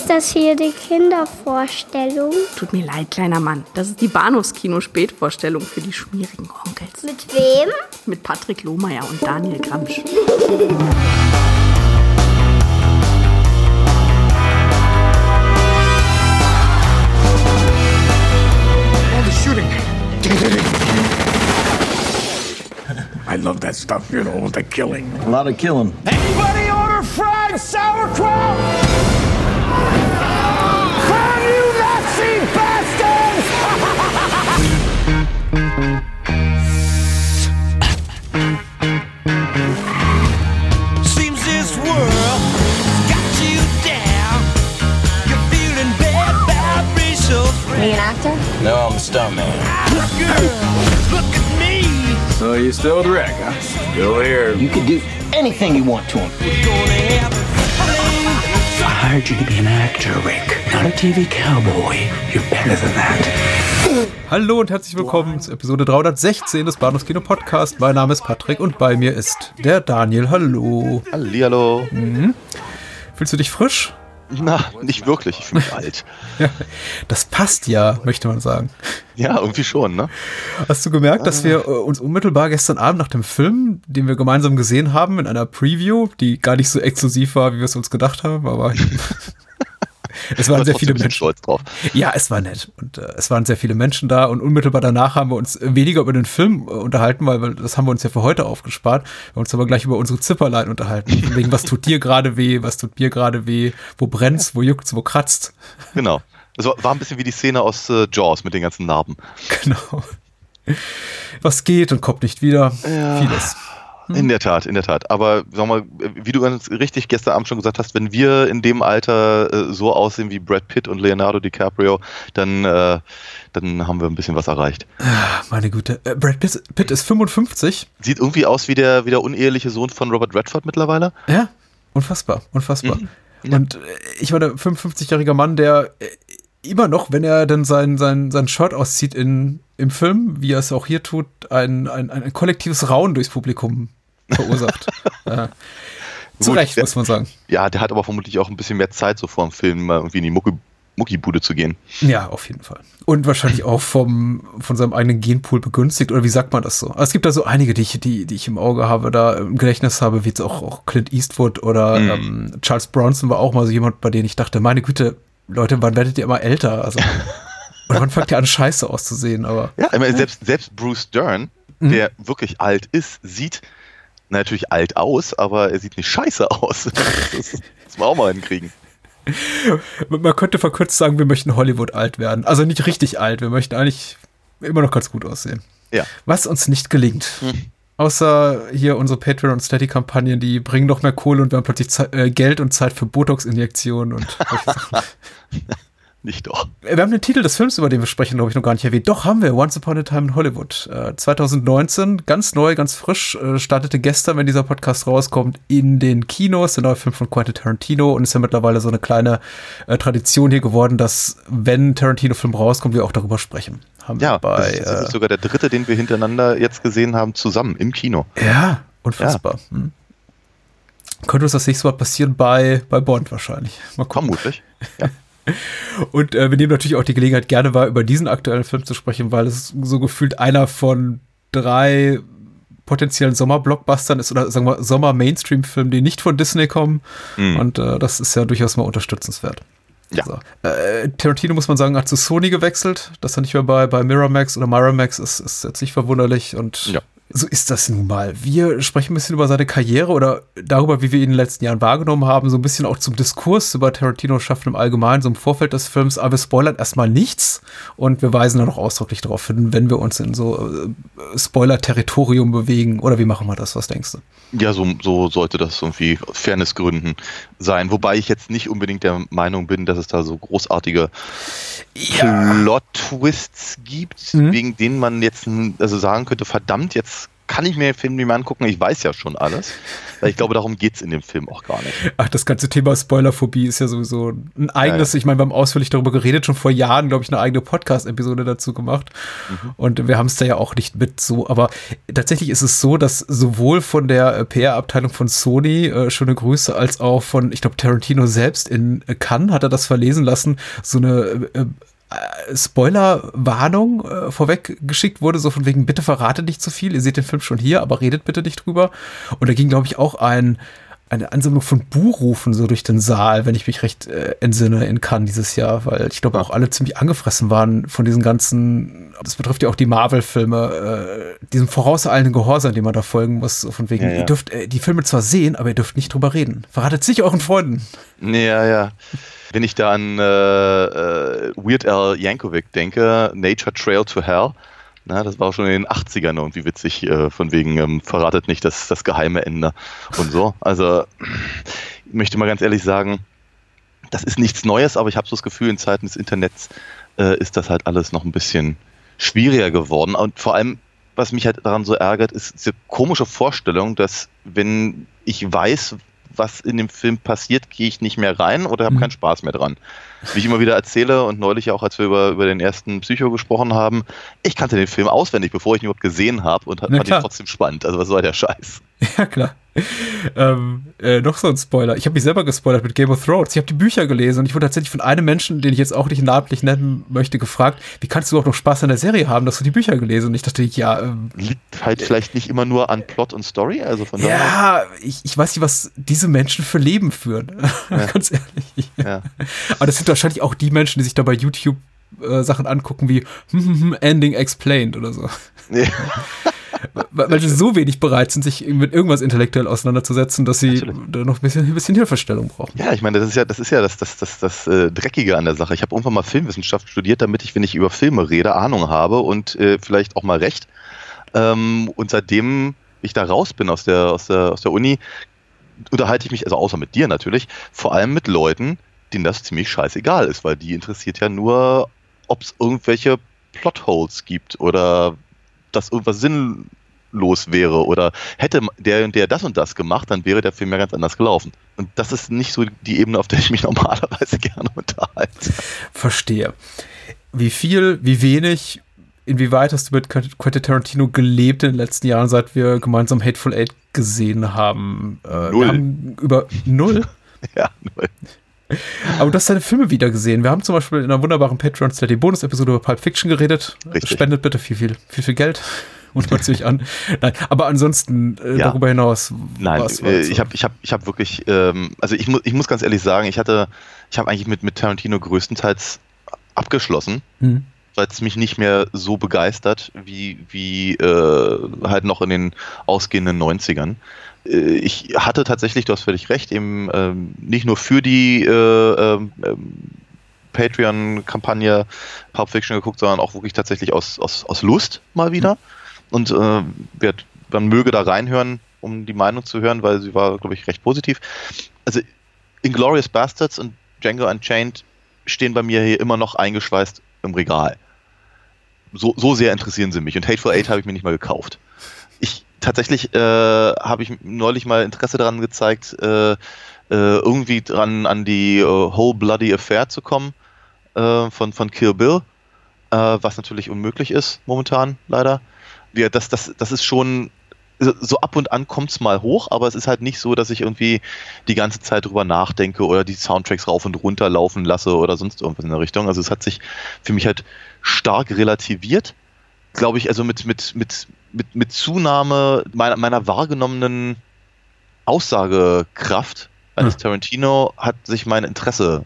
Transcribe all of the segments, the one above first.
Ist das hier die Kindervorstellung? Tut mir leid, kleiner Mann. Das ist die Bahnhofskino-Spätvorstellung für die schmierigen Onkels. Mit wem? Mit Patrick Lohmeier und Daniel Gramsch. All the shooting. I love that stuff, you know, the killing. A lot of killing. Anybody order fried sauerkraut? No, I'm a stuntman. Girl, look at me. So you still with Rick, huh? Still here. You can do anything you want to him. I hired you to be an actor, Rick, not a TV cowboy. You're better than that. Hallo und herzlich willkommen zu Episode 316 des Bahnhofskino Podcast. Mein Name ist Patrick und bei mir ist der Daniel. Hallo. Hallihallo. Fühlst du dich frisch? Na, nicht wirklich. Ich fühle mich alt. Das passt ja, möchte man sagen. Ja, irgendwie schon, ne? Hast du gemerkt, dass wir äh, uns unmittelbar gestern Abend nach dem Film, den wir gemeinsam gesehen haben, in einer Preview, die gar nicht so exklusiv war, wie wir es uns gedacht haben, aber es waren sehr viele Menschen. stolz drauf. Ja, es war nett. Und äh, es waren sehr viele Menschen da und unmittelbar danach haben wir uns weniger über den Film äh, unterhalten, weil wir, das haben wir uns ja für heute aufgespart. Wir haben uns aber gleich über unsere Zipperlein unterhalten. Wegen, was tut dir gerade weh, was tut mir gerade weh, wo brennt's, wo juckt's, wo kratzt. Genau. Es war war ein bisschen wie die Szene aus äh, Jaws mit den ganzen Narben. Genau. Was geht und kommt nicht wieder. Vieles. In der Tat, in der Tat. Aber sag mal, wie du ganz richtig gestern Abend schon gesagt hast, wenn wir in dem Alter äh, so aussehen wie Brad Pitt und Leonardo DiCaprio, dann, äh, dann haben wir ein bisschen was erreicht. Ah, Meine Güte. Äh, Brad Pitt, Pitt ist 55. Sieht irgendwie aus wie der, wie der uneheliche Sohn von Robert Redford mittlerweile. Ja, unfassbar, unfassbar. Mhm. Und äh, ich war der 55-jähriger Mann, der äh, immer noch, wenn er dann sein, sein, sein Shirt auszieht in, im Film, wie er es auch hier tut, ein, ein, ein kollektives Raunen durchs Publikum verursacht. äh, zu Gut, Recht, der- muss man sagen. Ja, der hat aber vermutlich auch ein bisschen mehr Zeit, so vor dem Film mal irgendwie in die Mucki Muckibude zu gehen. Ja, auf jeden Fall. Und wahrscheinlich auch vom, von seinem eigenen Genpool begünstigt, oder wie sagt man das so? Also es gibt da so einige, die ich, die, die ich im Auge habe, da im Gedächtnis habe, wie jetzt auch, auch Clint Eastwood oder Mhm. ähm, Charles Bronson war auch mal so jemand, bei dem ich dachte, meine Güte, Leute, wann werdet ihr immer älter? Also, oder wann fangt ihr an, scheiße auszusehen? Aber Ja, ich meine, selbst, selbst Bruce Dern, Mhm. der wirklich alt ist, sieht natürlich alt aus, aber er sieht nicht scheiße aus. Das, ist, das muss man auch mal hinkriegen. man könnte verkürzt sagen, wir möchten Hollywood alt werden. Also nicht richtig alt, wir möchten eigentlich immer noch ganz gut aussehen. Ja. Was uns nicht gelingt. Außer hier unsere Patreon- und Steady-Kampagnen, die bringen noch mehr Kohle und wir haben plötzlich Ze äh, Geld und Zeit für Botox-Injektionen und solche Sachen. Nicht doch. Wir haben den Titel des Films, über den wir sprechen, glaube ich, noch gar nicht erwähnt. Doch, haben wir. Once Upon a Time in Hollywood. Äh, 2019, ganz neu, ganz frisch, äh, startete gestern, wenn dieser Podcast rauskommt, in den Kinos. Der neue Film von Quentin Tarantino und ist ja mittlerweile so eine kleine äh, Tradition hier geworden, dass, wenn Tarantino-Film rauskommt, wir auch darüber sprechen. Haben Ja, bei, das ist tatsächlich äh, sogar der dritte, den wir hintereinander jetzt gesehen haben, zusammen im Kino. ja, unfassbar. Hm. Könnte uns das nächste Mal passieren bei, bei Bond wahrscheinlich. Mal gucken. Vermutlich. Und äh, wir nehmen natürlich auch die Gelegenheit gerne wahr, über diesen aktuellen Film zu sprechen, weil es so gefühlt einer von drei potenziellen Sommerblockbustern ist oder sagen wir Sommer-Mainstream-Filmen, die nicht von Disney kommen. Mhm. Und äh, das ist ja durchaus mal unterstützenswert. Ja. So. Äh, Tarantino muss man sagen, hat zu Sony gewechselt, dass er nicht mehr bei, bei Miramax oder Miramax ist, ist jetzt nicht verwunderlich und Ja. So ist das nun mal. Wir sprechen ein bisschen über seine Karriere oder darüber, wie wir ihn in den letzten Jahren wahrgenommen haben, so ein bisschen auch zum Diskurs über Tarantino schaffen im Allgemeinen, so im Vorfeld des Films, aber wir spoilern erstmal nichts und wir weisen dann auch ausdrücklich darauf hin, wenn wir uns in so äh, Spoiler-Territorium bewegen. Oder wie machen wir das? Was denkst du? Ja, so, so sollte das irgendwie aus Fairnessgründen sein. Wobei ich jetzt nicht unbedingt der Meinung bin, dass es da so großartige Plot-Twists gibt, Mhm. wegen denen man jetzt also sagen könnte, verdammt, jetzt kann ich mir den Film nicht mehr angucken, ich weiß ja schon alles. Weil ich glaube, darum geht's in dem Film auch gar nicht. Ach, das ganze Thema Spoilerphobie ist ja sowieso ein eigenes. Ich meine, wir haben ausführlich darüber geredet, schon vor Jahren, glaube ich, eine eigene Podcast-Episode dazu gemacht. Und wir haben es da ja auch nicht mit so. Aber tatsächlich ist es so, dass sowohl von der äh, PR-Abteilung von Sony, äh, schöne Grüße, als auch von, ich glaube, Tarantino selbst in Cannes hat er das verlesen lassen, so eine äh, äh, Spoiler-Warnung äh, vorweg geschickt wurde, so von wegen, bitte verrate nicht zu viel, ihr seht den Film schon hier, aber redet bitte nicht drüber. Und da ging, glaube ich, auch ein, eine Ansammlung von Buhrufen so durch den Saal, wenn ich mich recht äh, entsinne, in Cannes dieses Jahr, weil ich glaube auch alle ziemlich angefressen waren von diesen ganzen, das betrifft ja auch die Marvel-Filme, äh, diesem vorauseilenden Gehorsam, dem man da folgen muss, so von wegen, Ja, ja. ihr dürft äh, die Filme zwar sehen, aber ihr dürft nicht drüber reden. Verratet sich euren Freunden. Ja, ja. Wenn ich da an äh, äh, Weird Al Yankovic denke, Nature Trail to Hell, na, das war auch schon in den 80ern irgendwie witzig, äh, von wegen ähm, verratet nicht das, das geheime Ende und so. Also, ich möchte mal ganz ehrlich sagen, das ist nichts Neues, aber ich habe so das Gefühl, in Zeiten des Internets äh, ist das halt alles noch ein bisschen schwieriger geworden. Und vor allem, was mich halt daran so ärgert, ist diese komische Vorstellung, dass wenn ich weiß, was in dem Film passiert, gehe ich nicht mehr rein oder habe Mhm. keinen Spaß mehr dran. Wie ich immer wieder erzähle und neulich auch, als wir über, über den ersten Psycho gesprochen haben, ich kannte den Film auswendig, bevor ich ihn überhaupt gesehen habe und Na fand ihn klar. trotzdem spannend. Also was soll der Scheiß? Ja, klar. Ähm, äh, noch so ein Spoiler. Ich habe mich selber gespoilert mit Game of Thrones. Ich habe die Bücher gelesen und ich wurde tatsächlich von einem Menschen, den ich jetzt auch nicht namentlich nennen möchte, gefragt, wie kannst du auch noch Spaß an der Serie haben, dass du die Bücher gelesen? Und ich dachte, ja, ähm, Liegt halt vielleicht nicht immer nur an Plot und Story, also von daher. ja, ich, ich weiß nicht, was diese Menschen für Leben führen. Ganz ehrlich. Ja. Aber das sind wahrscheinlich auch die Menschen, die sich da bei YouTube äh, Sachen angucken wie hm, hm, hm, Ending Explained oder so. Nee. Weil, sie so wenig bereit sind, sich mit irgendwas intellektuell auseinanderzusetzen, dass sie Natürlich. da noch ein bisschen, ein bisschen Hilfestellung brauchen. Ja, ich meine, das ist ja das, ist ja das, das, das, das äh, Dreckige an der Sache. Ich habe irgendwann mal Filmwissenschaft studiert, damit ich, wenn ich über Filme rede, Ahnung habe und äh, vielleicht auch mal recht. Ähm, und seitdem ich da raus bin aus der, aus der, aus der Uni, unterhalte ich mich, also außer mit dir natürlich, vor allem mit Leuten, denen das ziemlich scheißegal ist, weil die interessiert ja nur, ob es irgendwelche Plotholes gibt oder dass irgendwas sinnlos wäre oder hätte der und der das und das gemacht, dann wäre der Film ja ganz anders gelaufen. Und das ist nicht so die Ebene, auf der ich mich normalerweise gerne unterhalte. Verstehe. Wie viel, wie wenig, inwieweit hast du mit Quentin Tarantino gelebt in den letzten Jahren, seit wir gemeinsam Hateful Eight gesehen haben? Äh, Null. Haben über null. Ja, null. Aber du hast deine Filme wieder gesehen. Wir haben zum Beispiel in einer wunderbaren Patreon Steady Bonus-Episode über Pulp Fiction geredet. Richtig. Spendet bitte viel, viel, viel, viel Geld. Und man sich an. Nein, aber ansonsten äh, Ja. darüber hinaus. Nein, was war äh, ich habe ich hab, ich hab wirklich, ähm, also ich, mu ich muss ganz ehrlich sagen, ich hatte, ich habe eigentlich mit, mit Tarantino größtenteils abgeschlossen, Hm. weil es mich nicht mehr so begeistert wie, wie äh, halt noch in den ausgehenden 90ern. Äh, Ich hatte tatsächlich, du hast völlig recht, eben ähm, nicht nur für die äh, ähm, ähm, Patreon-Kampagne Pulp Fiction geguckt, sondern auch wirklich tatsächlich aus, aus, aus Lust mal wieder. Und äh, wer, man möge da reinhören, um die Meinung zu hören, weil sie war, glaube ich, recht positiv. Also Inglourious Bastards und Django Unchained stehen bei mir hier immer noch eingeschweißt im Regal. So, so sehr interessieren sie mich. Und Hateful Eight habe ich mir nicht mal gekauft. Ich tatsächlich äh, habe ich neulich mal Interesse daran gezeigt, äh, äh, irgendwie dran an die äh, Whole Bloody Affair zu kommen äh, von, von Kill Bill, was natürlich unmöglich ist momentan leider. Ja, das, das, das ist schon so ab und an kommt es mal hoch, aber es ist halt nicht so, dass ich irgendwie die ganze Zeit drüber nachdenke oder die Soundtracks rauf und runter laufen lasse oder sonst irgendwas in der Richtung. Also es hat sich für mich halt stark relativiert, glaube ich, also mit, mit, mit, mit, mit Zunahme meiner, meiner wahrgenommenen Aussagekraft eines Tarantino hat sich mein Interesse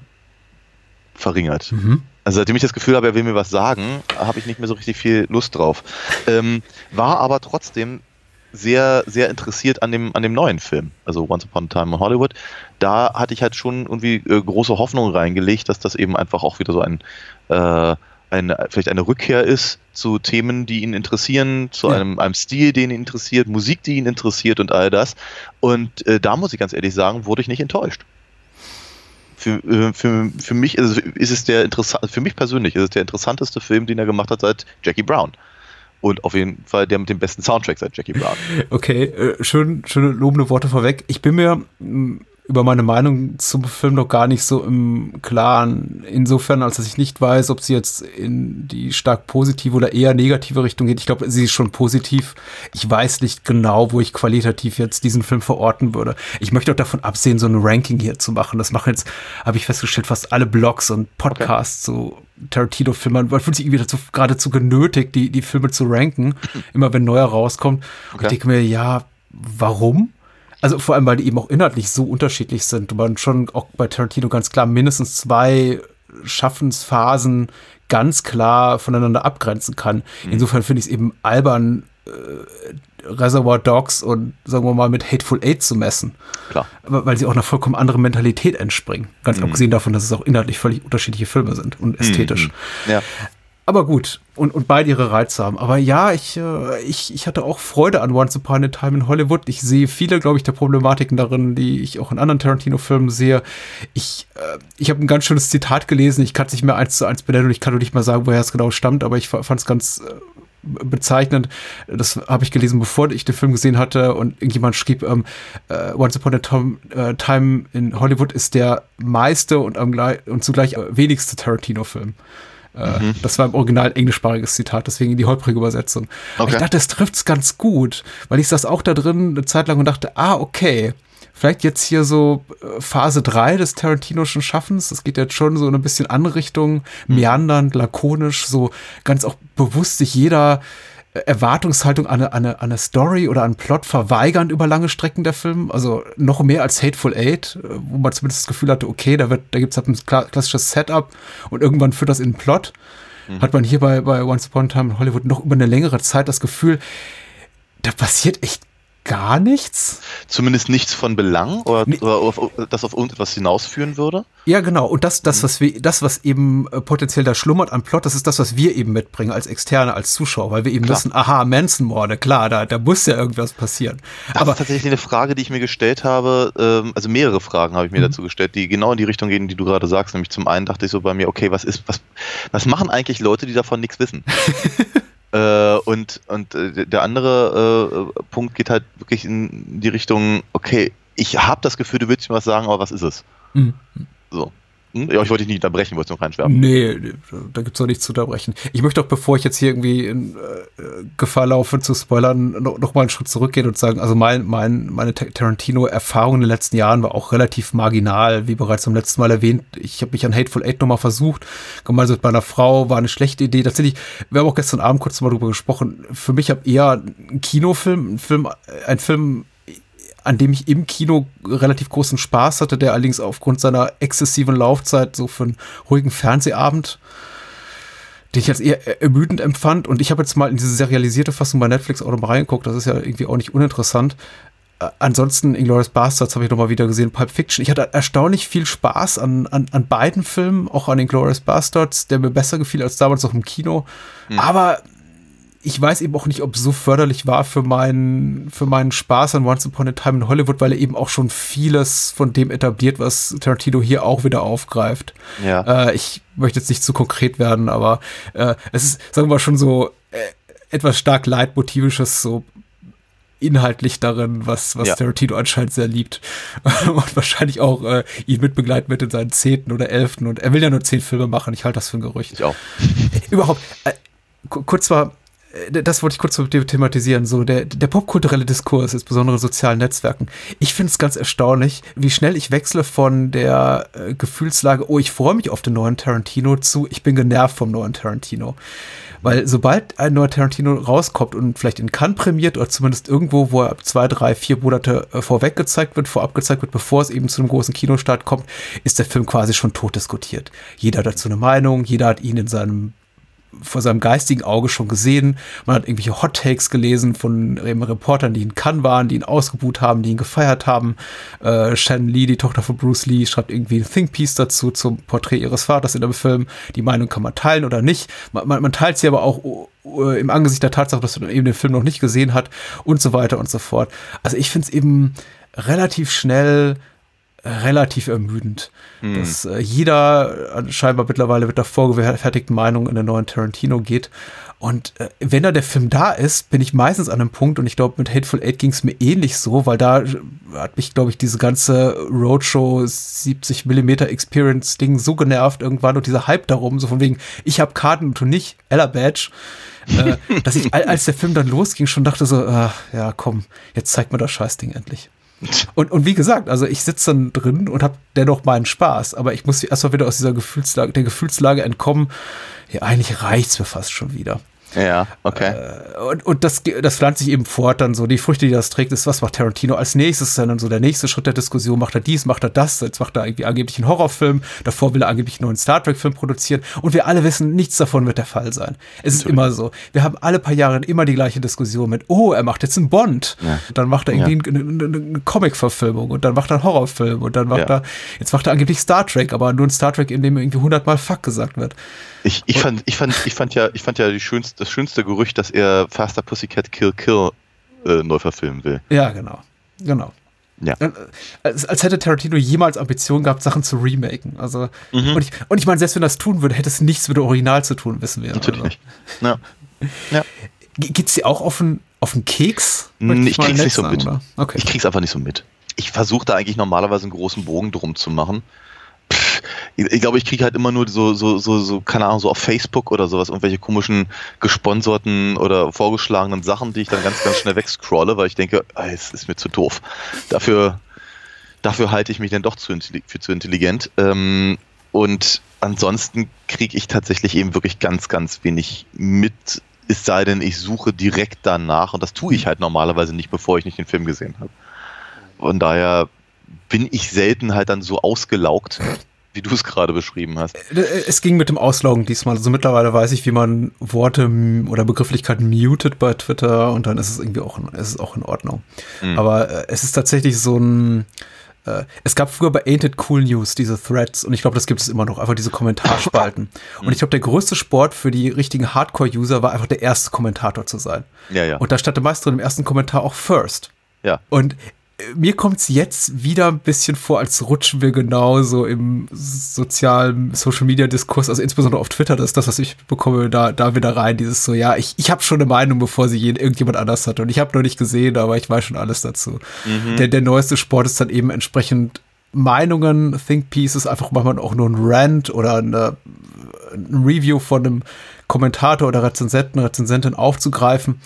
verringert. Mhm. Also seitdem ich das Gefühl habe, er will mir was sagen, habe ich nicht mehr so richtig viel Lust drauf. Ähm, war aber trotzdem sehr, sehr interessiert an dem, an dem neuen Film, also Once Upon a Time in Hollywood. Da hatte ich halt schon irgendwie äh, große Hoffnung reingelegt, dass das eben einfach auch wieder so ein, äh, ein vielleicht eine Rückkehr ist zu Themen, die ihn interessieren, zu Ja. einem, einem Stil, den ihn interessiert, Musik, die ihn interessiert und all das. Und äh, da muss ich ganz ehrlich sagen, wurde ich nicht enttäuscht für, äh, für, für mich ist es, ist es der interessant, für mich persönlich ist es der interessanteste Film, den er gemacht hat seit Jackie Brown. und auf jeden Fall der mit dem besten Soundtrack seit Jackie Brown. Okay, äh, schön, schöne lobende Worte vorweg. Ich bin mir über meine Meinung zum Film noch gar nicht so im Klaren. Insofern, als dass ich nicht weiß, ob sie jetzt in die stark positive oder eher negative Richtung geht. Ich glaube, sie ist schon positiv. Ich weiß nicht genau, wo ich qualitativ jetzt diesen Film verorten würde. Ich möchte auch davon absehen, so ein Ranking hier zu machen. Das machen jetzt, habe ich festgestellt, fast alle Blogs und Podcasts so Tarantino-Filme. Man fühlt sich irgendwie dazu, geradezu genötigt, die, die Filme zu ranken, immer wenn neuer rauskommt. Und Okay. ich denke mir, ja, warum? Also vor allem, weil die eben auch inhaltlich so unterschiedlich sind und man schon auch bei Tarantino ganz klar mindestens zwei Schaffensphasen ganz klar voneinander abgrenzen kann. Insofern finde ich es eben albern, äh, Reservoir Dogs und sagen wir mal mit Hateful Eight zu messen. Klar. Weil sie auch einer vollkommen anderen Mentalität entspringen. Ganz abgesehen davon, dass es auch inhaltlich völlig unterschiedliche Filme sind und ästhetisch. Ja. Aber gut, und, und beide ihre Reize haben. Aber ja, ich, äh, ich, ich hatte auch Freude an Once Upon a Time in Hollywood. Ich sehe viele, glaube ich, der Problematiken darin, die ich auch in anderen Tarantino-Filmen sehe. Ich, äh, ich habe ein ganz schönes Zitat gelesen. Ich kann es nicht mehr eins zu eins benennen und ich kann nur nicht mal sagen, woher es genau stammt, aber ich fand es ganz äh, bezeichnend. Das habe ich gelesen, bevor ich den Film gesehen hatte und irgendjemand schrieb, ähm, äh, Once Upon a Tom, äh, Time in Hollywood ist der meiste und, am, und zugleich äh, wenigste Tarantino-Film. Äh, Das war im Original ein englischsprachiges Zitat, deswegen die holprige Übersetzung. Aber Ich Okay. dachte, das trifft's ganz gut, weil ich saß auch da drin eine Zeit lang und dachte, ah, okay, vielleicht jetzt hier so äh, Phase 3 des Tarantinoschen Schaffens. Das geht jetzt schon so in ein bisschen andere Richtung, meandernd, lakonisch, so ganz auch bewusst sich jeder Erwartungshaltung an eine, an, eine, an eine Story oder an einen Plot verweigern über lange Strecken der Film. Also noch mehr als Hateful Eight, äh, wo man zumindest das Gefühl hatte, okay, da, wird, da gibt es halt ein kla- klassisches Setup und irgendwann führt das in einen Plot. Hat man hier bei, bei Once Upon a Time in Hollywood noch über eine längere Zeit das Gefühl, da passiert echt gar nichts. Zumindest nichts von Belang oder, Nee. oder auf, das auf irgendetwas hinausführen würde. Ja, genau. Und das, das, was wir, das, was eben äh, potenziell da schlummert an Plot, das ist das, was wir eben mitbringen als Externe, als Zuschauer, weil wir eben Klar. wissen, aha, Manson-Morde, klar, da, da muss ja irgendwas passieren. Das Aber ist tatsächlich eine Frage, die ich mir gestellt habe, ähm, also mehrere Fragen habe ich mir Mhm. dazu gestellt, die genau in die Richtung gehen, die du gerade sagst. Nämlich zum einen dachte ich so bei mir, okay, was ist, was, was machen eigentlich Leute, die davon nichts wissen? äh, und und äh, der andere äh, Punkt geht halt wirklich in die Richtung, okay, ich habe das Gefühl, du willst mir was sagen, aber was ist es? Mhm. So. Hm? Ja, ich wollte dich nicht unterbrechen, wollte nur reinschwerfen. Nee, da gibt's doch nichts zu unterbrechen. Ich möchte auch, bevor ich jetzt hier irgendwie in äh, Gefahr laufe zu spoilern, noch, noch mal einen Schritt zurückgehen und sagen, also mein, mein, meine Ta- Tarantino-Erfahrung in den letzten Jahren war auch relativ marginal, wie bereits beim letzten Mal erwähnt. Ich habe mich an Hateful Eight nochmal versucht, gemeinsam mit meiner Frau, war eine schlechte Idee. Tatsächlich, wir haben auch gestern Abend kurz mal drüber gesprochen. Für mich habe eher ein Kinofilm, ein Film, ein Film an dem ich im Kino relativ großen Spaß hatte, der allerdings aufgrund seiner exzessiven Laufzeit so für einen ruhigen Fernsehabend, den ich als eher ermüdend empfand. Und ich habe jetzt mal in diese serialisierte Fassung bei Netflix auch noch mal reingeguckt. Das ist ja irgendwie auch nicht uninteressant. Äh, ansonsten Inglourious Bastards habe ich noch mal wieder gesehen, Pulp Fiction. Ich hatte erstaunlich viel Spaß an, an, an beiden Filmen, auch an Inglourious Bastards, der mir besser gefiel als damals noch im Kino. Aber ich weiß eben auch nicht, ob es so förderlich war für meinen, für meinen Spaß an Once Upon a Time in Hollywood, weil er eben auch schon vieles von dem etabliert, was Tarantino hier auch wieder aufgreift. Ja. Äh, ich möchte jetzt nicht zu konkret werden, aber äh, es ist, sagen wir mal, schon so äh, etwas stark leitmotivisches, so inhaltlich darin, was, was Ja. Tarantino anscheinend sehr liebt. und wahrscheinlich auch äh, ihn mitbegleiten wird in seinen zehnten oder elften. Und er will ja nur zehn Filme machen. Ich halte das für ein Gerücht Ich auch. überhaupt, äh, ku- kurz mal, äh, das wollte ich kurz thematisieren, so der, der popkulturelle Diskurs, insbesondere in sozialen Netzwerken. Ich finde es ganz erstaunlich, wie schnell ich wechsle von der äh, Gefühlslage, oh, ich freue mich auf den neuen Tarantino zu, ich bin genervt vom neuen Tarantino. Weil sobald ein neuer Tarantino rauskommt und vielleicht in Cannes prämiert oder zumindest irgendwo, wo er zwei, drei, vier Monate äh, vorweg gezeigt wird, vorab gezeigt wird, bevor es eben zu einem großen Kinostart kommt, ist der Film quasi schon tot diskutiert. Jeder hat dazu eine Meinung, jeder hat ihn in seinem vor seinem geistigen Auge schon gesehen. Man hat irgendwelche Hot Takes gelesen von eben Reportern, die in Cannes waren, die ihn ausgebuht haben, die ihn gefeiert haben. Äh, Shannon Lee, die Tochter von Bruce Lee, schreibt irgendwie ein Think Piece dazu zum Porträt ihres Vaters in dem Film. Die Meinung kann man teilen oder nicht. Man, man, man teilt sie aber auch äh, im Angesicht der Tatsache, dass man eben den Film noch nicht gesehen hat und so weiter und so fort. Also ich finde es eben relativ schnell relativ ermüdend. Dass äh, jeder scheinbar mittlerweile mit der vorgefertigten Meinung in den neuen Tarantino geht. Und äh, wenn da der Film da ist, bin ich meistens an einem Punkt, und ich glaube, mit Hateful Eight ging es mir ähnlich so, weil da äh, hat mich, glaube ich, diese ganze Roadshow 70 mm Experience-Ding so genervt irgendwann und dieser Hype darum, so von wegen, ich habe Karten und du nicht, Ella Badge, äh, dass ich, al- als der Film dann losging, schon dachte so, äh, ja komm, jetzt zeig mir das Scheißding endlich. Und, und wie gesagt, also ich sitze dann drin und habe dennoch meinen Spaß, aber ich muss erstmal wieder aus dieser Gefühlslage, der Gefühlslage entkommen. Ja, eigentlich reicht's mir fast schon wieder. Ja, okay. Und, und das, das pflanzt sich eben fort, dann so die Früchte, die das trägt, ist, was macht Tarantino als nächstes? Dann so der nächste Schritt der Diskussion, macht er dies, macht er das, jetzt macht er irgendwie angeblich einen Horrorfilm, davor will er angeblich einen neuen Star Trek-Film produzieren und wir alle wissen, nichts davon wird der Fall sein. Es ist immer so. Wir haben alle paar Jahre immer die gleiche Diskussion mit, oh, er macht jetzt einen Bond, dann macht er irgendwie eine, eine, eine Comic-Verfilmung und dann macht er einen Horrorfilm und dann macht Ja. er, jetzt macht er angeblich Star Trek, aber nur ein Star Trek, in dem irgendwie hundertmal Fuck gesagt wird. Ich, ich, fand, ich, fand, ich fand ja, ich fand ja die schönste, das schönste Gerücht, dass er Faster Pussycat Kill Kill äh, neu verfilmen will. Ja, genau. Genau. Ja. Äh, Als, als hätte Tarantino jemals Ambitionen gehabt, Sachen zu remaken. Also, Mhm. und, ich, und ich meine, selbst wenn das tun würde, hätte es nichts mit dem Original zu tun, wissen wir. Natürlich also. nicht. Ja. Ja. Ge- Geht's dir auch auf den, auf den Keks? Nee, ich krieg's nicht so sagen, mit. Okay. Ich krieg's einfach nicht so mit. Ich versuche da eigentlich normalerweise einen großen Bogen drum zu machen. Ich, ich glaube, ich kriege halt immer nur so, so, so, so, keine Ahnung, so auf Facebook oder sowas, irgendwelche komischen gesponserten oder vorgeschlagenen Sachen, die ich dann ganz, ganz schnell wegscrolle, weil ich denke, es ist mir zu doof. Dafür, dafür halte ich mich dann doch zu, für zu intelligent. Ähm, und ansonsten kriege ich tatsächlich eben wirklich ganz, ganz wenig mit, es sei denn, ich suche direkt danach und das tue ich halt normalerweise nicht, bevor ich nicht den Film gesehen habe. Von daher bin ich selten halt dann so ausgelaugt, wie du es gerade beschrieben hast. Äh, Es ging mit dem Ausloggen diesmal. Also mittlerweile weiß ich, wie man Worte oder Begrifflichkeiten mutet bei Twitter und dann ist es irgendwie auch, in- ist es auch in Ordnung. Mhm. Aber äh, es ist tatsächlich so ein. Äh, es gab früher bei Ain't It Cool News diese Threads und ich glaube, das gibt es immer noch, einfach diese Kommentarspalten. und ich glaube, der größte Sport für die richtigen Hardcore-User war einfach der erste Kommentator zu sein. Ja, ja. Und da stand meist drin im ersten Kommentar auch First. Ja. Und äh, mir kommt es jetzt wieder ein bisschen vor, als rutschen wir genauso im sozialen Social-Media-Diskurs, also insbesondere auf Twitter, das ist das, was ich bekomme, da, da wieder rein, dieses so, ja, ich, ich habe schon eine Meinung, bevor sie irgendjemand anders hat. Und ich habe noch nicht gesehen, aber ich weiß schon alles dazu. Der, der neueste Sport ist dann eben entsprechend Meinungen, Think Pieces, einfach manchmal auch nur ein Rant oder eine, ein Review von einem Kommentator oder Rezensenten, Rezensentin aufzugreifen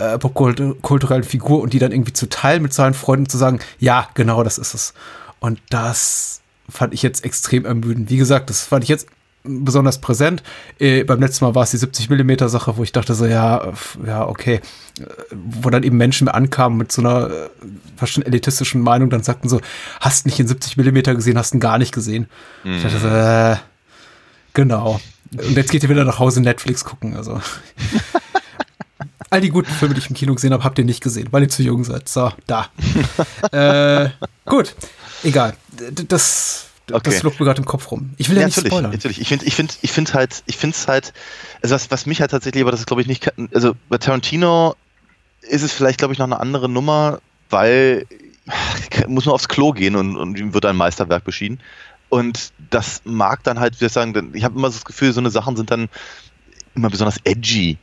äh, popkulturellen Figur und die dann irgendwie zu teilen mit seinen Freunden zu sagen, ja, genau das ist es. Und das fand ich jetzt extrem ermüdend. Wie gesagt, das fand ich jetzt besonders präsent. Äh, beim letzten Mal war es die 70 Millimeter Sache, wo ich dachte so, ja, ja, okay. Äh, wo dann eben Menschen ankamen mit so einer äh, fast schon elitistischen Meinung, dann sagten so, hast nicht in 70 Millimeter gesehen, hast ihn gar nicht gesehen. Ich dachte so, äh, genau. Und jetzt geht ihr wieder nach Hause Netflix gucken, also. All die guten Filme, die ich im Kino gesehen habe, habt ihr nicht gesehen, weil ihr zu jung seid. So, da. äh, gut, egal. Das, Okay. das flog mir gerade im Kopf rum. Ich will ja, Ja, nicht natürlich, spoilern. natürlich. Ich finde, ich finde, ich finde halt, ich finde es halt, also was, was mich halt tatsächlich, aber das ist glaube ich nicht, also bei Tarantino ist es vielleicht glaube ich noch eine andere Nummer, weil muss nur aufs Klo gehen und, und ihm wird ein Meisterwerk beschieden. Und das mag dann halt, wie soll ich sagen, ich habe immer so das Gefühl, so eine Sachen sind dann immer besonders edgy.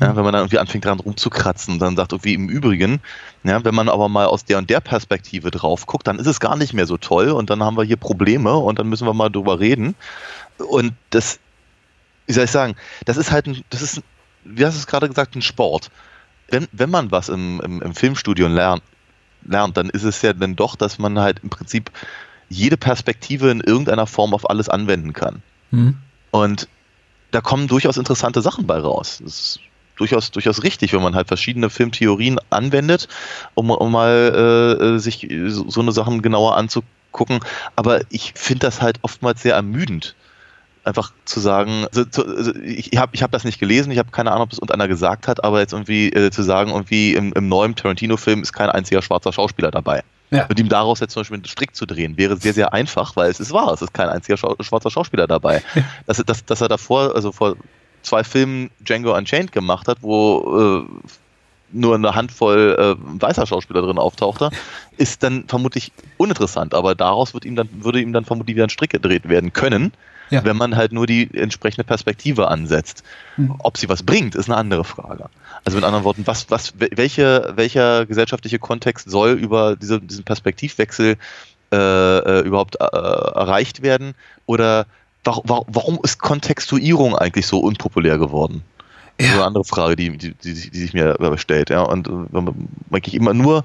Ja, wenn man dann irgendwie anfängt dran rumzukratzen und dann sagt irgendwie im Übrigen, ja, wenn man aber mal aus der und der Perspektive drauf guckt, dann ist es gar nicht mehr so toll und dann haben wir hier Probleme und dann müssen wir mal drüber reden. Und das, wie soll ich sagen, das ist halt ein, das ist, wie hast du es gerade gesagt, ein Sport. Wenn, wenn man was im, im, im Filmstudio lernt, lernt, dann ist es ja dann doch, dass man halt im Prinzip jede Perspektive in irgendeiner Form auf alles anwenden kann. Hm. Und da kommen durchaus interessante Sachen bei raus. Das ist durchaus, durchaus richtig, wenn man halt verschiedene Filmtheorien anwendet, um, um mal äh, äh, sich so, eine Sachen genauer anzugucken. Aber ich finde das halt oftmals sehr ermüdend. Einfach zu sagen, also, zu, also ich habe ich hab das nicht gelesen, ich habe keine Ahnung, ob es irgendeiner gesagt hat, aber jetzt irgendwie äh, zu sagen, irgendwie im, im neuen Tarantino-Film ist kein einziger schwarzer Schauspieler dabei. Ja. Und ihm daraus jetzt zum Beispiel einen Strick zu drehen, wäre sehr, sehr einfach, weil es ist wahr, es ist kein einziger Schau schwarzer Schauspieler dabei. dass, dass, dass er davor, also vor zwei Filmen Django Unchained gemacht hat, wo äh, nur eine Handvoll äh, weißer Schauspieler drin auftaucht, da, ist dann vermutlich uninteressant. Aber daraus wird ihm dann, würde ihm dann vermutlich wieder ein Strick gedreht werden können, Ja. wenn man halt nur die entsprechende Perspektive ansetzt. Hm. Ob sie was bringt, ist eine andere Frage. Also mit anderen Worten, was, was, welche, welcher gesellschaftliche Kontext soll über diese, diesen Perspektivwechsel äh, äh, überhaupt äh, erreicht werden? Oder warum, warum ist Kontextuierung eigentlich so unpopulär geworden? Das ist Ja. eine andere Frage, die, die, die, sich- die sich mir stellt. Ja. Und äh, wenn man eigentlich immer nur,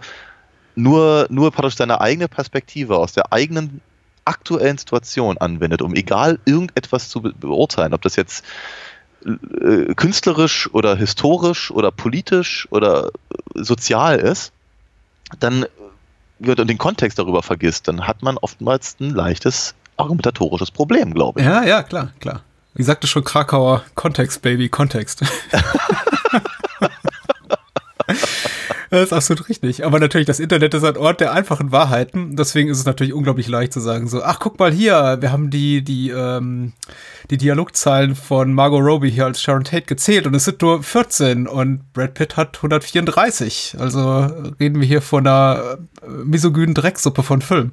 nur, nur praktisch seine eigene Perspektive aus der eigenen aktuellen Situation anwendet, um egal irgendetwas zu be beurteilen, ob das jetzt äh, künstlerisch oder historisch oder politisch oder äh, sozial ist, dann wird und den Kontext darüber vergisst, dann hat man oftmals ein leichtes argumentatorisches Problem, glaube ich. Ja, ja, klar, klar. Wie sagte schon Krakauer, Kontext, Baby, Kontext. Das ist absolut richtig. Aber natürlich, das Internet ist ein Ort der einfachen Wahrheiten. Deswegen ist es natürlich unglaublich leicht zu sagen, so, ach, guck mal hier, wir haben die, die, ähm, die Dialogzahlen von Margot Robbie hier als Sharon Tate gezählt und es sind nur 14 und Brad Pitt hat 134. Also reden wir hier von einer äh, misogynen Drecksuppe von Film.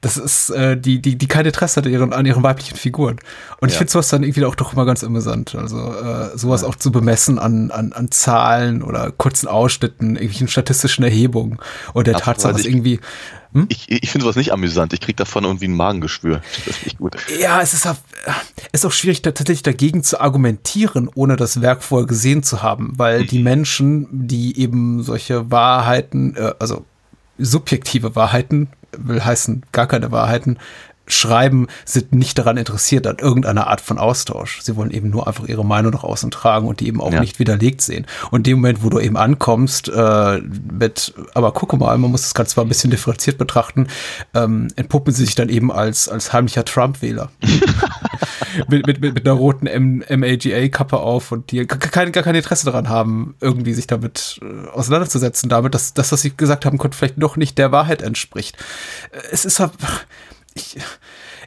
Das ist äh, die, die, die kein Interesse hat an ihren, an ihren weiblichen Figuren. Und ich Ja. finde sowas dann irgendwie auch doch immer ganz amüsant. Also äh, sowas auch zu bemessen an, an, an Zahlen oder kurzen Ausschnitten, irgendwelchen statistischen Erhebungen oder der Ach, Tatsache, dass ich- irgendwie. Ich, ich finde sowas nicht amüsant. Ich kriege davon irgendwie ein Magengeschwür. Das ist nicht gut. Ja, es ist auch, ist auch schwierig, da tatsächlich dagegen zu argumentieren, ohne das Werk vorher gesehen zu haben, weil die Menschen, die eben solche Wahrheiten, äh, also subjektive Wahrheiten, will heißen gar keine Wahrheiten, schreiben, sind nicht daran interessiert an irgendeiner Art von Austausch. Sie wollen eben nur einfach ihre Meinung nach außen tragen und die eben auch Ja. nicht widerlegt sehen. Und in dem Moment, wo du eben ankommst, äh, mit, aber gucke mal, man muss das Ganze zwar ein bisschen differenziert betrachten, ähm, entpuppen sie sich dann eben als, als heimlicher Trump-Wähler. mit, mit, mit, mit einer roten MAGA-Kappe auf und die gar kein, gar kein Interesse daran haben, irgendwie sich damit äh, auseinanderzusetzen, damit, dass das, was sie gesagt haben, konnte vielleicht doch nicht der Wahrheit entspricht. Äh, Es ist halt, ich,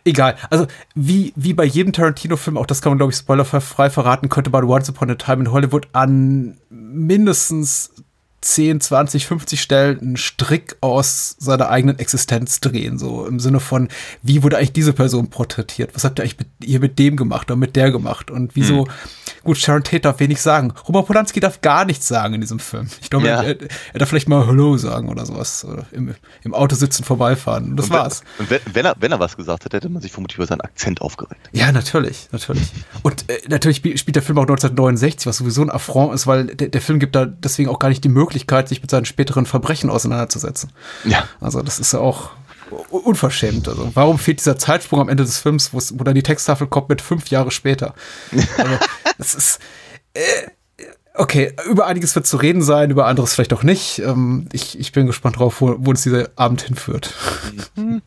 egal. Also, wie, wie bei jedem Tarantino-Film, auch das kann man, glaube ich, spoilerfrei verraten, könnte man Once Upon a Time in Hollywood an mindestens 10, 20, 50 Stellen einen Strick aus seiner eigenen Existenz drehen, so im Sinne von, wie wurde eigentlich diese Person porträtiert? Was habt ihr eigentlich mit, ihr mit dem gemacht oder mit der gemacht? Und wieso, gut, Sharon Tate darf wenig sagen. Roman Polanski darf gar nichts sagen in diesem Film. Ich glaube, Ja. er, er darf vielleicht mal Hello sagen oder sowas. Oder im, Im Auto sitzen, vorbeifahren. Und das Und wenn- war's. Und wenn, wenn, er, wenn er was gesagt hätte, hätte man sich vermutlich über seinen Akzent aufgeregt. Ja, natürlich, natürlich. Und äh, natürlich spiel- spielt der Film auch 1969, was sowieso ein Affront ist, weil der, der Film gibt da deswegen auch gar nicht die Möglichkeit, sich mit seinen späteren Verbrechen auseinanderzusetzen. Ja. Also das ist ja auch unverschämt. Also warum fehlt dieser Zeitsprung am Ende des Films, wo dann die Texttafel kommt mit fünf Jahre später? Also, das ist äh, Okay, über einiges wird zu reden sein, über anderes vielleicht auch nicht. Ähm, ich, ich bin gespannt drauf, wo, wo uns dieser Abend hinführt.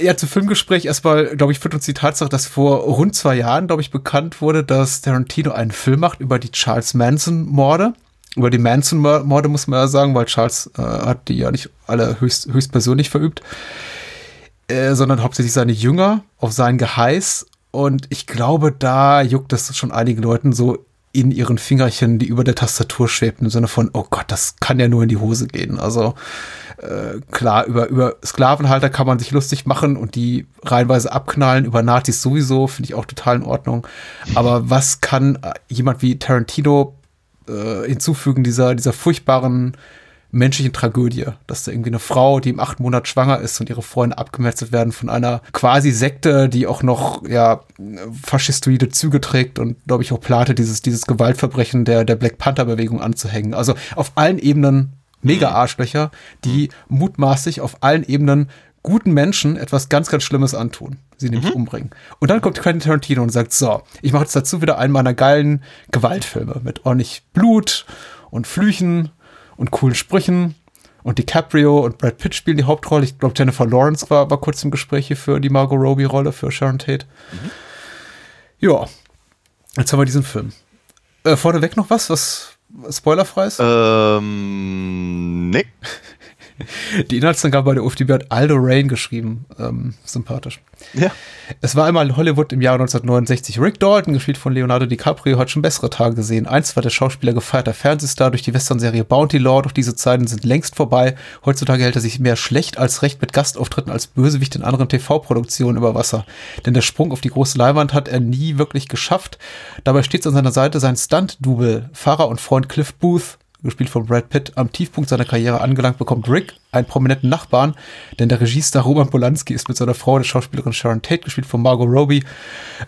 Ja, zum Filmgespräch erstmal, glaube ich, führt uns die Tatsache, dass vor rund zwei Jahren, glaube ich, bekannt wurde, dass Tarantino einen Film macht über die Charles Manson-Morde. Über die Manson-Morde muss man ja sagen, weil Charles äh, hat die ja nicht alle höchst, höchstpersönlich verübt, äh, sondern hauptsächlich seine Jünger auf sein Geheiß. Und ich glaube, da juckt es schon einigen Leuten so in ihren Fingerchen, die über der Tastatur schwebten, im Sinne von, oh Gott, das kann ja nur in die Hose gehen. Also äh, klar, über, über Sklavenhalter kann man sich lustig machen und die reihenweise abknallen, über Nazis sowieso, finde ich auch total in Ordnung. Aber was kann äh, jemand wie Tarantino äh, hinzufügen, dieser, dieser furchtbaren menschlichen Tragödie, dass da irgendwie eine Frau, die im achten Monat schwanger ist und ihre Freunde abgemetzelt werden von einer quasi Sekte, die auch noch ja faschistoide Züge trägt und glaube ich auch plate, dieses, dieses Gewaltverbrechen der, der Black Panther Bewegung anzuhängen. Also auf allen Ebenen mega Arschlöcher, die mutmaßlich auf allen Ebenen guten Menschen etwas ganz, ganz Schlimmes antun. Sie nämlich umbringen. Und dann kommt Quentin Tarantino und sagt, so, ich mache jetzt dazu wieder einen meiner geilen Gewaltfilme mit ordentlich Blut und Flüchen und coolen Sprüchen. Und DiCaprio und Brad Pitt spielen die Hauptrolle. Ich glaube, Jennifer Lawrence war, war kurz im Gespräch hier für die Margot Robbie-Rolle für Sharon Tate. Ja, jetzt haben wir diesen Film. Äh, vorneweg noch was, was spoilerfrei ist? Ähm, nee. Die Inhaltsangabe bei der UFDB hat Aldo Rain geschrieben. Ähm, sympathisch. Ja. Es war einmal in Hollywood im Jahr 1969. Rick Dalton, gespielt von Leonardo DiCaprio, hat schon bessere Tage gesehen. Einst war der Schauspieler gefeierter Fernsehstar durch die Western-Serie Bounty Law, doch diese Zeiten sind längst vorbei. Heutzutage hält er sich mehr schlecht als recht mit Gastauftritten als Bösewicht in anderen TV-Produktionen über Wasser. Denn der Sprung auf die große Leinwand hat er nie wirklich geschafft. Dabei steht an seiner Seite sein Stunt-Double, Fahrer und Freund Cliff Booth, gespielt von Brad Pitt, am Tiefpunkt seiner Karriere angelangt, bekommt Rick einen prominenten Nachbarn, denn der Regiestar Roman Polanski ist mit seiner Frau, der Schauspielerin Sharon Tate, gespielt von Margot Robbie,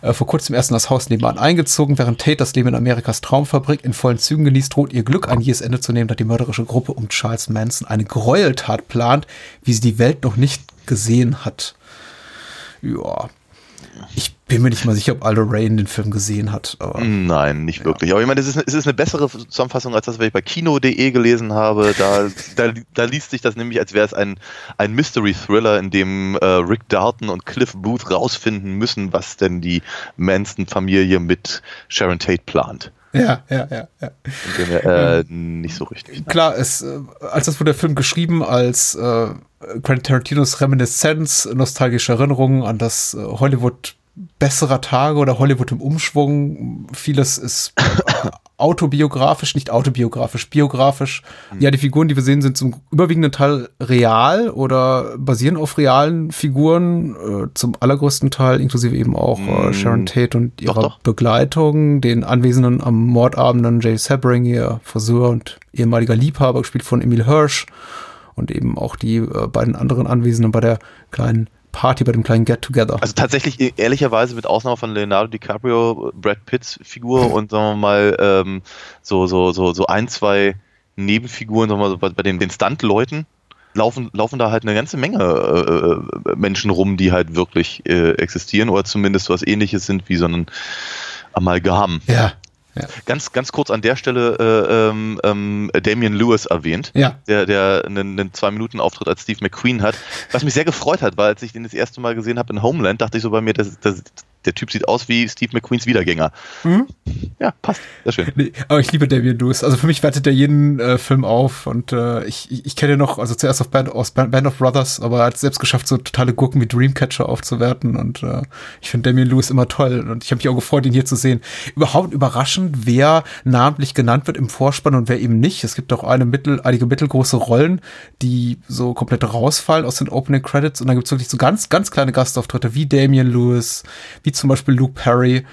äh, vor kurzem erst in das Haus nebenan eingezogen. Während Tate das Leben in Amerikas Traumfabrik in vollen Zügen genießt, droht ihr Glück ein jähes Ende zu nehmen, da die mörderische Gruppe um Charles Manson eine Gräueltat plant, wie sie die Welt noch nicht gesehen hat. Ja. Ich bin mir nicht mal sicher, ob Aldo Rain den Film gesehen hat. Aber Nein, nicht wirklich. Aber ich meine, es ist, es ist eine bessere Zusammenfassung als das, was ich bei Kino.de gelesen habe. Da, da, da liest sich das nämlich, als wäre es ein, ein Mystery-Thriller, in dem äh, Rick Dalton und Cliff Booth rausfinden müssen, was denn die Manson-Familie mit Sharon Tate plant. ja, ja, ja, ja. Dem, äh, nicht so richtig. Klar, es, äh, als das wurde der Film geschrieben als äh, Quentin Tarantinos Reminiszenz, nostalgische Erinnerungen an das äh, Hollywood besserer Tage oder Hollywood im Umschwung. Vieles ist autobiografisch, nicht autobiografisch, biografisch. Ja, die Figuren, die wir sehen, sind zum überwiegenden Teil real oder basieren auf realen Figuren, äh, zum allergrößten Teil, inklusive eben auch äh, Mm, Sharon Tate und doch, ihrer doch. Begleitung, den Anwesenden am Mordabenden Jay Sebring, ihr Friseur und ehemaliger Liebhaber, gespielt von Emil Hirsch und eben auch die äh, beiden anderen Anwesenden bei der kleinen Party, bei dem kleinen Get-Together. Also tatsächlich, e- ehrlicherweise, mit Ausnahme von Leonardo DiCaprio, Brad Pitts Figur und sagen wir mal, ähm, so, so, so, so ein, zwei Nebenfiguren, sagen wir mal, so bei, bei den, den Stunt-Leuten, laufen, laufen da halt eine ganze Menge äh, äh, Menschen rum, die halt wirklich äh, existieren oder zumindest was ähnliches sind wie so ein Amalgam. ja, Ganz, ganz kurz an der Stelle äh, ähm, ähm, Damian Lewis erwähnt, ja. der, der einen, einen Zwei-Minuten-Auftritt als Steve McQueen hat, was mich sehr gefreut hat, weil als ich den das erste Mal gesehen habe in Homeland, dachte ich so bei mir, das, das, der Typ sieht aus wie Steve McQueens Wiedergänger. Mhm. Ja, passt. Sehr schön. Nee, aber ich liebe Damien Lewis. Also für mich wertet er jeden äh, Film auf und äh, ich, ich, ich kenne ihn noch, also zuerst auf Band, aus Band, Band of Brothers, aber er hat es selbst geschafft, so totale Gurken wie Dreamcatcher aufzuwerten und äh, ich finde Damien Lewis immer toll und ich habe mich auch gefreut, ihn hier zu sehen. Überhaupt überraschend, wer namentlich genannt wird im Vorspann und wer eben nicht. Es gibt auch eine mittel, einige mittelgroße Rollen, die so komplett rausfallen aus den Opening Credits und dann gibt es wirklich so ganz, ganz kleine Gastauftritte wie Damien Lewis, wie zum Beispiel Luke Perry,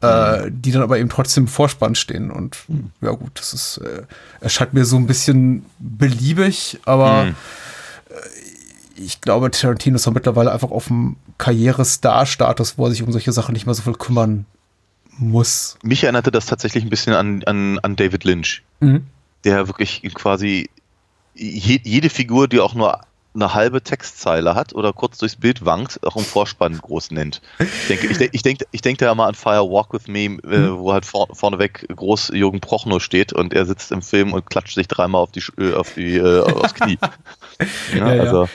äh, die dann aber eben trotzdem im Vorspann stehen. Und ja gut, das ist, äh, erscheint mir so ein bisschen beliebig, aber Mhm. äh, ich glaube, Tarantino ist auch mittlerweile einfach auf dem Karrierestar-Status, wo er sich um solche Sachen nicht mehr so viel kümmern muss. Mich erinnerte das tatsächlich ein bisschen an, an, an David Lynch, Mhm. der wirklich quasi je, jede Figur, die auch nur eine halbe Textzeile hat oder kurz durchs Bild wankt, auch im Vorspann groß nennt. Ich denke, ich, ich denke, ich denke da mal an Fire Walk with Me, äh, wo halt vor, vorneweg groß Jürgen Prochnow steht und er sitzt im Film und klatscht sich dreimal auf die, äh, auf die, äh, aufs Knie. Ja, Ja, ja. also,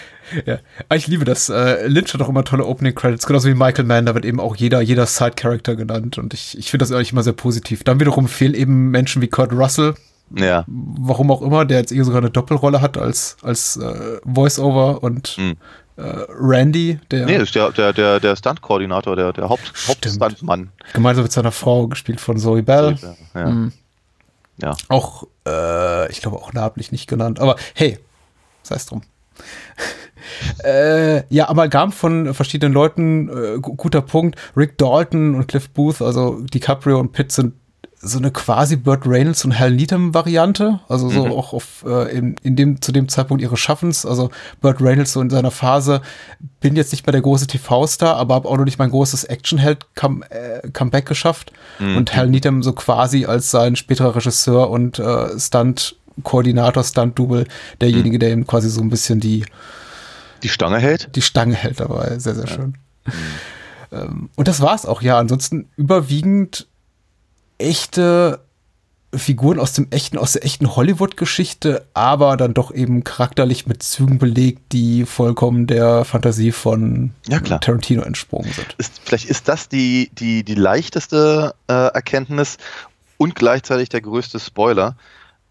Ja, aber ich liebe das. Äh, Lynch hat auch immer tolle Opening Credits, genauso wie Michael Mann, da wird eben auch jeder, jeder Side-Character genannt und ich, ich finde das eigentlich immer sehr positiv. Dann wiederum fehlen eben Menschen wie Kurt Russell, ja. warum auch immer, der jetzt eher sogar eine Doppelrolle hat als, als äh, Voice-Over und Hm. äh, Randy, der Nee, ist der, der, der, der Stunt-Koordinator, der, der Haupt. Hauptstuntmann. gemeinsam mit seiner Frau gespielt von Zoe Bell. Ja. Mhm. ja. Auch, äh, ich glaube auch namentlich nicht genannt, aber hey, sei es drum. äh, ja, Amalgam von verschiedenen Leuten, äh, gu- guter Punkt. Rick Dalton und Cliff Booth, also DiCaprio und Pitt sind so eine quasi Burt Reynolds und Hal Needham Variante, also so auch auf äh, in, in dem zu dem Zeitpunkt ihres Schaffens, also Burt Reynolds so in seiner Phase bin jetzt nicht mehr der große TV-Star, aber habe auch noch nicht mein großes Actionheld come, äh, Comeback geschafft und Hal Needham so quasi als sein späterer Regisseur und äh, Stunt Koordinator, Stunt Double, derjenige, der ihm quasi so ein bisschen die Die Stange hält? die Stange hält dabei. Sehr, sehr schön. Ähm, und das war's auch, ja. Ansonsten überwiegend echte Figuren aus dem echten, aus der echten Hollywood-Geschichte, aber dann doch eben charakterlich mit Zügen belegt, die vollkommen der Fantasie von Ja, klar. Tarantino entsprungen sind. Ist, vielleicht ist das die, die, die leichteste äh, Erkenntnis und gleichzeitig der größte Spoiler.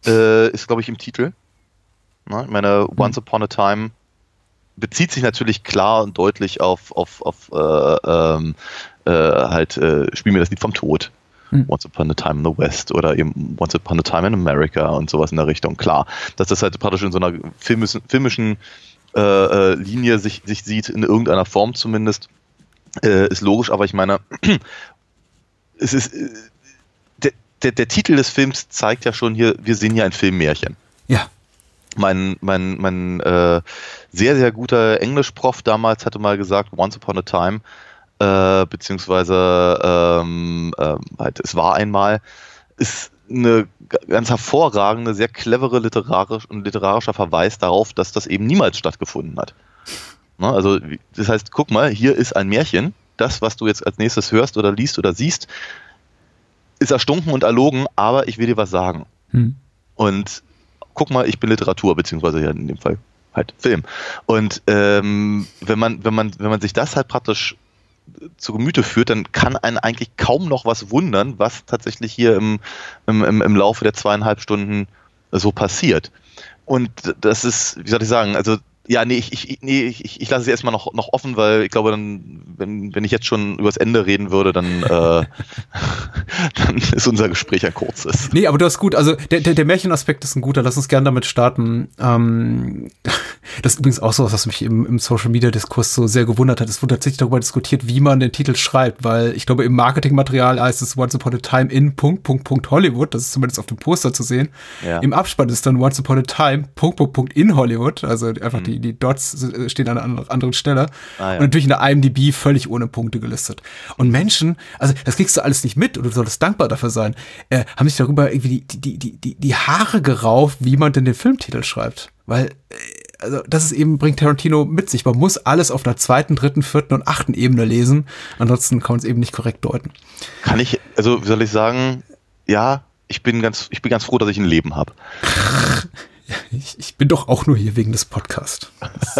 Äh, ist, glaube ich, im Titel. Ne? Ich meine, Once Upon a Time bezieht sich natürlich klar und deutlich auf, auf, auf äh, ähm, äh, halt, äh, Spiel mir das Lied vom Tod. Hm. Once Upon a Time in the West oder eben Once Upon a Time in America und sowas in der Richtung. Klar, dass das halt praktisch in so einer filmischen, filmischen äh, äh, Linie sich, sich sieht, in irgendeiner Form zumindest, äh, ist logisch, aber ich meine, es ist, äh, der, der, der Titel des Films zeigt ja schon hier, wir sehen hier ein Filmmärchen Ja. mein, mein, mein äh, sehr, sehr guter Englischprof damals hatte mal gesagt, Once Upon a Time, äh, beziehungsweise ähm, ähm, halt, es war einmal, ist eine ganz hervorragende, sehr clevere literarisch und literarischer Verweis darauf, dass das eben niemals stattgefunden hat. Ne? Also, das heißt, guck mal, hier ist ein Märchen. Das, was du jetzt als nächstes hörst oder liest oder siehst, ist erstunken und erlogen, aber ich will dir was sagen. Hm. Und guck mal, ich bin Literatur, beziehungsweise ja in dem Fall halt Film. Und ähm, wenn man, wenn man, wenn man sich das halt praktisch zu Gemüte führt, dann kann einen eigentlich kaum noch was wundern, was tatsächlich hier im, im, im, Laufe der zweieinhalb Stunden so passiert. Und das ist, wie soll ich sagen, also ja, nee, ich, ich, nee, ich, ich lasse es erstmal noch, noch offen, weil ich glaube, dann, wenn, wenn ich jetzt schon übers Ende reden würde, dann, äh, dann ist unser Gespräch ein kurzes. Nee, aber du hast gut. Also der, der, der Märchenaspekt ist ein guter. Lass uns gerne damit starten. Ähm, das ist übrigens auch so was, was mich im, im Social Media Diskurs so sehr gewundert hat. Es wurde tatsächlich darüber diskutiert, wie man den Titel schreibt, weil ich glaube, im Marketingmaterial heißt es Once Upon a Time in Punkt, Punkt, Punkt Hollywood. Das ist zumindest auf dem Poster zu sehen. Ja. Im Abspann ist dann Once Upon a Time Punkt, Punkt, Punkt in Hollywood. Also einfach die, die Dots äh, stehen an einer anderen Stelle. Ah, ja. Und natürlich in der IMDb völlig ohne Punkte gelistet. Und Menschen, also das kriegst du alles nicht mit oder du solltest dankbar dafür sein, äh, haben sich darüber irgendwie die, die, die, die, die Haare gerauft, wie man denn den Filmtitel schreibt. Weil, äh, also das ist eben, bringt Tarantino mit sich. Man muss alles auf einer zweiten, dritten, vierten und achten Ebene lesen. Ansonsten kann man es eben nicht korrekt deuten. Kann ich, also wie soll ich sagen, ja, ich bin ganz, ich bin ganz froh, dass ich ein Leben habe. Ich, ich bin doch auch nur hier wegen des Podcasts.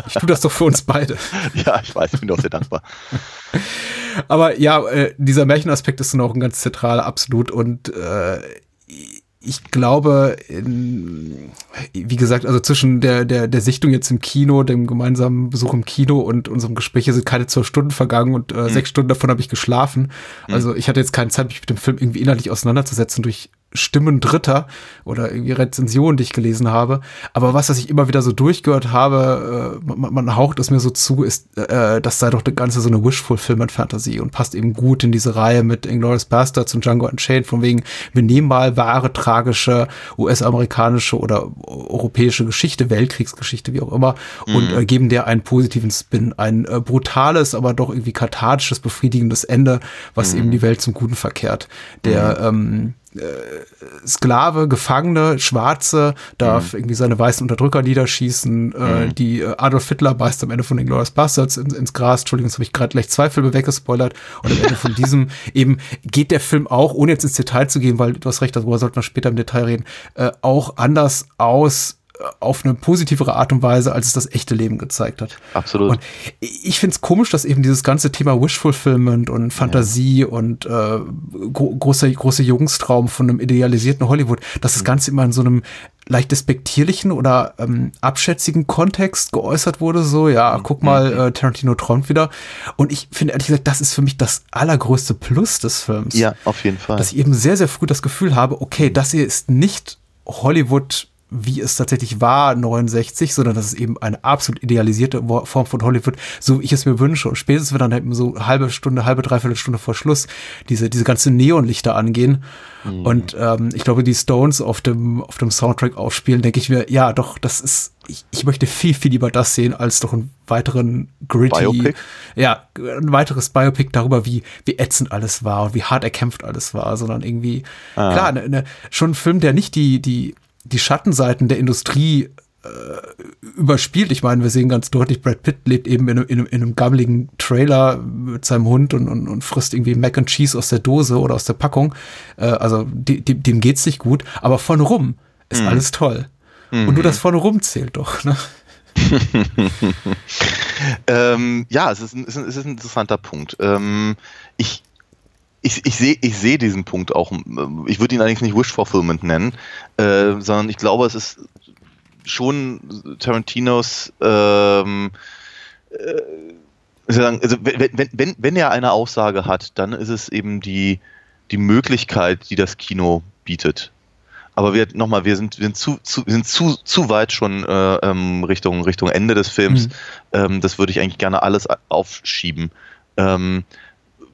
Ich tue das doch für uns beide. Ja, ich weiß, ich bin auch sehr dankbar. Aber ja, äh, dieser Märchenaspekt ist dann auch ein ganz zentraler, absolut. Und äh, ich glaube, in, wie gesagt, also zwischen der, der, der Sichtung jetzt im Kino, dem gemeinsamen Besuch im Kino und unserem Gespräch hier sind keine zwölf Stunden vergangen und äh, sechs Stunden davon habe ich geschlafen. Also ich hatte jetzt keine Zeit, mich mit dem Film irgendwie innerlich auseinanderzusetzen durch Stimmen Dritter oder irgendwie Rezensionen, die ich gelesen habe. Aber was, was ich immer wieder so durchgehört habe, äh, man, man haucht es mir so zu, ist, äh, das sei doch das Ganze so eine Wish-Fulfillment-Fantasie und passt eben gut in diese Reihe mit Inglourious Bastards und Django Unchained, von wegen, wir nehmen mal wahre, tragische US-amerikanische oder europäische Geschichte, Weltkriegsgeschichte, wie auch immer, und äh, geben der einen positiven Spin, ein äh, brutales, aber doch irgendwie kathartisches, befriedigendes Ende, was eben die Welt zum Guten verkehrt. Der, ähm, Sklave, Gefangene, Schwarze darf irgendwie seine weißen Unterdrücker niederschießen. Äh, die äh, Adolf Hitler beißt am Ende von den Glorious Bastards ins, ins Gras. Entschuldigung, jetzt habe ich gerade gleich zwei Filme weggespoilert. Und am Ende von diesem eben geht der Film auch, ohne jetzt ins Detail zu gehen, weil du hast recht, darüber sollten wir später im Detail reden, äh, auch anders aus äh, auf eine positivere Art und Weise, als es das echte Leben gezeigt hat. Absolut. Und ich finde es komisch, dass eben dieses ganze Thema Wish Fulfillment und Fantasie und äh, gro großer große Jungstraum von einem idealisierten Hollywood, dass das Ganze immer in so einem leicht despektierlichen oder ähm, abschätzigen Kontext geäußert wurde. So, ja, guck mal, äh, Tarantino träumt wieder. Und ich finde ehrlich gesagt, das ist für mich das allergrößte Plus des Films ja, auf jeden Fall. dass ich eben sehr, sehr früh das Gefühl habe, okay, das hier ist nicht Hollywood, wie es tatsächlich war, 69, sondern das ist eben eine absolut idealisierte Form von Hollywood, so wie ich es mir wünsche. Und spätestens, wenn dann eben so halbe Stunde, halbe, dreiviertel Stunde vor Schluss diese, diese ganzen Neonlichter angehen und ähm, ich glaube, die Stones auf dem, auf dem Soundtrack aufspielen, denke ich mir, ja, doch, das ist, ich, ich möchte viel, viel lieber das sehen, als doch einen weiteren gritty, Biopic? ja, ein weiteres Biopic darüber, wie, wie ätzend alles war und wie hart erkämpft alles war, sondern irgendwie, klar, ne, ne, schon ein Film, der nicht die, die, die Schattenseiten der Industrie äh, überspielt. Ich meine, wir sehen ganz deutlich, Brad Pitt lebt eben in einem, in einem, in einem gammeligen Trailer mit seinem Hund und, und, und frisst irgendwie Mac and Cheese aus der Dose oder aus der Packung. Äh, also dem geht's nicht gut, aber von rum ist alles toll. Und nur das von rum zählt doch. Ne? Ähm, ja, es ist, ein, es ist ein- es ist ein interessanter Punkt. Ähm, ich ich, ich sehe ich seh diesen Punkt auch. ähm, Ich würde ihn allerdings nicht Wish Fulfillment nennen, äh, sondern ich glaube, es ist schon Tarantinos, ähm, äh, also wenn, wenn, wenn, er eine Aussage hat, dann ist es eben die, die Möglichkeit, die das Kino bietet. Aber wir nochmal, wir sind, wir sind zu, zu, wir sind zu, zu weit schon äh, ähm, Richtung, Richtung Ende des Films. Mhm. Ähm, das würde ich eigentlich gerne alles aufschieben. Ähm,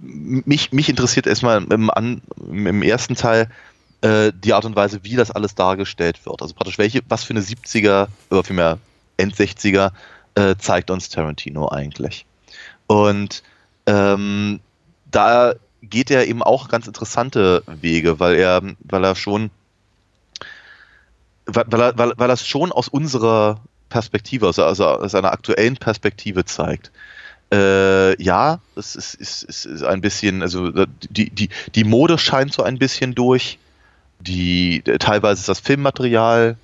mich, mich interessiert erstmal im, An, im ersten Teil äh, die Art und Weise, wie das alles dargestellt wird. Also praktisch welche, was für eine 70er oder vielmehr End 60er äh, zeigt uns Tarantino eigentlich. Und ähm, da geht er eben auch ganz interessante Wege, weil er, weil er schon, weil, weil, weil, weil er es schon aus unserer Perspektive, also, also aus einer aktuellen Perspektive zeigt. Äh, ja, es ist, ist, ist, ist ein bisschen, also die, die, die Mode scheint so ein bisschen durch. Die, teilweise ist das Filmmaterial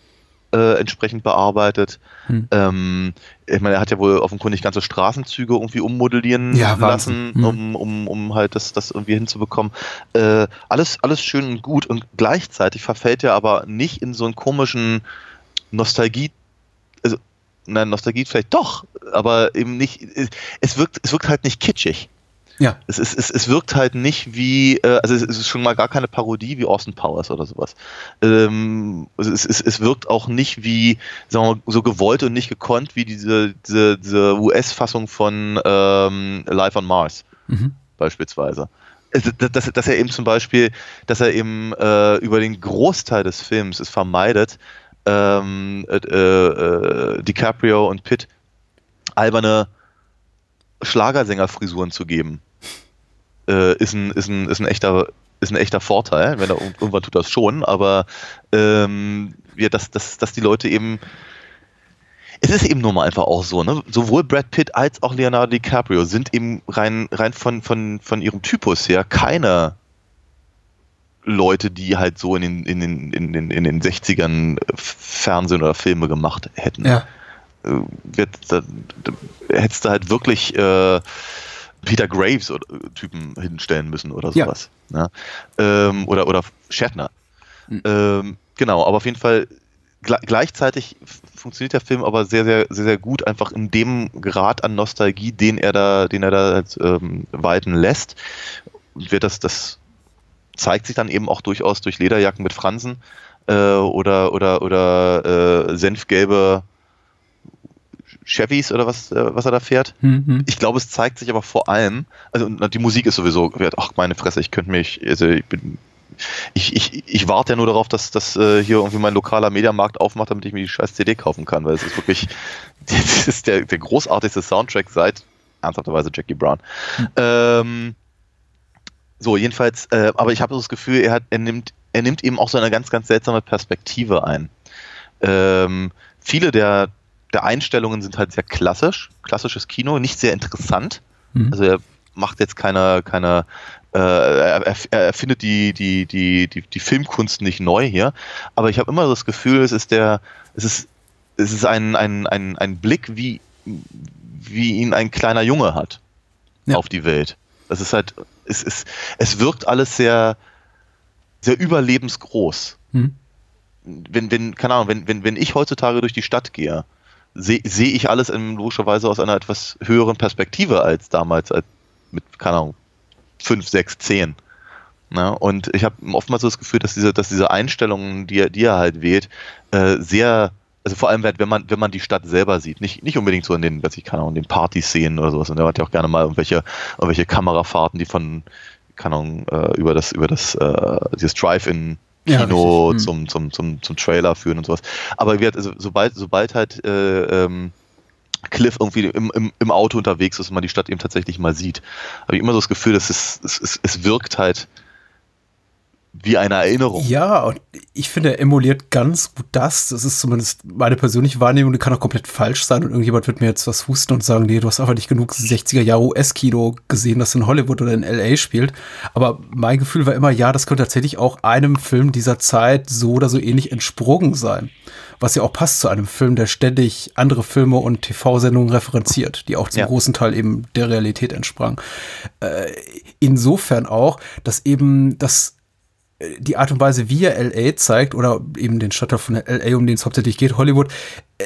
äh, entsprechend bearbeitet. Hm. Ähm, ich meine, er hat ja wohl offenkundig ganze Straßenzüge irgendwie ummodellieren Ja, lassen. Hm. um, um, um halt das, das irgendwie hinzubekommen. Äh, alles, alles schön und gut und gleichzeitig verfällt er aber nicht in so einen komischen Nostalgie, also nein, Nostalgie vielleicht doch, aber eben nicht, es wirkt, es wirkt halt nicht kitschig. Ja. Es, ist, es, es wirkt halt nicht wie, äh, also es ist schon mal gar keine Parodie wie Austin Powers oder sowas. Ähm, es, es, es- wirkt auch nicht wie, sagen wir mal, so gewollt und nicht gekonnt wie diese, diese, diese US-Fassung von ähm, Life on Mars Mhm. beispielsweise. Also, dass, dass- dass er eben zum Beispiel, dass er eben äh, über den Großteil des Films es vermeidet, ähm, äh, äh, DiCaprio und Pitt alberne Schlagersängerfrisuren zu geben, äh, ist, ein, ist, ein, ist, ein echter, ist ein echter Vorteil. Wenn er, irgendwann tut das schon, aber ähm, ja, dass, dass, dass die Leute eben. Es ist eben nun mal einfach auch so, ne? Sowohl Brad Pitt als auch Leonardo DiCaprio sind eben rein, rein von, von, von ihrem Typus her keine Leute, die halt so in den, in den, in den, in den 60ern Fernsehen oder Filme gemacht hätten Ja. äh, wird, da, da, hättest du halt wirklich äh, Peter Graves oder äh, Typen hinstellen müssen oder Ja. sowas. Ne? Ähm, oder, oder Shatner. Ähm, genau, aber auf jeden Fall gle gleichzeitig funktioniert der Film aber sehr, sehr, sehr, sehr gut, einfach in dem Grad an Nostalgie, den er da, den er da halt, ähm, walten lässt. Wird das, das zeigt sich dann eben auch durchaus durch Lederjacken mit Fransen äh, oder, oder, oder äh, senfgelbe Chevys oder was, äh, was er da fährt. Mhm. Ich glaube, es zeigt sich aber vor allem, also die Musik ist sowieso, ach meine Fresse, ich könnte mich, also ich bin, ich, ich, ich warte ja nur darauf, dass, dass äh, hier irgendwie mein lokaler Mediamarkt aufmacht, damit ich mir die scheiß CD kaufen kann, weil es ist wirklich, das ist der, der großartigste Soundtrack seit ernsthafterweise Jackie Brown. Ähm, so, jedenfalls, äh, aber ich habe so das Gefühl, er, hat, er, nimmt, er nimmt eben auch so eine ganz, ganz seltsame Perspektive ein. Ähm, viele der, der Einstellungen sind halt sehr klassisch, klassisches Kino, nicht sehr interessant. Mhm. Also er macht jetzt keine, keine äh, er, er erfindet die, die, die, die, die Filmkunst nicht neu hier, aber ich habe immer das Gefühl, es ist der, es ist, es ist ein, ein, ein, ein Blick, wie, wie ihn ein kleiner Junge hat Ja. auf die Welt. Das ist halt, es, ist, es wirkt alles sehr, sehr überlebensgroß. Mhm. Wenn, wenn, keine Ahnung, wenn, wenn, wenn ich heutzutage durch die Stadt gehe, sehe seh ich alles in logischerweise aus einer etwas höheren Perspektive als damals, als mit, keine Ahnung, 5, 6, 10. Na, und ich habe oftmals so das Gefühl, dass diese, dass diese Einstellungen, die er, die er halt wählt, äh, sehr, also vor allem, wenn man, wenn man die Stadt selber sieht, nicht, nicht unbedingt so in den, weiß ich, keine Ahnung, in den Partyszenen oder sowas. Und er hat ja auch gerne mal irgendwelche, irgendwelche Kamerafahrten, die von, keine Ahnung, äh, über das, über das, äh, dieses Drive-In Ja, Kino richtig. zum, zum, zum, zum Trailer führen und sowas. Aber wie gesagt, also, sobald, sobald halt äh, ähm, Cliff irgendwie im, im, im Auto unterwegs ist und man die Stadt eben tatsächlich mal sieht, habe ich immer so das Gefühl, dass es, es, es, es wirkt halt wie eine Erinnerung. Ja, und ich finde, er emuliert ganz gut das. Das ist zumindest meine persönliche Wahrnehmung, die kann auch komplett falsch sein und irgendjemand wird mir jetzt was husten und sagen, nee, du hast einfach nicht genug 60er Jahre US-Kino gesehen, das in Hollywood oder in LA spielt. Aber mein Gefühl war immer, ja, das könnte tatsächlich auch einem Film dieser Zeit so oder so ähnlich entsprungen sein. Was ja auch passt zu einem Film, der ständig andere Filme und TV-Sendungen referenziert, die auch zum Ja. großen Teil eben der Realität entsprangen. Äh, insofern auch, dass eben das die Art und Weise, wie er LA zeigt, oder eben den Stadtteil von LA, um den es hauptsächlich geht, Hollywood, äh,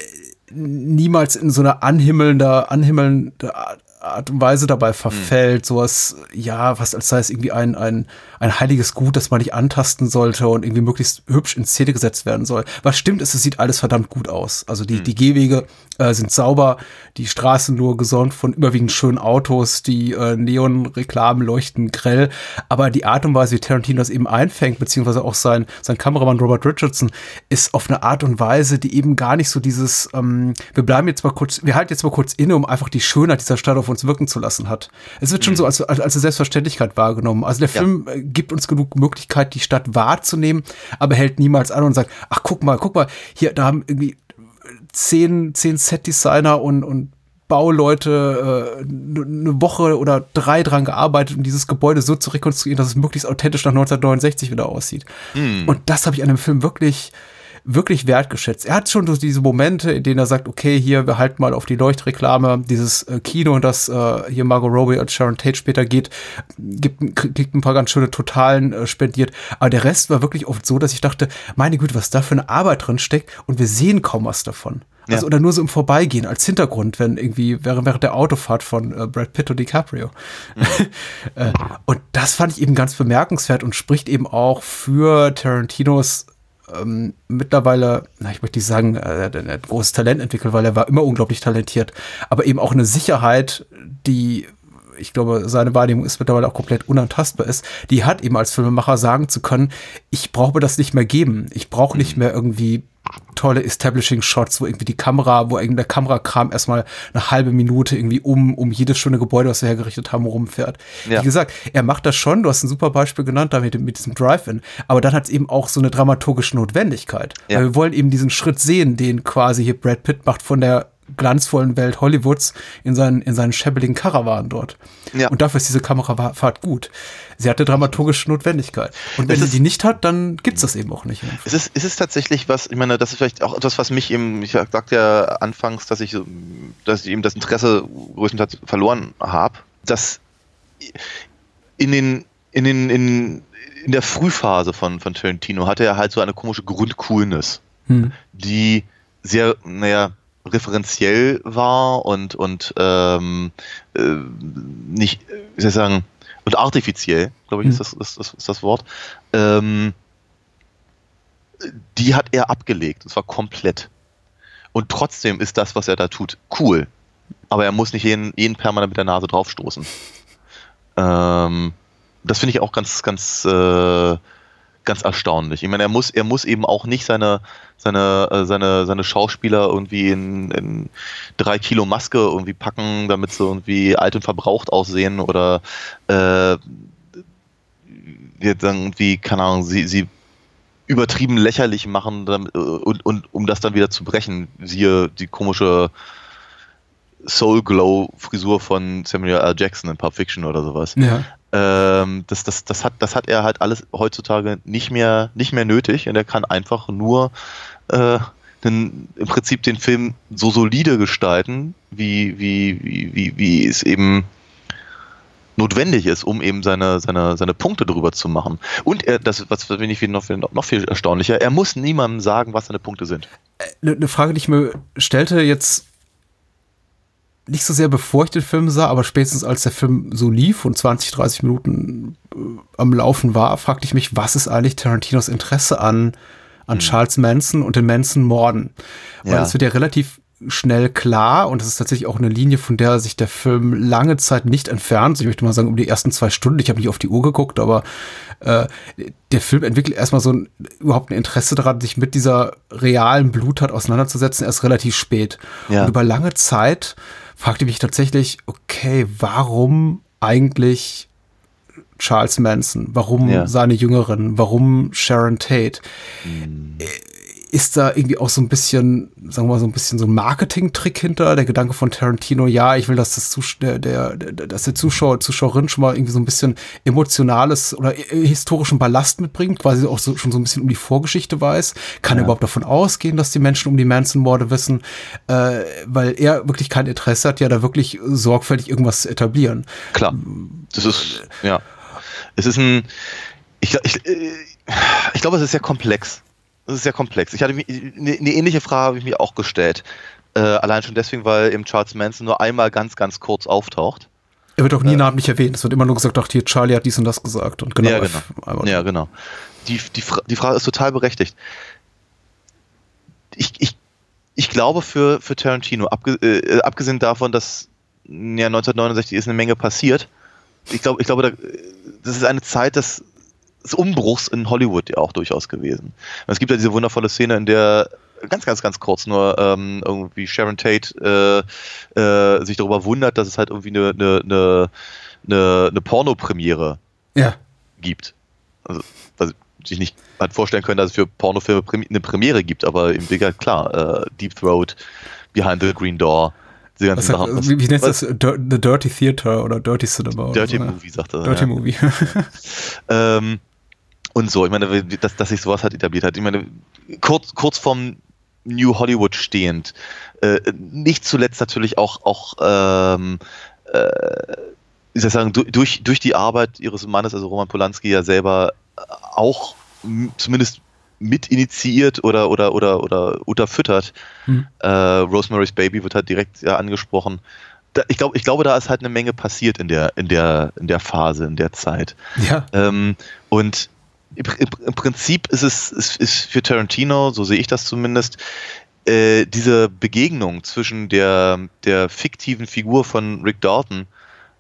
niemals in so einer anhimmelnder, anhimmelnde Art und Weise dabei verfällt, sowas, ja, was als sei es irgendwie ein, ein, ein heiliges Gut, das man nicht antasten sollte und irgendwie möglichst hübsch in Szene gesetzt werden soll. Was stimmt ist, es sieht alles verdammt gut aus. Also die, die Gehwege äh, sind sauber, die Straßen nur gesäumt von überwiegend schönen Autos, die äh, Neonreklamen leuchten grell, aber die Art und Weise, wie Tarantino das eben einfängt, beziehungsweise auch sein, sein Kameramann Robert Richardson, ist auf eine Art und Weise, die eben gar nicht so dieses, ähm, wir bleiben jetzt mal kurz, wir halten jetzt mal kurz inne, um einfach die Schönheit dieser Stadt auf uns wirken zu lassen hat. Es wird schon so als, als, als eine Selbstverständlichkeit wahrgenommen. Also der Film äh, gibt uns genug Möglichkeit, die Stadt wahrzunehmen, aber hält niemals an und sagt, ach guck mal, guck mal, hier, da haben irgendwie zehn, zehn Set-Designer und, und Bauleute äh, eine Woche oder drei dran gearbeitet, um dieses Gebäude so zu rekonstruieren, dass es möglichst authentisch nach 1969 wieder aussieht. Und das habe ich an dem Film wirklich wirklich wertgeschätzt. Er hat schon so diese Momente, in denen er sagt, okay, hier, wir halten mal auf die Leuchtreklame, dieses äh, Kino, das äh, hier Margot Robbie als Sharon Tate später geht, gibt, kriegt ein paar ganz schöne Totalen äh, spendiert. Aber der Rest war wirklich oft so, dass ich dachte, meine Güte, was da für eine Arbeit drin steckt und wir sehen kaum was davon. Also, Ja. oder nur so im Vorbeigehen als Hintergrund, wenn irgendwie während, während der Autofahrt von äh, Brad Pitt und DiCaprio. äh, und das fand ich eben ganz bemerkenswert und spricht eben auch für Tarantinos ähm, mittlerweile, na, ich möchte nicht sagen, er hat ein großes Talent entwickelt, weil er war immer unglaublich talentiert, aber eben auch eine Sicherheit, die ich glaube, seine Wahrnehmung ist mittlerweile auch komplett unantastbar ist, die hat eben als Filmemacher sagen zu können, ich brauche das nicht mehr geben. Ich brauche nicht mehr irgendwie tolle Establishing Shots, wo irgendwie die Kamera, wo der Kamerakram erstmal eine halbe Minute irgendwie um, um jedes schöne Gebäude, was wir hergerichtet haben, rumfährt. Ja. Wie gesagt, er macht das schon, du hast ein super Beispiel genannt, damit mit diesem Drive-In, aber dann hat es eben auch so eine dramaturgische Notwendigkeit. Ja. Weil wir wollen eben diesen Schritt sehen, den quasi hier Brad Pitt macht von der glanzvollen Welt Hollywoods in seinen, in seinen schäbeligen Karawan dort. Ja. Und dafür ist diese Kamerafahrt gut. Sie hatte dramaturgische Notwendigkeit. Und wenn Es sie die nicht hat, dann gibt's das eben auch nicht. Es ist, es ist tatsächlich was, ich meine, das ist vielleicht auch etwas, was mich eben, ich sagte ja anfangs, dass ich, dass ich eben das Interesse größtenteils verloren habe, dass in den, in den, in, in der Frühphase von, von Tarantino hatte er halt so eine komische Grundcoolness, Hm. die sehr, naja, referenziell war und, und ähm, äh, nicht, wie soll ich sagen, und artifiziell, glaube ich, ist, das, ist, das, ist das Wort. Ähm, die hat er abgelegt. Und zwar komplett. Und trotzdem ist das, was er da tut, cool. Aber er muss nicht jeden, jeden permanent mit der Nase draufstoßen. Ähm, das finde ich auch ganz, ganz, äh, ganz erstaunlich. Ich meine, er muss, er muss eben auch nicht seine, seine, äh, seine, seine Schauspieler irgendwie in, in drei Kilo Maske irgendwie packen, damit sie irgendwie alt und verbraucht aussehen oder äh, jetzt irgendwie, keine Ahnung, sie, sie übertrieben lächerlich machen damit, äh, und, und um das dann wieder zu brechen. Siehe die komische Soul Glow Frisur von Samuel L. Jackson in Pulp Fiction oder sowas. Ja. Ähm, das, das, das, hat, das hat er halt alles heutzutage nicht mehr, nicht mehr nötig und er kann einfach nur äh, den, im Prinzip den Film so solide gestalten, wie, wie, wie, wie, wie es eben notwendig ist, um eben seine, seine, seine Punkte drüber zu machen. Und er, das, was finde ich noch, noch viel erstaunlicher, er muss niemandem sagen, was seine Punkte sind. Eine ne Frage, die ich mir stellte, jetzt nicht so sehr bevor ich den Film sah, aber spätestens als der Film so lief und 20, 30 Minuten äh, am Laufen war, fragte ich mich, was ist eigentlich Tarantinos Interesse an, an Charles Manson und den Manson-Morden? Weil Ja. es wird ja relativ schnell klar und es ist tatsächlich auch eine Linie, von der sich der Film lange Zeit nicht entfernt. Ich möchte mal sagen, um die ersten zwei Stunden, ich habe nicht auf die Uhr geguckt, aber äh, der Film entwickelt erstmal so ein, überhaupt ein Interesse daran, sich mit dieser realen Bluttat auseinanderzusetzen, erst relativ spät. Ja. Und über lange Zeit fragte ich mich tatsächlich, okay, warum eigentlich Charles Manson? Warum Ja. seine Jüngerin? Warum Sharon Tate? Äh, Ist da irgendwie auch so ein bisschen, sagen wir mal, so ein bisschen so ein Marketing-Trick hinter? Der Gedanke von Tarantino, ja, ich will, dass das Zus der, der, der, dass der Zuschauer, Zuschauerin schon mal irgendwie so ein bisschen emotionales oder äh, historischen Ballast mitbringt, quasi auch so, schon so ein bisschen um die Vorgeschichte weiß. Kann er überhaupt davon ausgehen, dass die Menschen um die Manson-Morde wissen? Äh, weil er wirklich kein Interesse hat, ja, da wirklich sorgfältig irgendwas zu etablieren. Klar. Das ist, ja. Es ist ein, Ich, ich, äh, ich glaube, es ist sehr komplex. Es ist sehr komplex. Ich hatte mir eine, eine ähnliche Frage habe ich mir auch gestellt. Äh, allein schon deswegen, weil eben Charles Manson nur einmal ganz, ganz kurz auftaucht. Er wird auch nie namentlich erwähnt. Es wird immer nur gesagt, ach, hier, Charlie hat dies und das gesagt. Und genau. ja, genau. einmal- Ja, genau. Die, die, Fra die Frage ist total berechtigt. Ich, ich, ich glaube für, für Tarantino, abge äh, abgesehen davon, dass ja, 1969 ist eine Menge passiert, ich glaube, ich glaube da, das ist eine Zeit des, des Umbruchs in Hollywood ja auch durchaus gewesen. Es gibt ja diese wundervolle Szene, in der ganz, ganz, ganz kurz nur ähm, irgendwie Sharon Tate äh, äh, sich darüber wundert, dass es halt irgendwie eine, eine, eine, eine, eine Pornopremiere Ja. gibt. Also, was ich sich nicht hat vorstellen können, dass es für Pornofilme eine Premiere gibt, aber im Digga, klar, äh, Deep Throat, Behind the Green Door, diese ganzen Was, Sachen. sagt- wie, wie nennt Was- das? The Dirty Theater oder Dirty Cinema? oder Dirty so, ja. Movie, sagt er. Dirty ja. Movie. Ähm, und so, ich meine, dass, dass sich sowas halt etabliert hat. Ich meine, kurz, kurz vorm New Hollywood stehend, äh, nicht zuletzt natürlich auch, auch ähm, äh, wie soll ich sagen, du- durch, durch die Arbeit ihres Mannes, also Roman Polanski, ja selber auch zumindest mit initiiert oder, oder, oder, oder unterfüttert. Hm. Äh, Rosemary's Baby wird halt direkt ja angesprochen. Da, ich, glaub, ich glaube, da ist halt eine Menge passiert in der, in der, in der Phase, in der Zeit. ja. Ähm, und im, im, Prinzip ist es ist, ist für Tarantino, so sehe ich das zumindest, äh, diese Begegnung zwischen der, der fiktiven Figur von Rick Dalton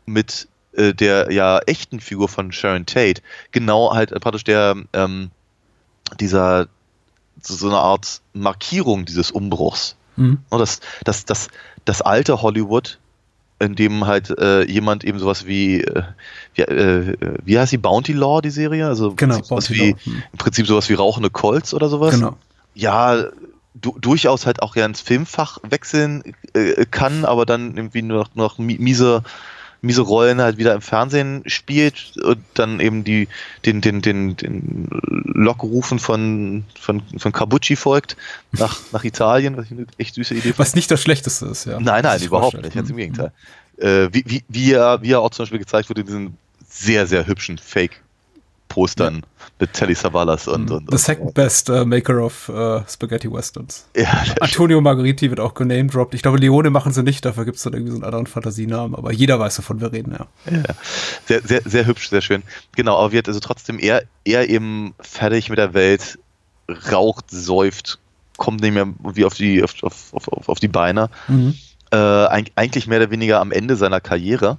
mit äh, der ja echten Figur von Sharon Tate, genau halt praktisch der ähm, dieser so, eine Art Markierung dieses Umbruchs. Hm. Ne, Das, das, das, das alte Hollywood, in dem halt äh, jemand eben sowas wie, äh, wie, äh, wie heißt die Bounty Law, die Serie? Also im Genau, Prinzip sowas wie, hm. im Prinzip sowas wie rauchende Colts oder sowas. Genau. Ja, du, durchaus halt auch ja ins Filmfach wechseln äh, kann, aber dann irgendwie nur noch, nur noch mi- miese, miese Rollen halt wieder im Fernsehen spielt und dann eben die, den, den, den, den Lockrufen von, von, von Carbucci folgt nach, nach Italien, was ich eine echt süße Idee fand. Was nicht das Schlechteste ist, ja. Nein, nein, überhaupt vorstellen. nicht. Ganz im Hm. Gegenteil. Äh, wie, wie, wie, er, wie er auch zum Beispiel gezeigt wurde in diesen sehr, sehr hübschen Fake-Postern mit Telly Savalas und, und, The second best uh, maker of uh, Spaghetti Westerns. ja, Antonio Margheriti wird auch genamedropped. Ich glaube, Leone machen sie nicht, dafür gibt es dann irgendwie so einen anderen Fantasienamen, aber jeder weiß, wovon wir reden, ja. sehr, sehr, sehr hübsch, sehr schön. Genau, aber wird also trotzdem eher, eher eben fertig mit der Welt, raucht, säuft, kommt nicht mehr wie auf die, auf, auf, auf, auf die Beine. Äh, eig- eigentlich mehr oder weniger am Ende seiner Karriere.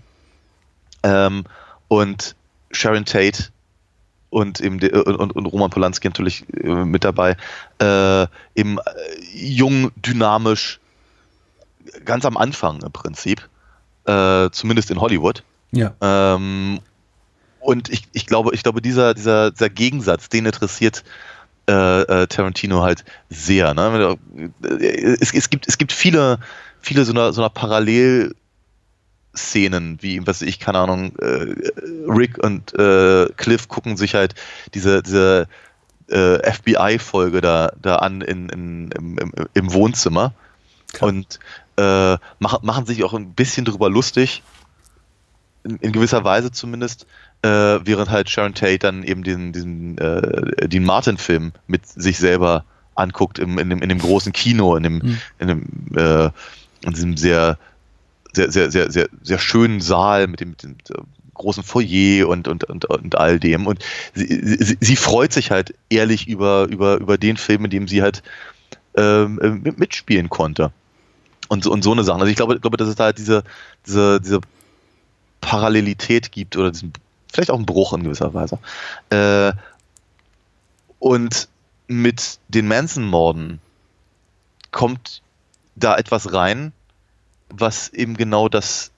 Ähm, und Sharon Tate und eben de, und, und, Roman Polanski natürlich äh, mit dabei. Äh, eben äh, jung, dynamisch, ganz am Anfang im Prinzip. Äh, zumindest in Hollywood. Ja. Ähm, und ich, ich glaube, ich glaube, dieser, dieser, dieser Gegensatz, den interessiert äh, äh, Tarantino halt sehr. Ne? Es, es, gibt, es gibt viele, viele so einer, so einer Parallelszenen, wie, was ich, keine Ahnung, äh, Rick und äh, Cliff gucken sich halt diese, diese äh, FBI-Folge da, da an in, in, im, im, im Wohnzimmer Klar. und äh, machen, machen sich auch ein bisschen drüber lustig, in, in gewisser Weise zumindest, äh, während halt Sharon Tate dann eben diesen, diesen äh, Dean Martin-Film mit sich selber anguckt im, in, dem, in dem großen Kino, in dem, Mhm. in dem äh, in diesem sehr, sehr, sehr, sehr, sehr, sehr schönen Saal mit dem, mit dem äh, großen Foyer und, und, und, und all dem. Und sie, sie, sie freut sich halt ehrlich über, über, über den Film, in dem sie halt ähm, äh, mit- mitspielen konnte. Und, so- und so eine Sache. Also ich glaube, ich glaube, dass es da halt diese, diese, diese Parallelität gibt oder diesen, vielleicht auch einen Bruch in gewisser Weise. Äh, und mit den Manson-Morden kommt da etwas rein, was eben genau das,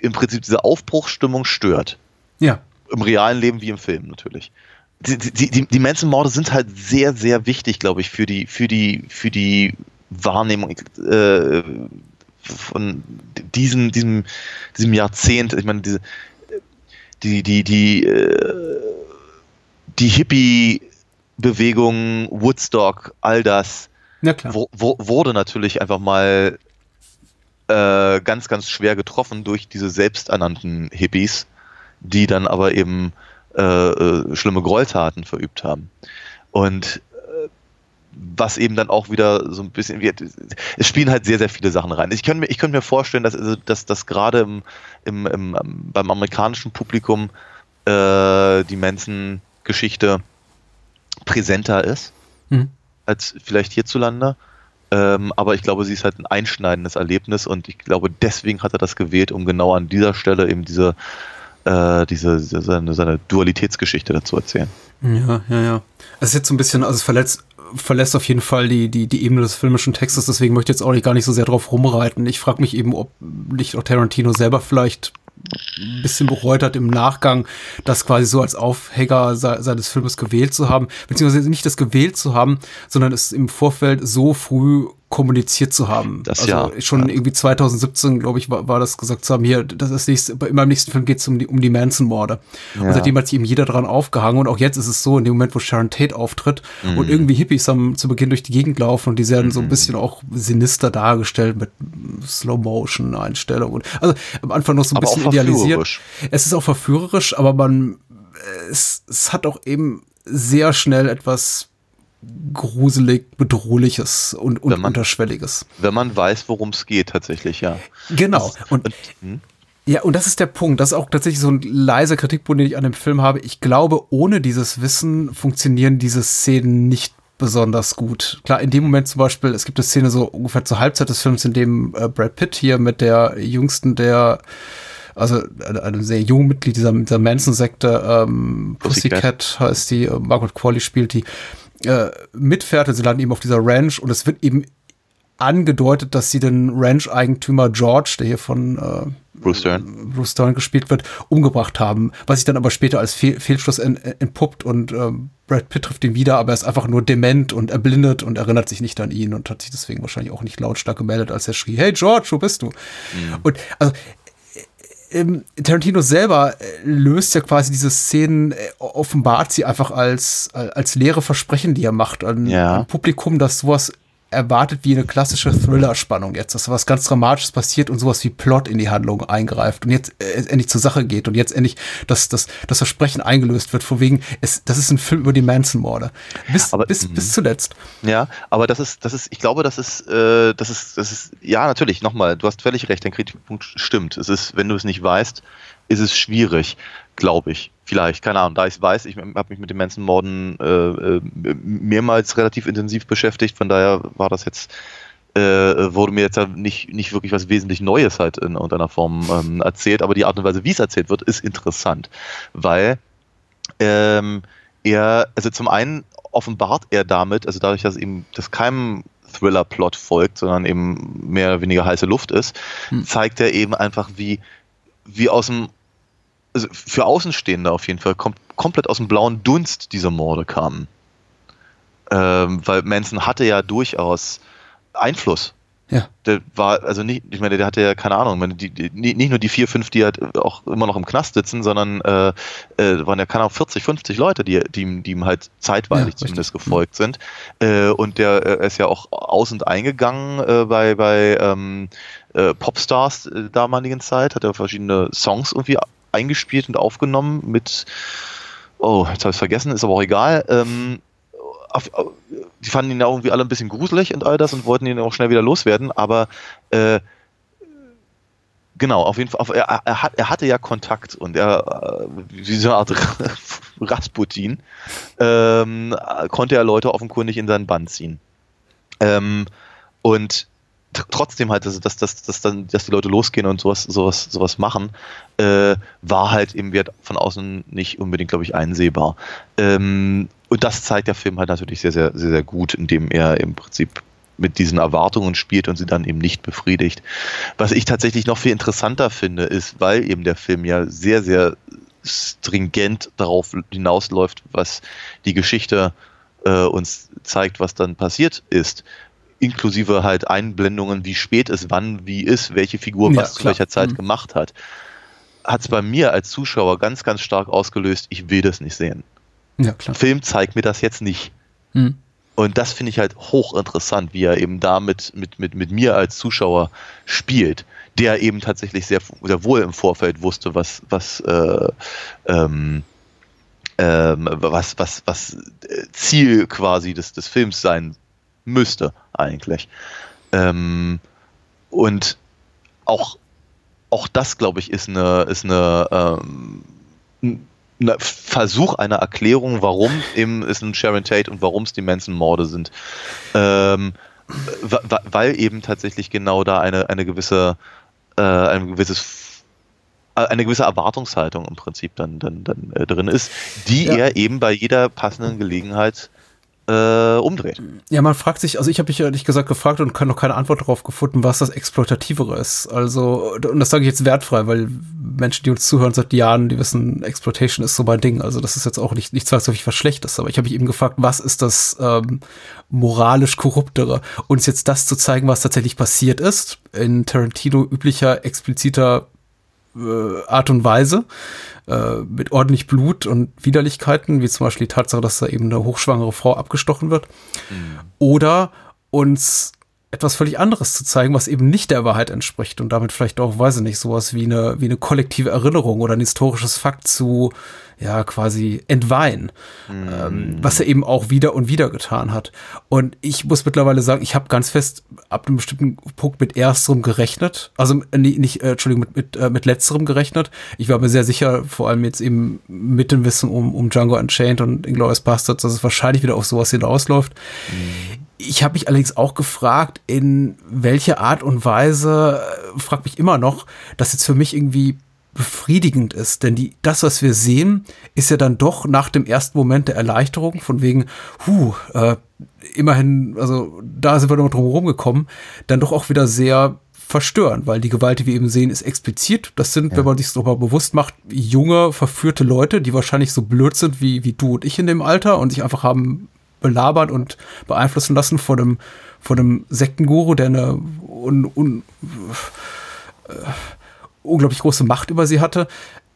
im Prinzip diese Aufbruchsstimmung stört. Ja. Im realen Leben wie im Film natürlich. Die, die, die, die Manson-Morde sind halt sehr, sehr wichtig, glaube ich, für die, für die, für die Wahrnehmung äh, von diesem, diesem, diesem Jahrzehnt. Ich meine, diese, die, die, die, äh, die Hippie-Bewegung, Woodstock, all das, Ja, wo, wo, wurde natürlich einfach mal äh, ganz, ganz schwer getroffen durch diese selbsternannten Hippies, die dann aber eben äh, äh, schlimme Gräueltaten verübt haben. Und äh, was eben dann auch wieder so ein bisschen wird, es spielen halt sehr, sehr viele Sachen rein. Ich könnte mir, ich könnte mir vorstellen, dass, also, dass, dass gerade im, im, im, beim amerikanischen Publikum äh, die Manson-Geschichte präsenter ist Mhm. als vielleicht hierzulande. Ähm, aber ich glaube, sie ist halt ein einschneidendes Erlebnis und ich glaube, deswegen hat er das gewählt, um genau an dieser Stelle eben diese, äh, diese, seine, seine Dualitätsgeschichte dazu erzählen. Ja, ja, ja. Es ist jetzt so ein bisschen, also es verletzt, verlässt auf jeden Fall die, die, die Ebene des filmischen Textes, deswegen möchte ich jetzt auch nicht, gar nicht so sehr drauf rumreiten. Ich frage mich eben, ob nicht auch Tarantino selber vielleicht ein bisschen bereut hat im Nachgang, das quasi so als Aufhänger se seines Filmes gewählt zu haben, beziehungsweise nicht das gewählt zu haben, sondern es im Vorfeld so früh kommuniziert zu haben. Das also ja, schon ja. irgendwie 2017, glaube ich, war, war das gesagt zu haben, hier, das ist nächste, in meinem nächsten Film geht es um die, um die Manson-Morde. Und Ja. seitdem hat sich eben jeder dran aufgehangen und auch jetzt ist es so, in dem Moment, wo Sharon Tate auftritt Mhm. und irgendwie Hippies am, zu Beginn durch die Gegend laufen und die werden so ein bisschen auch sinister dargestellt mit Slow-Motion-Einstellungen. Also am Anfang noch so ein Aber bisschen idealisiert. Es ist auch verführerisch, aber man, es, es hat auch eben sehr schnell etwas gruselig, bedrohliches und, und Wenn man- unterschwelliges. Wenn man weiß, worum es geht, tatsächlich, ja. Genau. Und, Und, hm? ja, und das ist der Punkt. Das ist auch tatsächlich so ein leiser Kritikpunkt, den ich an dem Film habe. Ich glaube, ohne dieses Wissen funktionieren diese Szenen nicht besonders gut. Klar, in dem Moment zum Beispiel, es gibt eine Szene so ungefähr zur Halbzeit des Films, in dem äh, Brad Pitt hier mit der jüngsten der also eine- einem sehr jungen Mitglied dieser, dieser Manson-Sekte, ähm, Pussycat. Pussycat heißt die, äh, Margaret Qualley spielt die, äh, mitfährt und sie landen eben auf dieser Ranch und es wird eben angedeutet, dass sie den Ranch-Eigentümer George, der hier von äh, Bruce Dern. Bruce Dern gespielt wird, umgebracht haben, was sich dann aber später als Fehl Fehlschluss ent entpuppt und ähm, Brad Pitt trifft ihn wieder, aber er ist einfach nur dement und erblindet und erinnert sich nicht an ihn und hat sich deswegen wahrscheinlich auch nicht lautstark gemeldet, als er schrie, hey George, wo bist du? Und also ähm, Tarantino selber äh, löst ja quasi diese Szenen, äh, offenbart sie einfach als, äh, als leere Versprechen, die er macht an, Ja. an Publikum, das sowas erwartet wie eine klassische Thriller-Spannung jetzt, dass was ganz Dramatisches passiert und sowas wie Plot in die Handlung eingreift und jetzt äh, endlich zur Sache geht und jetzt endlich das, das, das Versprechen eingelöst wird, vor wegen, es, das ist ein Film über die Manson-Morde. Bis, Aber- bis, mhm. bis zuletzt. Ja, aber das ist, das ist, ich glaube, das ist, äh, das ist, das ist, ja, natürlich, nochmal, du hast völlig recht, dein Kritikpunkt stimmt. Es ist, wenn du es nicht weißt, ist es schwierig, glaube ich. Vielleicht, keine Ahnung, da ich weiß, ich habe mich mit den Manson-Morden äh, äh, mehrmals relativ intensiv beschäftigt, von daher war das jetzt, äh, wurde mir jetzt ja nicht, nicht wirklich was wesentlich Neues halt in irgendeiner Form ähm, erzählt, aber die Art und Weise, wie es erzählt wird, ist interessant, weil ähm, er, also zum einen offenbart er damit, also dadurch, dass eben das keinem Thriller-Plot folgt, sondern eben mehr oder weniger heiße Luft ist, Hm. zeigt er eben einfach, wie, wie aus dem, also für Außenstehende auf jeden Fall, kom komplett aus dem blauen Dunst diese Morde kamen. Ähm, weil Manson hatte ja durchaus Einfluss Ja. der war, also nicht, ich meine, der hatte ja keine Ahnung, meine, die, die, nicht nur die vier, fünf, die halt auch immer noch im Knast sitzen, sondern äh, äh, waren ja keine Ahnung, 40, 50 Leute, die, die, ihm- die ihm halt zeitweilig Ja, zumindest richtig. gefolgt sind. Äh, und der äh, ist ja auch aus- und eingegangen äh, bei, bei ähm, äh, Popstars äh, damaligen Zeit, hat er verschiedene Songs irgendwie eingespielt und aufgenommen mit, oh, jetzt habe ich vergessen, ist aber auch egal. Ähm, auf, auf, die fanden ihn ja irgendwie alle ein bisschen gruselig und all das und wollten ihn auch schnell wieder loswerden, aber äh, genau, auf jeden Fall, auf, er, er, hat, er hatte ja Kontakt und er, äh, wie so eine Art Rasputin, ähm, konnte er Leute offenkundig in seinen Bann ziehen. Ähm, und trotzdem halt, dass, dass, dass, dass, dann, dass die Leute losgehen und sowas, sowas, sowas machen, äh, war halt im Wert von außen nicht unbedingt, glaube ich, einsehbar. Ähm, und das zeigt der Film halt natürlich sehr, sehr, sehr, sehr gut, indem er im Prinzip mit diesen Erwartungen spielt und sie dann eben nicht befriedigt. Was ich tatsächlich noch viel interessanter finde, ist, weil eben der Film ja sehr, sehr stringent darauf hinausläuft, was die Geschichte äh, uns zeigt, was dann passiert ist, inklusive halt Einblendungen, wie spät es wann, wie ist, welche Figur Ja, was zu klar. welcher Zeit Mhm. gemacht hat, hat es bei mir als Zuschauer ganz, ganz stark ausgelöst, ich will das nicht sehen. Ja, klar. Film zeigt mir das jetzt nicht. Hm. Und das finde ich halt hochinteressant, wie er eben damit mit, mit, mit mir als Zuschauer spielt, der eben tatsächlich sehr, sehr wohl im Vorfeld wusste, was, was, äh, ähm, ähm, was, was, was äh, Ziel quasi des, des Films sein müsste, eigentlich. Ähm, und auch, auch das, glaube ich, ist eine, ist eine, ähm, ein ein Versuch einer Erklärung, warum eben es ein Sharon Tate und warum es die Manson-Morde sind. Ähm, weil eben tatsächlich genau da eine, eine gewisse, äh, ein gewisses eine gewisse Erwartungshaltung im Prinzip dann, dann, dann äh, drin ist, die Ja. er eben bei jeder passenden Gelegenheit äh, umdreht. Ja, man fragt sich, also ich habe mich ehrlich gesagt gefragt und kann noch keine Antwort darauf gefunden, was das Exploitativere ist. Also, und das sage ich jetzt wertfrei, weil Menschen, die uns zuhören seit Jahren, die wissen, Exploitation ist so mein Ding. Also das ist jetzt auch nicht, nicht zwangsläufig was Schlechtes, aber ich habe mich eben gefragt, was ist das ähm, moralisch korruptere? Uns jetzt das zu zeigen, was tatsächlich passiert ist, in Tarantino üblicher, expliziter äh, Art und Weise, äh, mit ordentlich Blut und Widerlichkeiten, wie zum Beispiel die Tatsache, dass da eben eine hochschwangere Frau abgestochen wird. Oder uns etwas völlig anderes zu zeigen, was eben nicht der Wahrheit entspricht und damit vielleicht auch, weiß ich nicht, sowas wie eine, wie eine kollektive Erinnerung oder ein historisches Fakt zu, ja, quasi entweihen, ähm, was er eben auch wieder und wieder getan hat. Und ich muss mittlerweile sagen, ich habe ganz fest ab einem bestimmten Punkt mit ersterem gerechnet, also äh, nicht, äh, Entschuldigung, mit, mit, äh, mit letzterem gerechnet. Ich war mir sehr sicher, vor allem jetzt eben mit dem Wissen um, um Django Unchained und Inglourious Bastards, dass es wahrscheinlich wieder auf sowas hinausläuft. Ich habe mich allerdings auch gefragt, in welche Art und Weise, äh, frag mich immer noch, das jetzt für mich irgendwie befriedigend ist. Denn die, das, was wir sehen, ist ja dann doch nach dem ersten Moment der Erleichterung, von wegen, huh, äh, immerhin, also da sind wir noch drum herum gekommen, dann doch auch wieder sehr verstörend, weil die Gewalt, die wir eben sehen, ist explizit. Das sind, wenn man sich darüber bewusst macht, junge, verführte Leute, die wahrscheinlich so blöd sind wie, wie du und ich in dem Alter und sich einfach haben belabert und beeinflussen lassen von einem, von einem Sektenguru, der eine un, un, äh, unglaublich große Macht über sie hatte.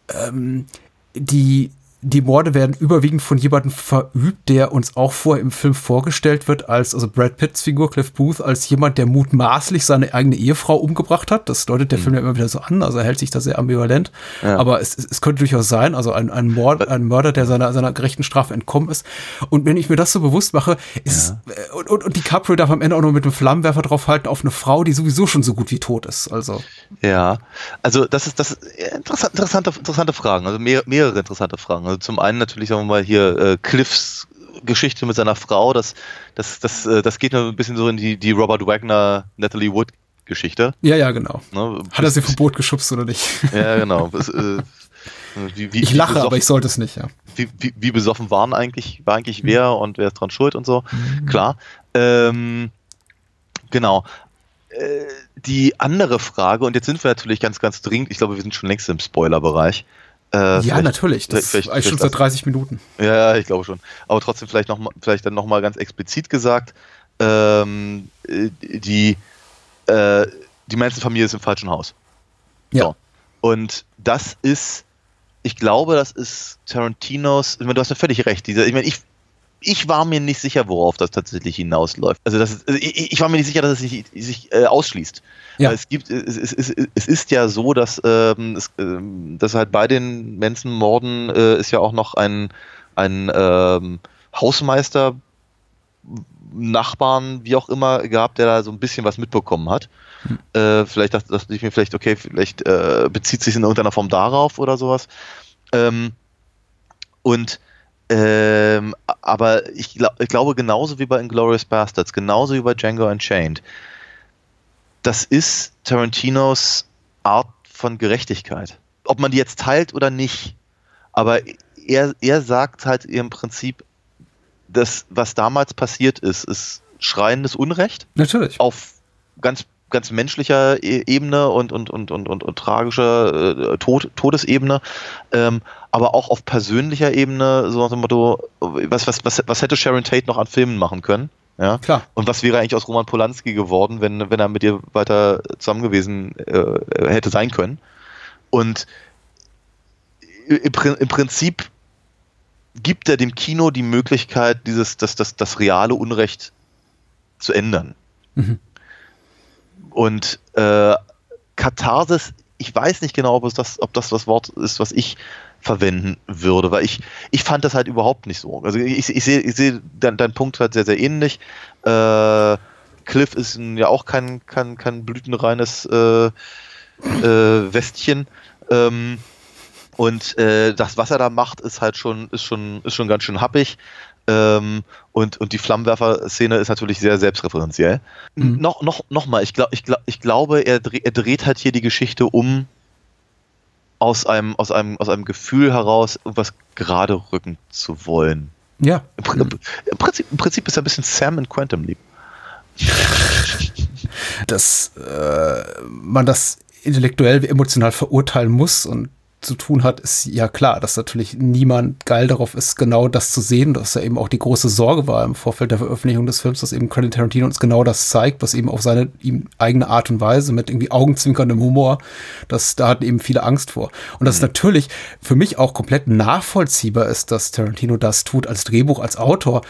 Ähm, die, die Morde werden überwiegend von jemandem verübt, der uns auch vorher im Film vorgestellt wird, als, also Brad Pitts Figur, Cliff Booth, als jemand, der mutmaßlich seine eigene Ehefrau umgebracht hat. Das deutet der Film ja immer wieder so an, also er hält sich da sehr ambivalent. Ja. Aber es, es, könnte durchaus sein, also ein, ein, Mord, ein Mörder, der seiner, seiner gerechten Strafe entkommen ist. Und wenn ich mir das so bewusst mache, ist, es- und, und, und DiCaprio darf am Ende auch noch mit dem Flammenwerfer draufhalten auf eine Frau, die sowieso schon so gut wie tot ist. Also. Ja, also das ist das ist interessant, interessante, interessante Fragen, also mehr, mehrere interessante Fragen. Also zum einen natürlich sagen wir mal hier äh, Cliffs Geschichte mit seiner Frau, das, das, das, äh, das geht nur ein bisschen so in die, die Robert Wagner, Natalie Wood Geschichte. Ja, ja, genau. Ne? Hat er sie vom Boot geschubst oder nicht? Ja, genau. Das, äh, wie, wie, Ich lache, aber besoffen- ich sollte es nicht, ja. wie, wie, besoffen waren eigentlich, war eigentlich wer und wer ist dran schuld und so. Klar. Ähm, genau. Äh, die andere Frage, und jetzt sind wir natürlich ganz, ganz dringend, ich glaube, wir sind schon längst im Spoiler-Bereich. Äh, ja, natürlich. Das vielleicht- ich schon seit 30 Minuten. ja, ich glaube schon. Aber trotzdem vielleicht noch mal, vielleicht dann nochmal ganz explizit gesagt, ähm, äh, die, äh, die Manson-Familie ist im falschen Haus. Ja. So. Und das ist, ich glaube, das ist Tarantinos, ich meine, du hast ja völlig recht. Dieser, ich meine, ich, ich war mir nicht sicher, worauf das tatsächlich hinausläuft. Also, das ist, also ich, ich war mir nicht sicher, dass es sich, sich äh, ausschließt. Ja. Es, gibt, es, es, es, es ist ja so, dass, ähm, es, ähm, dass halt bei den Manson-Morden äh, ist ja auch noch ein, ein ähm, Hausmeister, Nachbarn, wie auch immer, gehabt, der da so ein bisschen was mitbekommen hat. Äh, vielleicht dachte, dachte ich mir vielleicht, okay, vielleicht äh, bezieht sich in irgendeiner Form darauf oder sowas. Ähm, und ähm, aber ich, glaub, ich glaube, genauso wie bei Inglourious Bastards, genauso wie bei Django Unchained, das ist Tarantinos Art von Gerechtigkeit. Ob man die jetzt teilt oder nicht. Aber er, er sagt halt im Prinzip, das, was damals passiert ist, ist schreiendes Unrecht Natürlich. auf ganz, ganz menschlicher E- Ebene und, und, und, und, und, und tragischer äh, Tod, Todesebene, ähm, aber auch auf persönlicher Ebene, so nach dem Motto, was, was, was, was hätte Sharon Tate noch an Filmen machen können? Ja? Klar. Und was wäre eigentlich aus Roman Polanski geworden, wenn, wenn er mit ihr weiter zusammen gewesen äh, hätte sein können? Und im, im Prinzip gibt er dem Kino die Möglichkeit, dieses, das, das, das reale Unrecht zu ändern. Mhm. Und äh, Katharsis, ich weiß nicht genau, ob, es das, ob das das Wort ist, was ich verwenden würde, weil ich, ich fand das halt überhaupt nicht so. Also ich, ich sehe ich sehe dein, dein Punkt halt sehr, sehr ähnlich. Äh, Cliff ist ja auch kein, kein, kein blütenreines äh, äh, Westchen. Ähm, und äh, das, was er da macht, ist halt schon, ist schon, ist schon ganz schön happig. Ähm, und, und die Flammenwerfer-Szene ist natürlich sehr selbstreferenziell. Mhm. Noch, noch, noch mal, ich, glaub, ich, glaub, ich glaube, er, dreh, er dreht halt hier die Geschichte um aus einem, aus einem, aus einem Gefühl heraus, was gerade rücken zu wollen. Ja. Im, im, Prinzip, Im Prinzip ist er ein bisschen Sam in Quantum Leap. dass äh, man das intellektuell wie emotional verurteilen muss und zu tun hat, ist ja klar, dass natürlich niemand geil darauf ist, genau das zu sehen, dass ja eben auch die große Sorge war im Vorfeld der Veröffentlichung des Films, dass eben Quentin Tarantino uns genau das zeigt, was eben auf seine ihm eigene Art und Weise mit irgendwie augenzwinkerndem Humor, dass da hatten eben viele Angst vor. Und das ist natürlich für mich auch komplett nachvollziehbar ist, dass Tarantino das tut als Drehbuch, als Autor,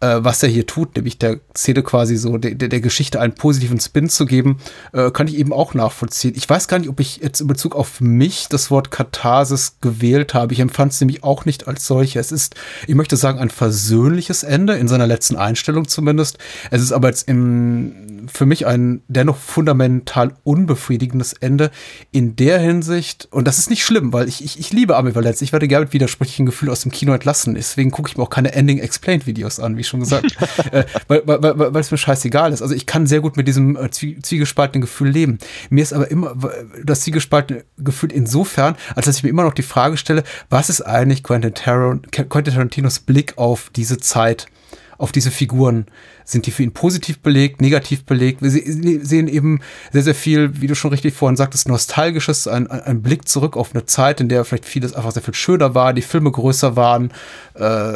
äh, was er hier tut, nämlich der Szene quasi so der, der Geschichte einen positiven Spin zu geben, äh, kann ich eben auch nachvollziehen. Ich weiß gar nicht, ob ich jetzt in Bezug auf mich das Wort Katharsis gewählt habe. Ich empfand es nämlich auch nicht als solche. Es ist, ich möchte sagen, ein versöhnliches Ende, in seiner letzten Einstellung zumindest. Es ist aber jetzt im, für mich ein dennoch fundamental unbefriedigendes Ende in der Hinsicht, und das ist nicht schlimm, weil ich, ich, ich liebe Ambivalenz. Ich werde gerne mit widersprüchlichen Gefühlen aus dem Kino entlassen. Deswegen gucke ich mir auch keine Ending Explained Videos an, wie schon gesagt. äh, weil, weil, weil, weil es mir scheißegal ist. Also ich kann sehr gut mit diesem äh, zwie- zwiegespaltenen Gefühl leben. Mir ist aber immer das zwiegespaltene Gefühl insofern, als dass ich mir immer noch die Frage stelle, was ist eigentlich Quentin, Taran Quentin Tarantinos Blick auf diese Zeit? Auf diese Figuren. Sind die für ihn positiv belegt, negativ belegt? Wir se- sehen eben sehr, sehr viel, wie du schon richtig vorhin sagtest, Nostalgisches, ein, ein Blick zurück auf eine Zeit, in der vielleicht vieles einfach sehr viel schöner war, die Filme größer waren, äh,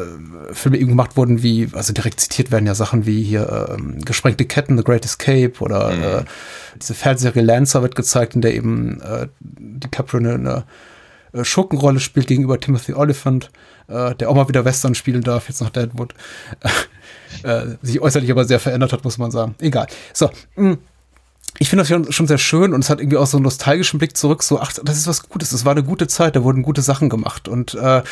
Filme eben gemacht wurden wie, also direkt zitiert werden ja Sachen wie hier ähm, Gesprengte Ketten, The Great Escape oder äh, diese Fernsehserie Lancer wird gezeigt, in der eben äh, DiCaprio eine, eine äh, Schurkenrolle spielt gegenüber Timothy Oliphant, äh, der auch mal wieder Western spielen darf, jetzt nach Deadwood. äh, sich äußerlich aber sehr verändert hat, muss man sagen. Egal. So. mh. Ich finde das schon, schon sehr schön und es hat irgendwie auch so einen nostalgischen Blick zurück, so, ach, das ist was Gutes, das war eine gute Zeit, da wurden gute Sachen gemacht. Und äh, äh,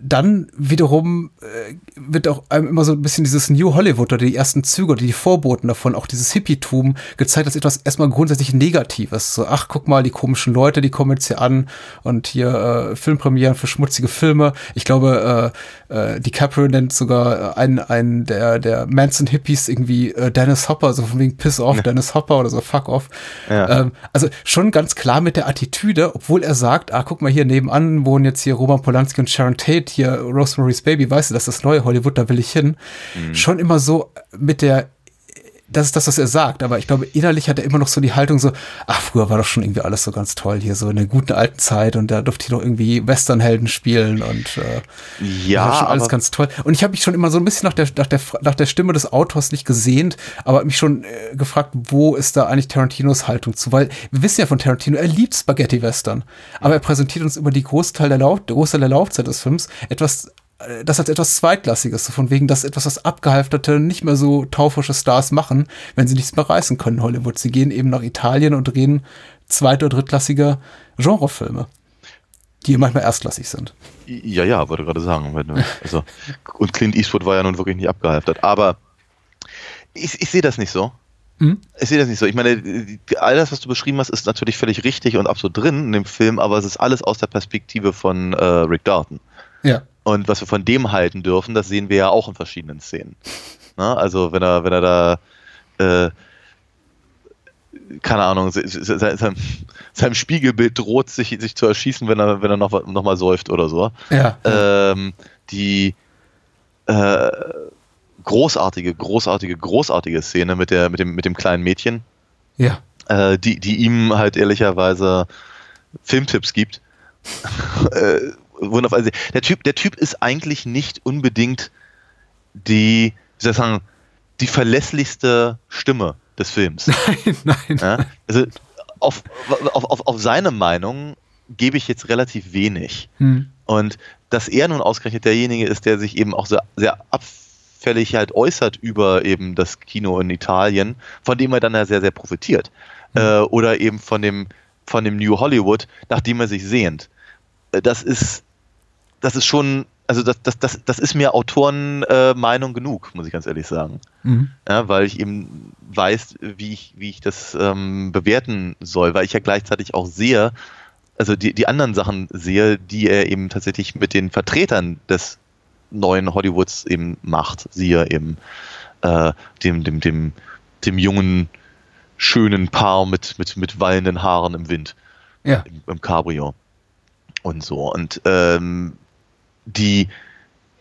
dann wiederum äh, wird auch einem immer so ein bisschen dieses New Hollywood oder die ersten Züge oder die Vorboten davon, auch dieses Hippietum gezeigt als etwas erstmal grundsätzlich Negatives. So, ach, guck mal, die komischen Leute, die kommen jetzt hier an und hier äh, Filmpremieren für schmutzige Filme. Ich glaube, äh, äh, DiCaprio nennt sogar äh, einen, einen der, der Manson-Hippies irgendwie äh, Dennis Hopper, so von wegen Piss off, Dennis Hopper oder so, fuck off. Ja. Ähm, also schon ganz klar mit der Attitüde, obwohl er sagt, ah, guck mal hier nebenan wohnen jetzt hier Roman Polanski und Sharon Tate, hier Rosemary's Baby, weißt du, das ist das neue Hollywood, da will ich hin. Schon immer so mit der das ist das, was er sagt, aber ich glaube, innerlich hat er immer noch so die Haltung so, ach, früher war doch schon irgendwie alles so ganz toll hier, so in der guten alten Zeit und da durfte ich doch irgendwie Westernhelden spielen und äh, Ja, das war schon alles ganz toll. Und ich habe mich schon immer so ein bisschen nach der, nach der, nach der Stimme des Autors nicht gesehnt, aber mich schon äh, gefragt, wo ist da eigentlich Tarantinos Haltung zu? Weil wir wissen ja von Tarantino, er liebt Spaghetti-Western, aber er präsentiert uns über die Großteil der, Lauf, der Großteil der Laufzeit des Films etwas das als etwas Zweitklassiges, so von wegen, dass etwas, was abgehalfterte, nicht mehr so taufrische Stars machen, wenn sie nichts mehr reißen können in Hollywood. Sie gehen eben nach Italien und drehen zweit- oder drittklassige Genrefilme, die manchmal erstklassig sind. Ja, ja, wollte gerade sagen. Also, und Clint Eastwood war ja nun wirklich nicht abgehalftert. Aber ich, ich sehe das nicht so. Mhm. Ich sehe das nicht so. Ich meine, all das, was du beschrieben hast, ist natürlich völlig richtig und absolut drin in dem Film, aber es ist alles aus der Perspektive von äh, Rick Dalton. Ja. Und was wir von dem halten dürfen, das sehen wir ja auch in verschiedenen Szenen. Na, also wenn er, wenn er da äh, keine Ahnung, se- se- se- seinem, seinem Spiegelbild droht, sich, sich zu erschießen, wenn er, wenn er noch, noch mal säuft oder so. Ja. Ähm, die äh, großartige, großartige, großartige Szene mit, der, mit, dem, mit dem kleinen Mädchen, ja. äh, die, die ihm halt ehrlicherweise Filmtipps gibt. wundervoll. Also der, typ, der Typ ist eigentlich nicht unbedingt die, wie soll ich sagen, die verlässlichste Stimme des Films. Nein, nein. Ja? Also auf, auf, auf, auf seine Meinung gebe ich jetzt relativ wenig. Hm. Und dass er nun ausgerechnet derjenige ist, der sich eben auch so sehr abfällig halt äußert über eben das Kino in Italien, von dem er dann ja sehr, sehr profitiert. Äh, oder eben von dem, von dem New Hollywood, nach dem er sich sehnt. Äh, das ist, das ist schon, also das, das, das, das ist mir Autorenmeinung äh, genug, muss ich ganz ehrlich sagen. Mhm. Ja, weil ich eben weiß, wie ich, wie ich das ähm, bewerten soll, weil ich ja gleichzeitig auch sehe, also die, die anderen Sachen sehe, die er eben tatsächlich mit den Vertretern des neuen Hollywoods eben macht, siehe eben äh, dem, dem, dem, dem jungen, schönen Paar mit, mit, mit wallenden Haaren im Wind Ja. im, im Cabrio und so. Und ähm, die,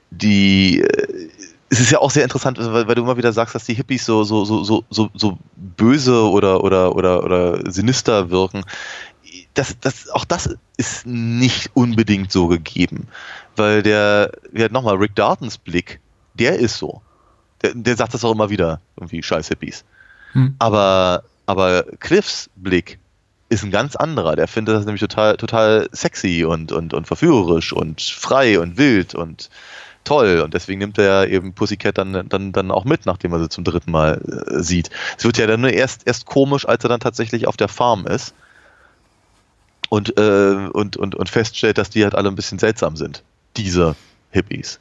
die, äh, es ist ja auch sehr interessant, weil, weil du immer wieder sagst, dass die Hippies so, so, so, so, so, so böse oder, oder, oder, oder sinister wirken. Das, das, auch das ist nicht unbedingt so gegeben. Weil der, ja, nochmal, Rick Dartons Blick, der ist so. Der, der sagt das auch immer wieder, irgendwie scheiß Hippies. Hm. Aber, aber Cliffs Blick ist ein ganz anderer. Der findet das nämlich total, total sexy und, und, und verführerisch und frei und wild und toll. Und deswegen nimmt er eben Pussycat dann, dann, dann auch mit, nachdem er sie zum dritten Mal äh, sieht. Es wird ja dann nur erst, erst komisch, als er dann tatsächlich auf der Farm ist und, äh, und, und, und feststellt, dass die halt alle ein bisschen seltsam sind. Diese Hippies.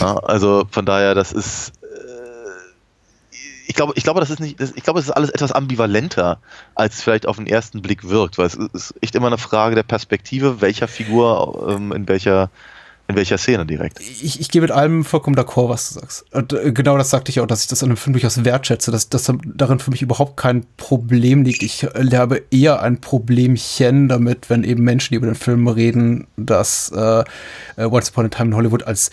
Ja, also von daher, das ist ich glaube, ich glaube, das ist nicht, ich glaube, es ist alles etwas ambivalenter, als es vielleicht auf den ersten Blick wirkt, weil es ist echt immer eine Frage der Perspektive, welcher Figur ähm, in welcher in welcher Szene direkt. Ich, ich gehe mit allem vollkommen d'accord, was du sagst. Und äh, genau das sagte ich auch, dass ich das an dem Film durchaus wertschätze, dass, dass darin für mich überhaupt kein Problem liegt. Ich äh, habe eher ein Problemchen damit, wenn eben Menschen, die über den Film reden, dass äh, äh, Once Upon a Time in Hollywood als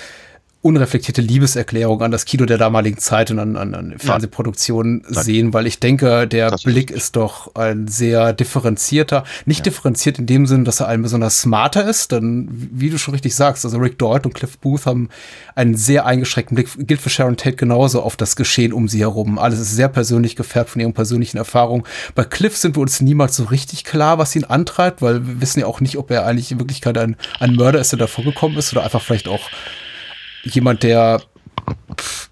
unreflektierte Liebeserklärung an das Kino der damaligen Zeit und an, an, an Fernsehproduktionen sehen, weil ich denke, der Das ist Blick richtig. ist doch ein sehr differenzierter. Nicht differenziert in dem Sinn, dass er ein besonders smarter ist, denn wie du schon richtig sagst, also Rick Dalton und Cliff Booth haben einen sehr eingeschränkten Blick, gilt für Sharon Tate genauso auf das Geschehen um sie herum. Alles ist sehr persönlich gefärbt von ihren persönlichen Erfahrungen. Bei Cliff sind wir uns niemals so richtig klar, was ihn antreibt, weil wir wissen ja auch nicht, ob er eigentlich in Wirklichkeit ein, ein Mörder ist, der davor gekommen ist oder einfach vielleicht auch jemand, der,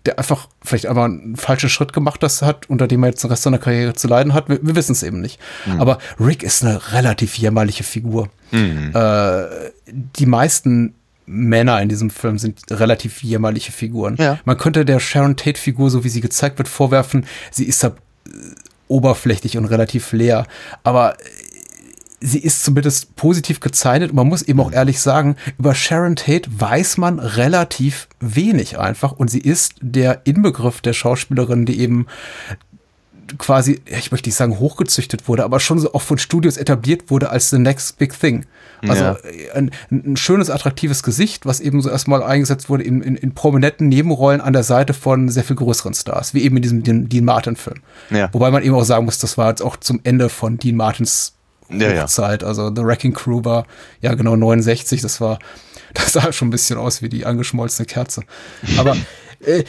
der einfach vielleicht einmal einen falschen Schritt gemacht das hat, unter dem er jetzt den Rest seiner Karriere zu leiden hat. Wir, wir wissen es eben nicht. Aber Rick ist eine relativ jämmerliche Figur. Äh, die meisten Männer in diesem Film sind relativ jämmerliche Figuren. Ja. Man könnte der Sharon Tate-Figur, so wie sie gezeigt wird, vorwerfen, sie ist da äh, oberflächlich und relativ leer. Aber sie ist zumindest positiv gezeichnet. Und man muss eben auch ehrlich sagen, über Sharon Tate weiß man relativ wenig einfach. Und sie ist der Inbegriff der Schauspielerin, die eben quasi, ich möchte nicht sagen hochgezüchtet wurde, aber schon so auch von Studios etabliert wurde als the next big thing. Also Ja. äh, ein, ein schönes, attraktives Gesicht, was eben so erstmal eingesetzt wurde in, in, in prominenten Nebenrollen an der Seite von sehr viel größeren Stars, wie eben in diesem Dean, Dean Martin-Film. Ja. Wobei man eben auch sagen muss, das war jetzt auch zum Ende von Dean Martins Ja, ja. Hochzeit. Also The Wrecking Crew war ja genau 69. Das war, das sah schon ein bisschen aus wie die angeschmolzene Kerze. Aber äh,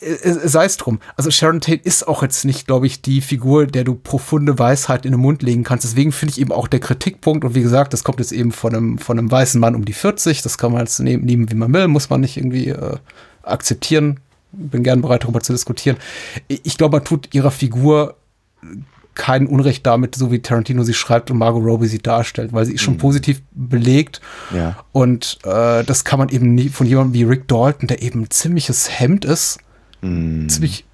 äh, sei es drum. Also Sharon Tate ist auch jetzt nicht, glaube ich, die Figur, der du profunde Weisheit in den Mund legen kannst. Deswegen finde ich eben auch der Kritikpunkt, und wie gesagt, das kommt jetzt eben von einem, von einem weißen Mann um die 40, das kann man jetzt nehmen, nehmen wie man will, muss man nicht irgendwie äh, akzeptieren. Bin gern bereit, darüber zu diskutieren. Ich glaube, man tut ihrer Figur kein Unrecht damit, so wie Tarantino sie schreibt und Margot Robbie sie darstellt, weil sie ist schon positiv belegt. Ja. Und äh, das kann man eben nie von jemandem wie Rick Dalton, der eben ein ziemliches Hemd ist, ziemlich,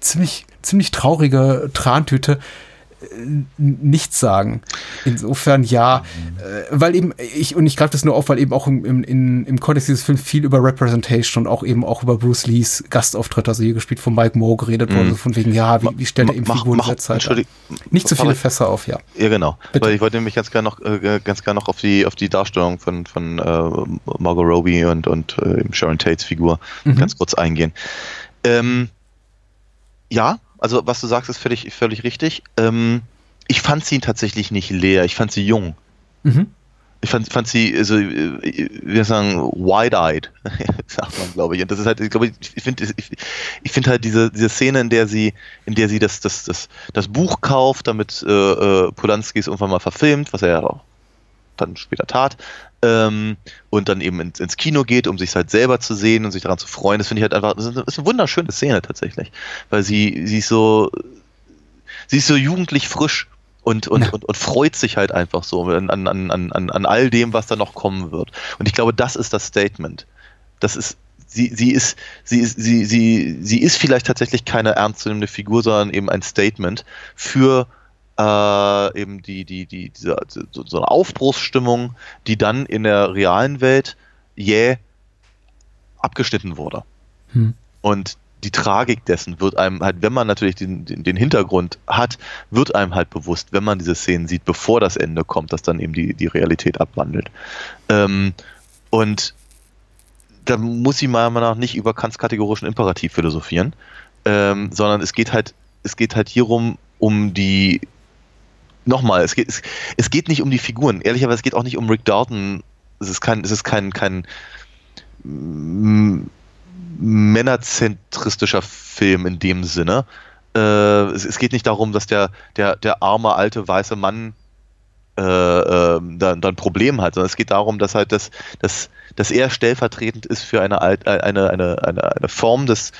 ziemlich, ziemlich traurige Trantüte, nichts sagen. Insofern ja, äh, weil eben, ich, und ich greife das nur auf, weil eben auch im, im, in, im Kontext dieses Films viel über Representation und auch eben auch über Bruce Lees Gastauftritt, also hier gespielt von Mike Moore, geredet wurde, so von wegen, ja, wie, wie stellt er eben Mach- Figuren mach- dieser Zeit Nicht so viele Patrick- Fässer auf, ja. Ja, genau. Bitte. Weil ich wollte nämlich ganz gerne noch, äh, ganz gerne noch auf die, auf die Darstellung von, von äh, Margot Robbie und, und äh, Sharon Tates Figur ganz kurz eingehen. Ähm, ja, also was du sagst, ist völlig, völlig richtig. Ähm, ich fand sie tatsächlich nicht leer, ich fand sie jung. Mhm. Ich fand, fand sie, also, äh, wir sagen, wide-eyed, sagt man, glaube ich. Und das ist halt, ich glaube, ich finde, ich, finde halt diese, diese Szene, in der sie, in der sie das, das, das, das Buch kauft, damit äh, äh, Polanski es irgendwann mal verfilmt, was er ja auch dann später tat, ähm, und dann eben ins, ins Kino geht, um sich halt selber zu sehen und sich daran zu freuen. Das finde ich halt einfach, das ist eine, das ist eine wunderschöne Szene tatsächlich, weil sie, sie ist so, sie ist so jugendlich frisch und, und, Ja. und, und freut sich halt einfach so an, an, an, an, an all dem, was da noch kommen wird. Und ich glaube, das ist das Statement. Das ist, sie, sie ist, sie ist, sie, sie, sie ist vielleicht tatsächlich keine ernstzunehmende Figur, sondern eben ein Statement für äh, eben die, die, die, diese, so, eine Aufbruchsstimmung, die dann in der realen Welt jäh abgeschnitten wurde. Hm. Und die Tragik dessen wird einem halt, wenn man natürlich den, den, den Hintergrund hat, wird einem halt bewusst, wenn man diese Szenen sieht, bevor das Ende kommt, dass dann eben die, die Realität abwandelt. Ähm, und da muss ich meiner Meinung nach nicht über Kants kategorischen Imperativ philosophieren, ähm, sondern es geht halt, es geht halt hierum, um die nochmal, es geht, es, es geht nicht um die Figuren. Ehrlicherweise, es geht auch nicht um Rick Dalton. Es ist kein, es ist kein, kein mm, männerzentristischer Film in dem Sinne. Äh, es, es geht nicht darum, dass der, der, der arme, alte, weiße Mann äh, äh, dann, dann Problem hat, sondern es geht darum, dass halt das, dass, dass er stellvertretend ist für eine, äh, eine, eine, eine, eine Form des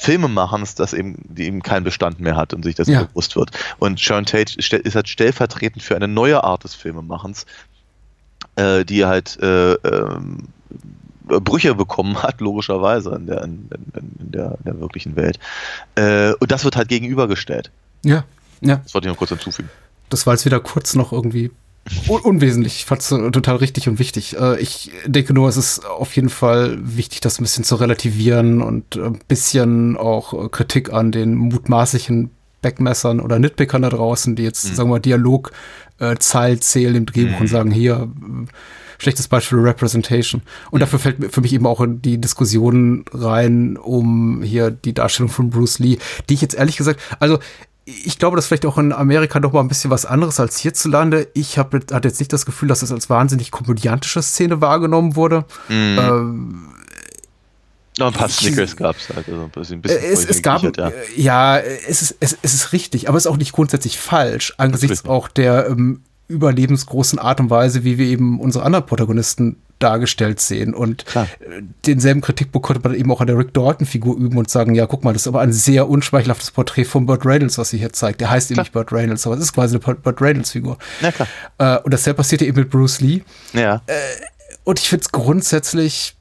Filmemachens, das eben, die eben keinen Bestand mehr hat und sich das Ja. bewusst wird. Und Sharon Tate ist halt stellvertretend für eine neue Art des Filmemachens, äh, die halt äh, ähm, Brüche bekommen hat, logischerweise in der, in, in, in der, in der wirklichen Welt. Äh, und das wird halt gegenübergestellt. Ja, ja. Das wollte ich noch kurz hinzufügen. Das war jetzt wieder kurz noch irgendwie un unwesentlich. Ich fand es total richtig und wichtig. Äh, ich denke nur, es ist auf jeden Fall wichtig, das ein bisschen zu relativieren und ein bisschen auch äh, Kritik an den mutmaßlichen Backmessern oder Nitpickern da draußen, die jetzt, sagen wir mal, Dialog äh, Zeil zählen im Drehbuch und sagen, hier, schlechtes Beispiel Representation. Und dafür fällt mir für mich eben auch in die Diskussion rein um hier die Darstellung von Bruce Lee, die ich jetzt ehrlich gesagt, also ich glaube, das ist vielleicht auch in Amerika noch mal ein bisschen was anderes als hierzulande. Ich habe hatte jetzt nicht das Gefühl, dass es als wahnsinnig komödiantische Szene wahrgenommen wurde. Ähm, Noch ein paar Snickers gab es halt. Also ein bisschen, es, es gab, ja, ja es, ist, es, es ist richtig, aber es ist auch nicht grundsätzlich falsch, angesichts auch der ähm, überlebensgroßen Art und Weise, wie wir eben unsere anderen Protagonisten dargestellt sehen. Und Klar. äh, denselben Kritikpunkt konnte man eben auch an der Rick Dalton-Figur üben und sagen, ja, guck mal, das ist aber ein sehr unschmeichelhaftes Porträt von Burt Reynolds, was sie hier zeigt. Der heißt eben Klar. nicht Burt Reynolds, aber es ist quasi eine Burt Reynolds-Figur. Ja. Äh, und dasselbe passierte eben mit Bruce Lee. Ja. Und ich finde es grundsätzlich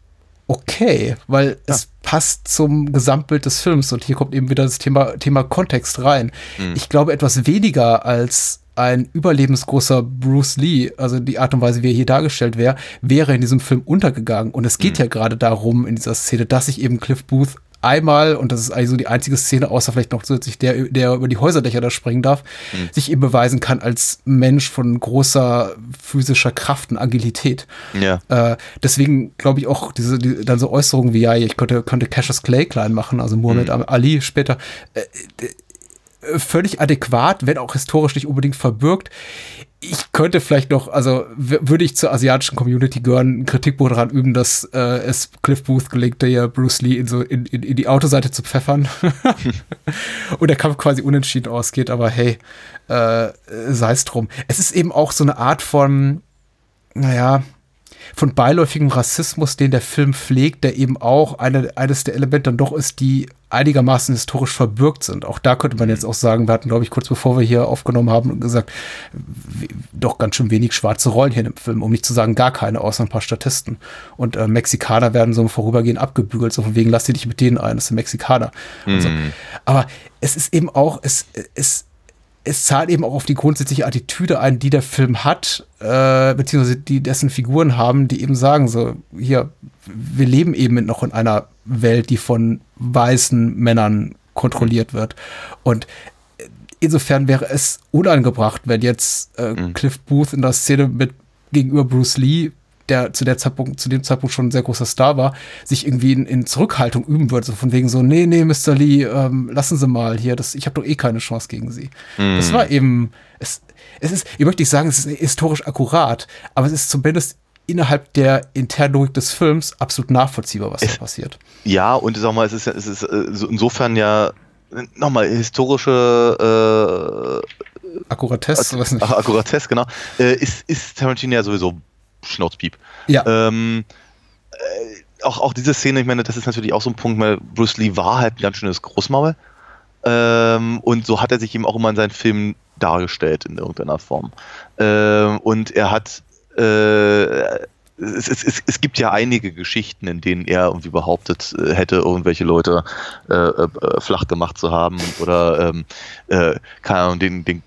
okay, weil es passt zum Gesamtbild des Films und hier kommt eben wieder das Thema, Thema Kontext rein. Ich glaube, etwas weniger als ein überlebensgroßer Bruce Lee, also die Art und Weise, wie er hier dargestellt wäre, wäre in diesem Film untergegangen. Und es geht ja gerade darum in dieser Szene, dass sich eben Cliff Booth einmal, und das ist eigentlich so die einzige Szene, außer vielleicht noch zusätzlich der, der über die Häuserdächer da springen darf, sich eben beweisen kann als Mensch von großer physischer Kraft und Agilität. Ja. Äh, deswegen glaube ich auch diese die, dann so Äußerungen wie ja, ich könnte, könnte Cassius Clay klein machen, also Muhammad Ali später, äh, äh, völlig adäquat, wenn auch historisch nicht unbedingt verbürgt. Ich könnte vielleicht noch, also würde ich zur asiatischen Community gehören, einen Kritikbuch daran üben, dass äh, es Cliff Booth gelingt, ja Bruce Lee in, so in, in, in die Autoseite zu pfeffern und der Kampf quasi unentschieden ausgeht, aber hey, äh, sei es drum. Es ist eben auch so eine Art von, naja, von beiläufigem Rassismus, den der Film pflegt, der eben auch eine, eines der Elemente dann doch ist, die einigermaßen historisch verbürgt sind. Auch da könnte man jetzt auch sagen, wir hatten, glaube ich, kurz bevor wir hier aufgenommen haben, gesagt, doch ganz schön wenig schwarze Rollen hier im Film, um nicht zu sagen gar keine, außer ein paar Statisten. Und äh, Mexikaner werden so im Vorübergehen abgebügelt, so von wegen, lass dich nicht mit denen ein, das sind Mexikaner. Und so. Aber es ist eben auch, es, es, es zahlt eben auch auf die grundsätzliche Attitüde ein, die der Film hat, äh, beziehungsweise die dessen Figuren haben, die eben sagen, so, hier, wir leben eben noch in einer Welt, die von weißen Männern kontrolliert wird. Und insofern wäre es unangebracht, wenn jetzt äh, Cliff Booth in der Szene mit gegenüber Bruce Lee der zu der Zeitpunkt, zu dem Zeitpunkt schon ein sehr großer Star war, sich irgendwie in, in Zurückhaltung üben würde, so von wegen so, nee, nee, Mr. Lee, ähm, lassen Sie mal hier, das, ich habe doch eh keine Chance gegen Sie. Das war eben, es, es ist, ich möchte nicht sagen, es ist historisch akkurat, aber es ist zumindest innerhalb der internen Logik des Films absolut nachvollziehbar, was da passiert. Ja, und sag mal, es ist, es ist äh, so insofern ja nochmal historische äh, Akkuratesse, was nicht. Ach, Akkuratesse, genau. Äh, ist, ist Tarantino ja sowieso Schnauzpiep. Ja. Ähm, äh, auch, auch diese Szene, ich meine, das ist natürlich auch so ein Punkt, weil Bruce Lee war halt ein ganz schönes Großmaul. Ähm, und so hat er sich eben auch immer in seinen Filmen dargestellt in irgendeiner Form. Ähm, und er hat äh, es, es, es, es gibt ja einige Geschichten, in denen er irgendwie behauptet äh, hätte, irgendwelche Leute äh, äh, flach gemacht zu haben oder ähm, äh, keine Ahnung, den, den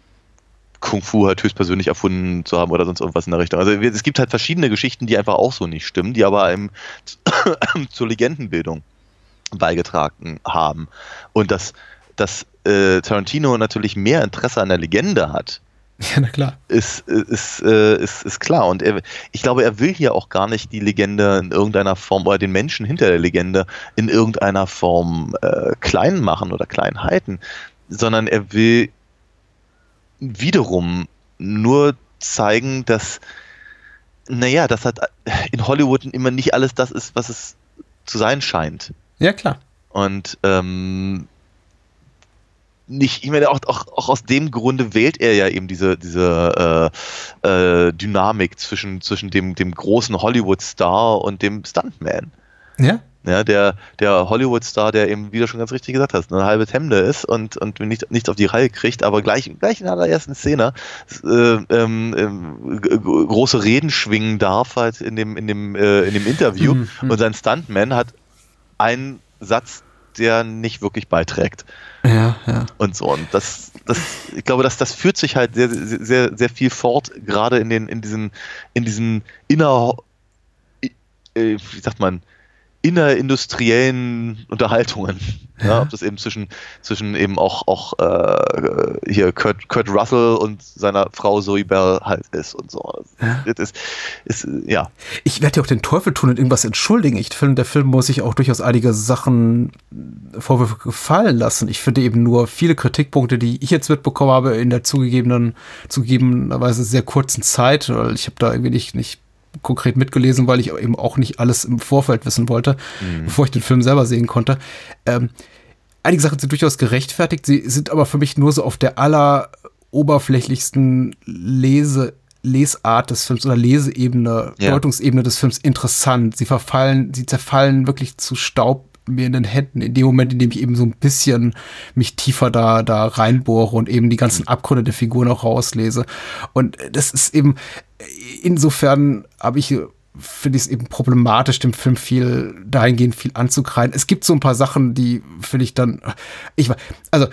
Kung Fu halt höchstpersönlich erfunden zu haben oder sonst irgendwas in der Richtung. Also es gibt halt verschiedene Geschichten, die einfach auch so nicht stimmen, die aber einem zur Legendenbildung beigetragen haben. Und dass, dass äh, Tarantino natürlich mehr Interesse an der Legende hat, Ja, na klar. ist, ist, äh, ist, ist klar. Und er, ich glaube, er will hier auch gar nicht die Legende in irgendeiner Form oder den Menschen hinter der Legende in irgendeiner Form äh, klein machen oder klein halten, sondern er will wiederum nur zeigen, dass, naja, dass halt in Hollywood immer nicht alles das ist, was es zu sein scheint. Ja, klar. Und ähm, nicht, ich meine, auch, auch, auch aus dem Grunde wählt er ja eben diese, diese äh, äh, Dynamik zwischen, zwischen dem, dem großen Hollywood-Star und dem Stuntman. Ja? Ja, der, der Hollywood-Star, der eben, wie du schon ganz richtig gesagt hast, eine halbe Hemde ist und, und nicht, nichts auf die Reihe kriegt, aber gleich, gleich in der allerersten Szene äh, ähm, ähm, große Reden schwingen darf halt in dem, in dem, äh, in dem Interview Mhm. und sein Stuntman hat einen Satz, der nicht wirklich beiträgt Ja, ja. und so. Und das, das, ich glaube, dass das führt sich halt sehr, sehr, sehr, sehr viel fort, gerade in den, in diesen, in diesen inner, äh, wie sagt man, innerindustriellen Unterhaltungen. Ja. Ja. ob das eben zwischen, zwischen eben auch, auch äh, hier Kurt, Kurt Russell und seiner Frau Zoe Bell halt ist und so. Das ist, ist, ja. Ich werde ja auch den Teufel tun und irgendwas entschuldigen. Ich finde, der Film muss sich auch durchaus einige Sachen Vorwürfe gefallen lassen. Ich finde eben nur viele Kritikpunkte, die ich jetzt mitbekommen habe in der zugegebenen, zugegebenerweise sehr kurzen Zeit, weil ich habe da irgendwie nicht, nicht konkret mitgelesen, weil ich eben auch nicht alles im Vorfeld wissen wollte, bevor ich den Film selber sehen konnte. Ähm, einige Sachen sind durchaus gerechtfertigt, sie sind aber für mich nur so auf der aller oberflächlichsten Lese Lesart des Films oder Leseebene, Ja. Deutungsebene des Films interessant. Sie verfallen, sie zerfallen wirklich zu Staub mir in den Händen in dem Moment, in dem ich eben so ein bisschen mich tiefer da, da reinbohre und eben die ganzen Abgründe der Figuren auch rauslese. Und das ist eben, insofern habe ich finde ich es eben problematisch, dem Film viel dahingehend viel anzukreien. Es gibt so ein paar Sachen, die finde ich dann, ich weiß, also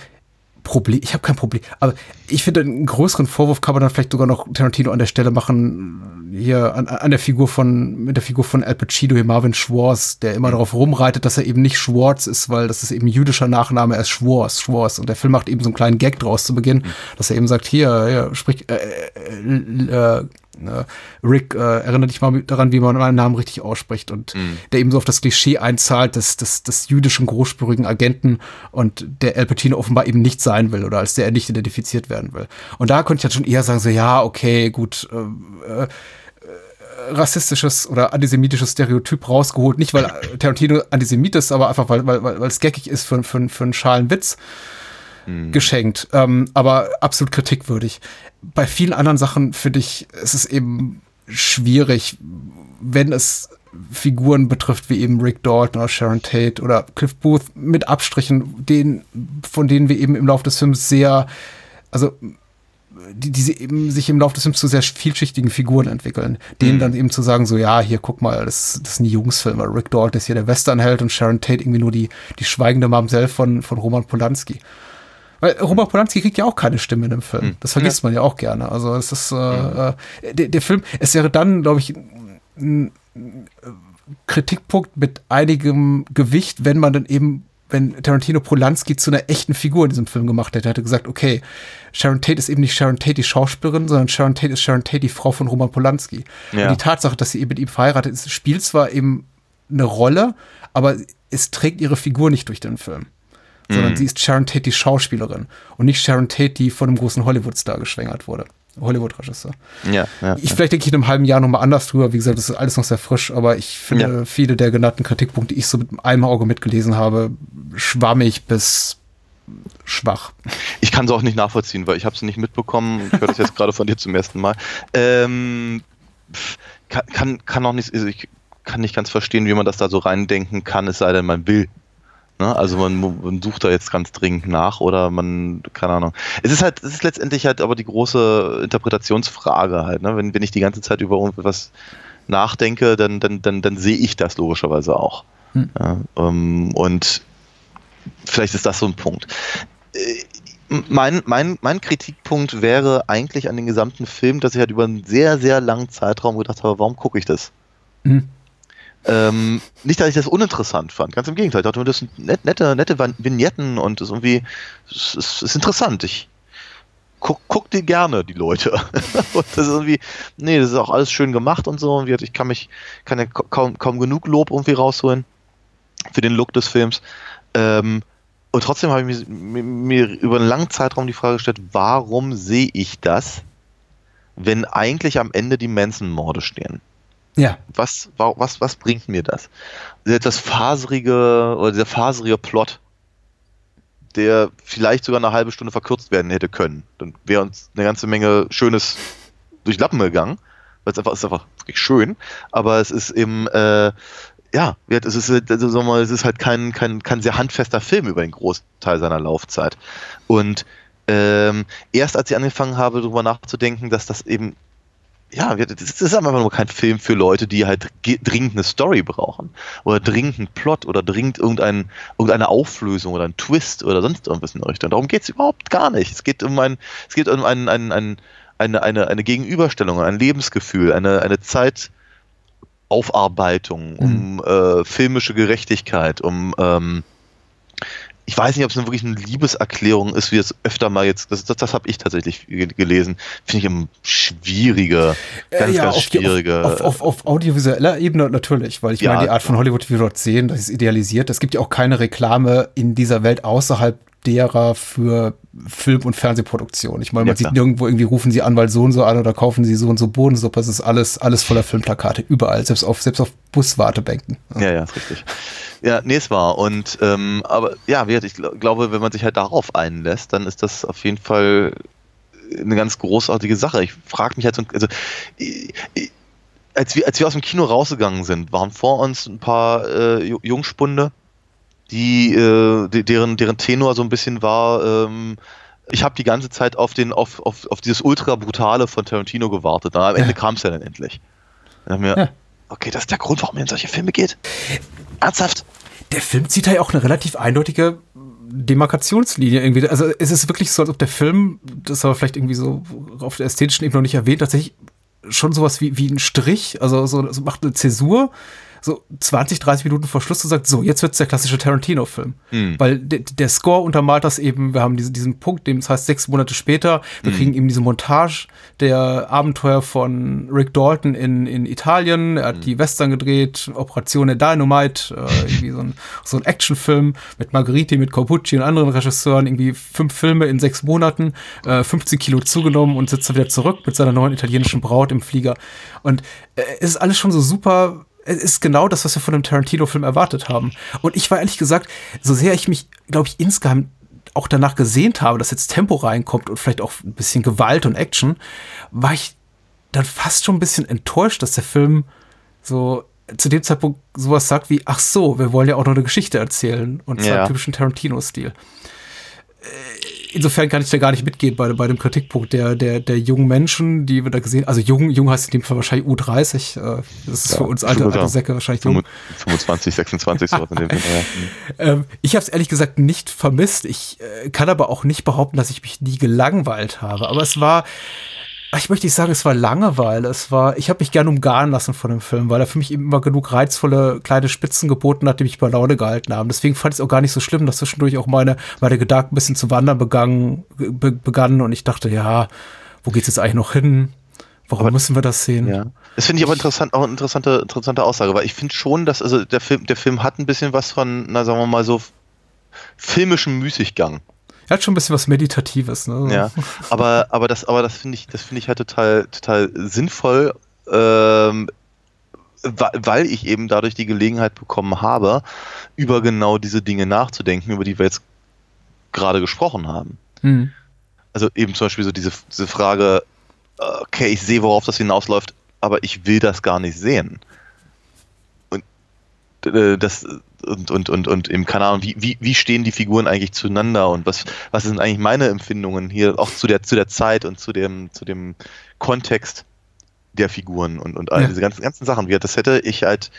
Problem, ich habe kein Problem, aber ich finde, einen größeren Vorwurf kann man dann vielleicht sogar noch Tarantino an der Stelle machen, hier an, an der Figur von, mit der Figur von Al Pacino, hier Marvin Schwartz, der immer darauf rumreitet, dass er eben nicht Schwartz ist, weil das ist eben jüdischer Nachname, er ist Schwartz, Schwartz. Und der Film macht eben so einen kleinen Gag draus zu Beginn, dass er eben sagt, hier, hier sprich, äh, äh, äh, äh, Rick, äh, erinnere dich mal daran, wie man meinen Namen richtig ausspricht und der eben so auf das Klischee einzahlt des, des, des jüdischen großspürigen Agenten und der Al Pacino offenbar eben nicht sein will oder als der er nicht identifiziert werden will. Und da könnte ich dann schon eher sagen, so ja, okay, gut, äh, äh, rassistisches oder antisemitisches Stereotyp rausgeholt. Nicht, weil Tarantino Antisemit ist, aber einfach, weil, weil, weil es geckig ist für, für, für einen schalen Witz geschenkt. Ähm, aber absolut kritikwürdig. Bei vielen anderen Sachen finde ich, es ist eben schwierig, wenn es Figuren betrifft, wie eben Rick Dalton oder Sharon Tate oder Cliff Booth mit Abstrichen, den, von denen wir eben im Laufe des Films sehr, also die, die eben sich im Laufe des Films zu sehr vielschichtigen Figuren entwickeln. Denen dann eben zu sagen, so, ja, hier, guck mal, das, das sind die Jungsfilme. Rick Dalton ist hier der Westernheld und Sharon Tate irgendwie nur die, die schweigende Mamsell von, von Roman Polanski. Weil Roman Polanski kriegt ja auch keine Stimme in dem Film. Das vergisst man ja auch gerne. Also es ist, äh, äh, der, der Film, es wäre dann, glaube ich, ein, Kritikpunkt mit einigem Gewicht, wenn man dann eben wenn Tarantino Polanski zu einer echten Figur in diesem Film gemacht hätte, hätte gesagt, okay, Sharon Tate ist eben nicht Sharon Tate die Schauspielerin, sondern Sharon Tate ist Sharon Tate die Frau von Roman Polanski. Ja. Und die Tatsache, dass sie eben mit ihm verheiratet ist, spielt zwar eben eine Rolle, aber es trägt ihre Figur nicht durch den Film. Sondern sie ist Sharon Tate die Schauspielerin und nicht Sharon Tate, die von einem großen Hollywood-Star geschwängert wurde. Hollywood-Regisseur. Ja, ja. Ich, vielleicht denke ich in einem halben Jahr nochmal anders drüber. Wie gesagt, das ist alles noch sehr frisch, aber ich finde Ja. viele der genannten Kritikpunkte, die ich so mit einem Auge mitgelesen habe, schwammig bis schwach. Ich kann es auch nicht nachvollziehen, weil ich habe es nicht mitbekommen. Ich höre das jetzt gerade von dir zum ersten Mal. Ähm, kann, kann auch nicht, also ich kann nicht ganz verstehen, wie man das da so reindenken kann, es sei denn, man will. Ne? Also man, man sucht da jetzt ganz dringend nach oder man, keine Ahnung. Es ist halt, es ist letztendlich halt aber die große Interpretationsfrage halt, ne? Wenn, wenn ich die ganze Zeit über irgendwas nachdenke, dann, dann, dann, dann sehe ich das logischerweise auch. Hm. Ja, ähm, und vielleicht ist das so ein Punkt. Äh, Mein, mein, mein Kritikpunkt wäre eigentlich an den gesamten Film, dass ich halt über einen sehr, sehr langen Zeitraum gedacht habe, warum gucke ich das? Mhm. Ähm, nicht, dass ich das uninteressant fand, ganz im Gegenteil. Ich dachte, das sind net, nette, nette Vignetten und das ist irgendwie, es ist, ist interessant. Ich guck, guck die gerne, die Leute. und das ist irgendwie, nee, das ist auch alles schön gemacht und so. Und ich kann mich, kann ja ka- kaum, kaum genug Lob irgendwie rausholen für den Look des Films. Ähm, und trotzdem habe ich mir, mir, mir über einen langen Zeitraum die Frage gestellt, warum sehe ich das, wenn eigentlich am Ende die Manson-Morde stehen? Ja. was, wa- was, was bringt mir das? Das faserige oder dieser faserige Plot, der vielleicht sogar eine halbe Stunde verkürzt werden hätte können. Dann wäre uns eine ganze Menge Schönes durch Lappen gegangen. Weil es einfach ist einfach wirklich schön, aber es ist eben äh, ja, es ist, halt, also sagen mal, es ist halt kein, kein, kein sehr handfester Film über den Großteil seiner Laufzeit. Und ähm, erst als ich angefangen habe, darüber nachzudenken, dass das eben ja, das ist einfach nur kein Film für Leute, die halt ge- dringend eine Story brauchen. Oder dringend einen Plot oder dringend irgendein, irgendeine Auflösung oder einen Twist oder sonst irgendwas in der Richtung. Darum geht es überhaupt gar nicht. Es geht um ein, es geht um ein, ein, ein, eine, eine, eine Gegenüberstellung, ein Lebensgefühl, eine, eine Zeitaufarbeitung, um äh, filmische Gerechtigkeit, um ähm, ich weiß nicht, ob es wirklich eine Liebeserklärung ist, wie es öfter mal jetzt, das, das, das habe ich tatsächlich ge- gelesen, finde ich eine schwierige, ganz, Äh, ja, ganz auf, die- schwierige. Auf, auf, auf audiovisueller Ebene natürlich, weil ich Ja, meine, die Art von Hollywood, die wir dort sehen, das ist idealisiert. Es gibt ja auch keine Reklame in dieser Welt außerhalb derer für Film- und Fernsehproduktion. Ich meine, man Ja, sieht nirgendwo irgendwie rufen sie Anwalt so und so an oder kaufen sie so und so Bodensuppe. Es ist alles, alles voller Filmplakate, überall, selbst auf, selbst auf Buswartebänken. Ja, ja, ist richtig. Ja, nee, es war. Und ähm, aber ja, ich gl- glaube, wenn man sich halt darauf einlässt, dann ist das auf jeden Fall eine ganz großartige Sache. Ich frage mich halt so, also ich- ich- als wir, als wir aus dem Kino rausgegangen sind, waren vor uns ein paar äh, Ju- Jungspunde, die, äh, deren, deren Tenor so ein bisschen war, ähm, ich habe die ganze Zeit auf den, auf, auf, auf dieses ultra brutale von Tarantino gewartet. Na, am Ende Ja. kam es ja dann endlich. Dann wir, Ja. okay, das ist der Grund, warum er in solche Filme geht. Ernsthaft? Der Film zieht ja auch eine relativ eindeutige Demarkationslinie irgendwie. Also es ist wirklich so, als ob der Film, das aber vielleicht irgendwie so auf der ästhetischen Ebene noch nicht erwähnt, tatsächlich schon sowas wie, wie ein Strich, also so, so macht eine Zäsur, so 20, 30 Minuten vor Schluss und sagt, so, jetzt wird's der klassische Tarantino-Film. Weil de, der Score untermalt das eben, wir haben diese, diesen Punkt, dem das heißt sechs Monate später, wir kriegen eben diese Montage der Abenteuer von Rick Dalton in, in Italien, er hat die Western gedreht, Operation Dynamite, äh, irgendwie so ein, so ein Actionfilm mit Margheriti, mit Corbucci und anderen Regisseuren, irgendwie fünf Filme in sechs Monaten, äh, 15 Kilo zugenommen und sitzt dann wieder zurück mit seiner neuen italienischen Braut im Flieger. Und äh, es ist alles schon so super ist genau das, was wir von einem Tarantino-Film erwartet haben. Und ich war ehrlich gesagt, so sehr ich mich, glaube ich, insgeheim auch danach gesehnt habe, dass jetzt Tempo reinkommt und vielleicht auch ein bisschen Gewalt und Action, war ich dann fast schon ein bisschen enttäuscht, dass der Film so zu dem Zeitpunkt sowas sagt wie, ach so, wir wollen ja auch noch eine Geschichte erzählen und zwar Ja. im typischen Tarantino-Stil. Insofern kann ich da gar nicht mitgehen bei, bei dem Kritikpunkt der, der, der jungen Menschen, die wir da gesehen Also jung, jung heißt in dem Fall wahrscheinlich U30. äh, Das ist für uns alte, alte. Säcke wahrscheinlich jung. 25, 26, sowas in dem ja. Ähm, ich habe es ehrlich gesagt nicht vermisst. Ich äh, kann aber auch nicht behaupten, dass ich mich nie gelangweilt habe. Aber es war, ich möchte nicht sagen, es war Langeweile. Es war, ich habe mich gerne umgarnen lassen von dem Film, weil er für mich eben immer genug reizvolle kleine Spitzen geboten hat, die mich bei Laune gehalten haben. Deswegen fand ich es auch gar nicht so schlimm, dass zwischendurch auch meine, meine Gedanken ein bisschen zu wandern begangen, be begannen und ich dachte, ja, wo geht's jetzt eigentlich noch hin? Warum müssen wir das sehen? Ja. Das finde ich aber interessant, auch eine interessante, interessante Aussage, weil ich finde schon, dass also der Film, der Film hat ein bisschen was von, na sagen wir mal so, filmischem Müßiggang. Er hat schon ein bisschen was Meditatives, ne? Ja. Aber, aber das, aber das finde ich, das finde ich halt total, total sinnvoll, ähm, weil ich eben dadurch die Gelegenheit bekommen habe, über genau diese Dinge nachzudenken, über die wir jetzt gerade gesprochen haben. Hm. Also eben zum Beispiel so diese, diese Frage, okay, ich sehe, worauf das hinausläuft, aber ich will das gar nicht sehen. Und äh, das, und, und, und, und keine Ahnung, wie, wie, wie stehen die Figuren eigentlich zueinander und was, was sind eigentlich meine Empfindungen hier auch zu der, zu der Zeit und zu dem, zu dem Kontext der Figuren und, und all Ja. diese ganzen, ganzen Sachen. Das hätte ich halt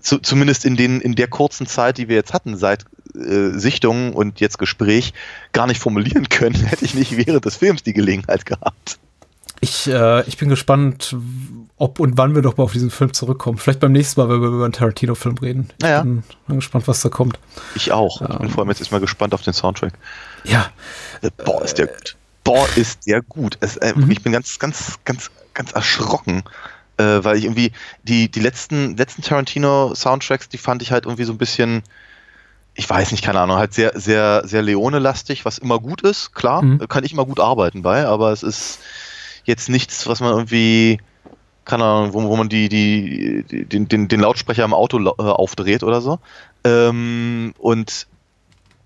zu, zumindest in, den, in der kurzen Zeit, die wir jetzt hatten, seit äh, Sichtung und jetzt Gespräch, gar nicht formulieren können, hätte ich nicht während des Films die Gelegenheit gehabt. Ich, äh, ich bin gespannt, ob und wann wir doch mal auf diesen Film zurückkommen. Vielleicht beim nächsten Mal, wenn wir über einen Tarantino-Film reden. Ich Naja. bin, bin gespannt, was da kommt. Ich auch. Ich bin vor allem jetzt erstmal gespannt auf den Soundtrack. Ja, Äh, Boah, ist der gut. Boah, ist der gut. Es, äh, Ich bin ganz, ganz, ganz, ganz erschrocken, äh, weil ich irgendwie die, die letzten, letzten Tarantino-Soundtracks, die fand ich halt irgendwie so ein bisschen, ich weiß nicht, keine Ahnung, halt sehr, sehr, sehr Leone-lastig, was immer gut ist, klar, Mhm. äh, kann ich immer gut arbeiten bei, aber es ist jetzt nichts, was man irgendwie, keine Ahnung, wo, wo man die, die, die, den, den, den Lautsprecher im Auto äh, aufdreht oder so. Ähm, und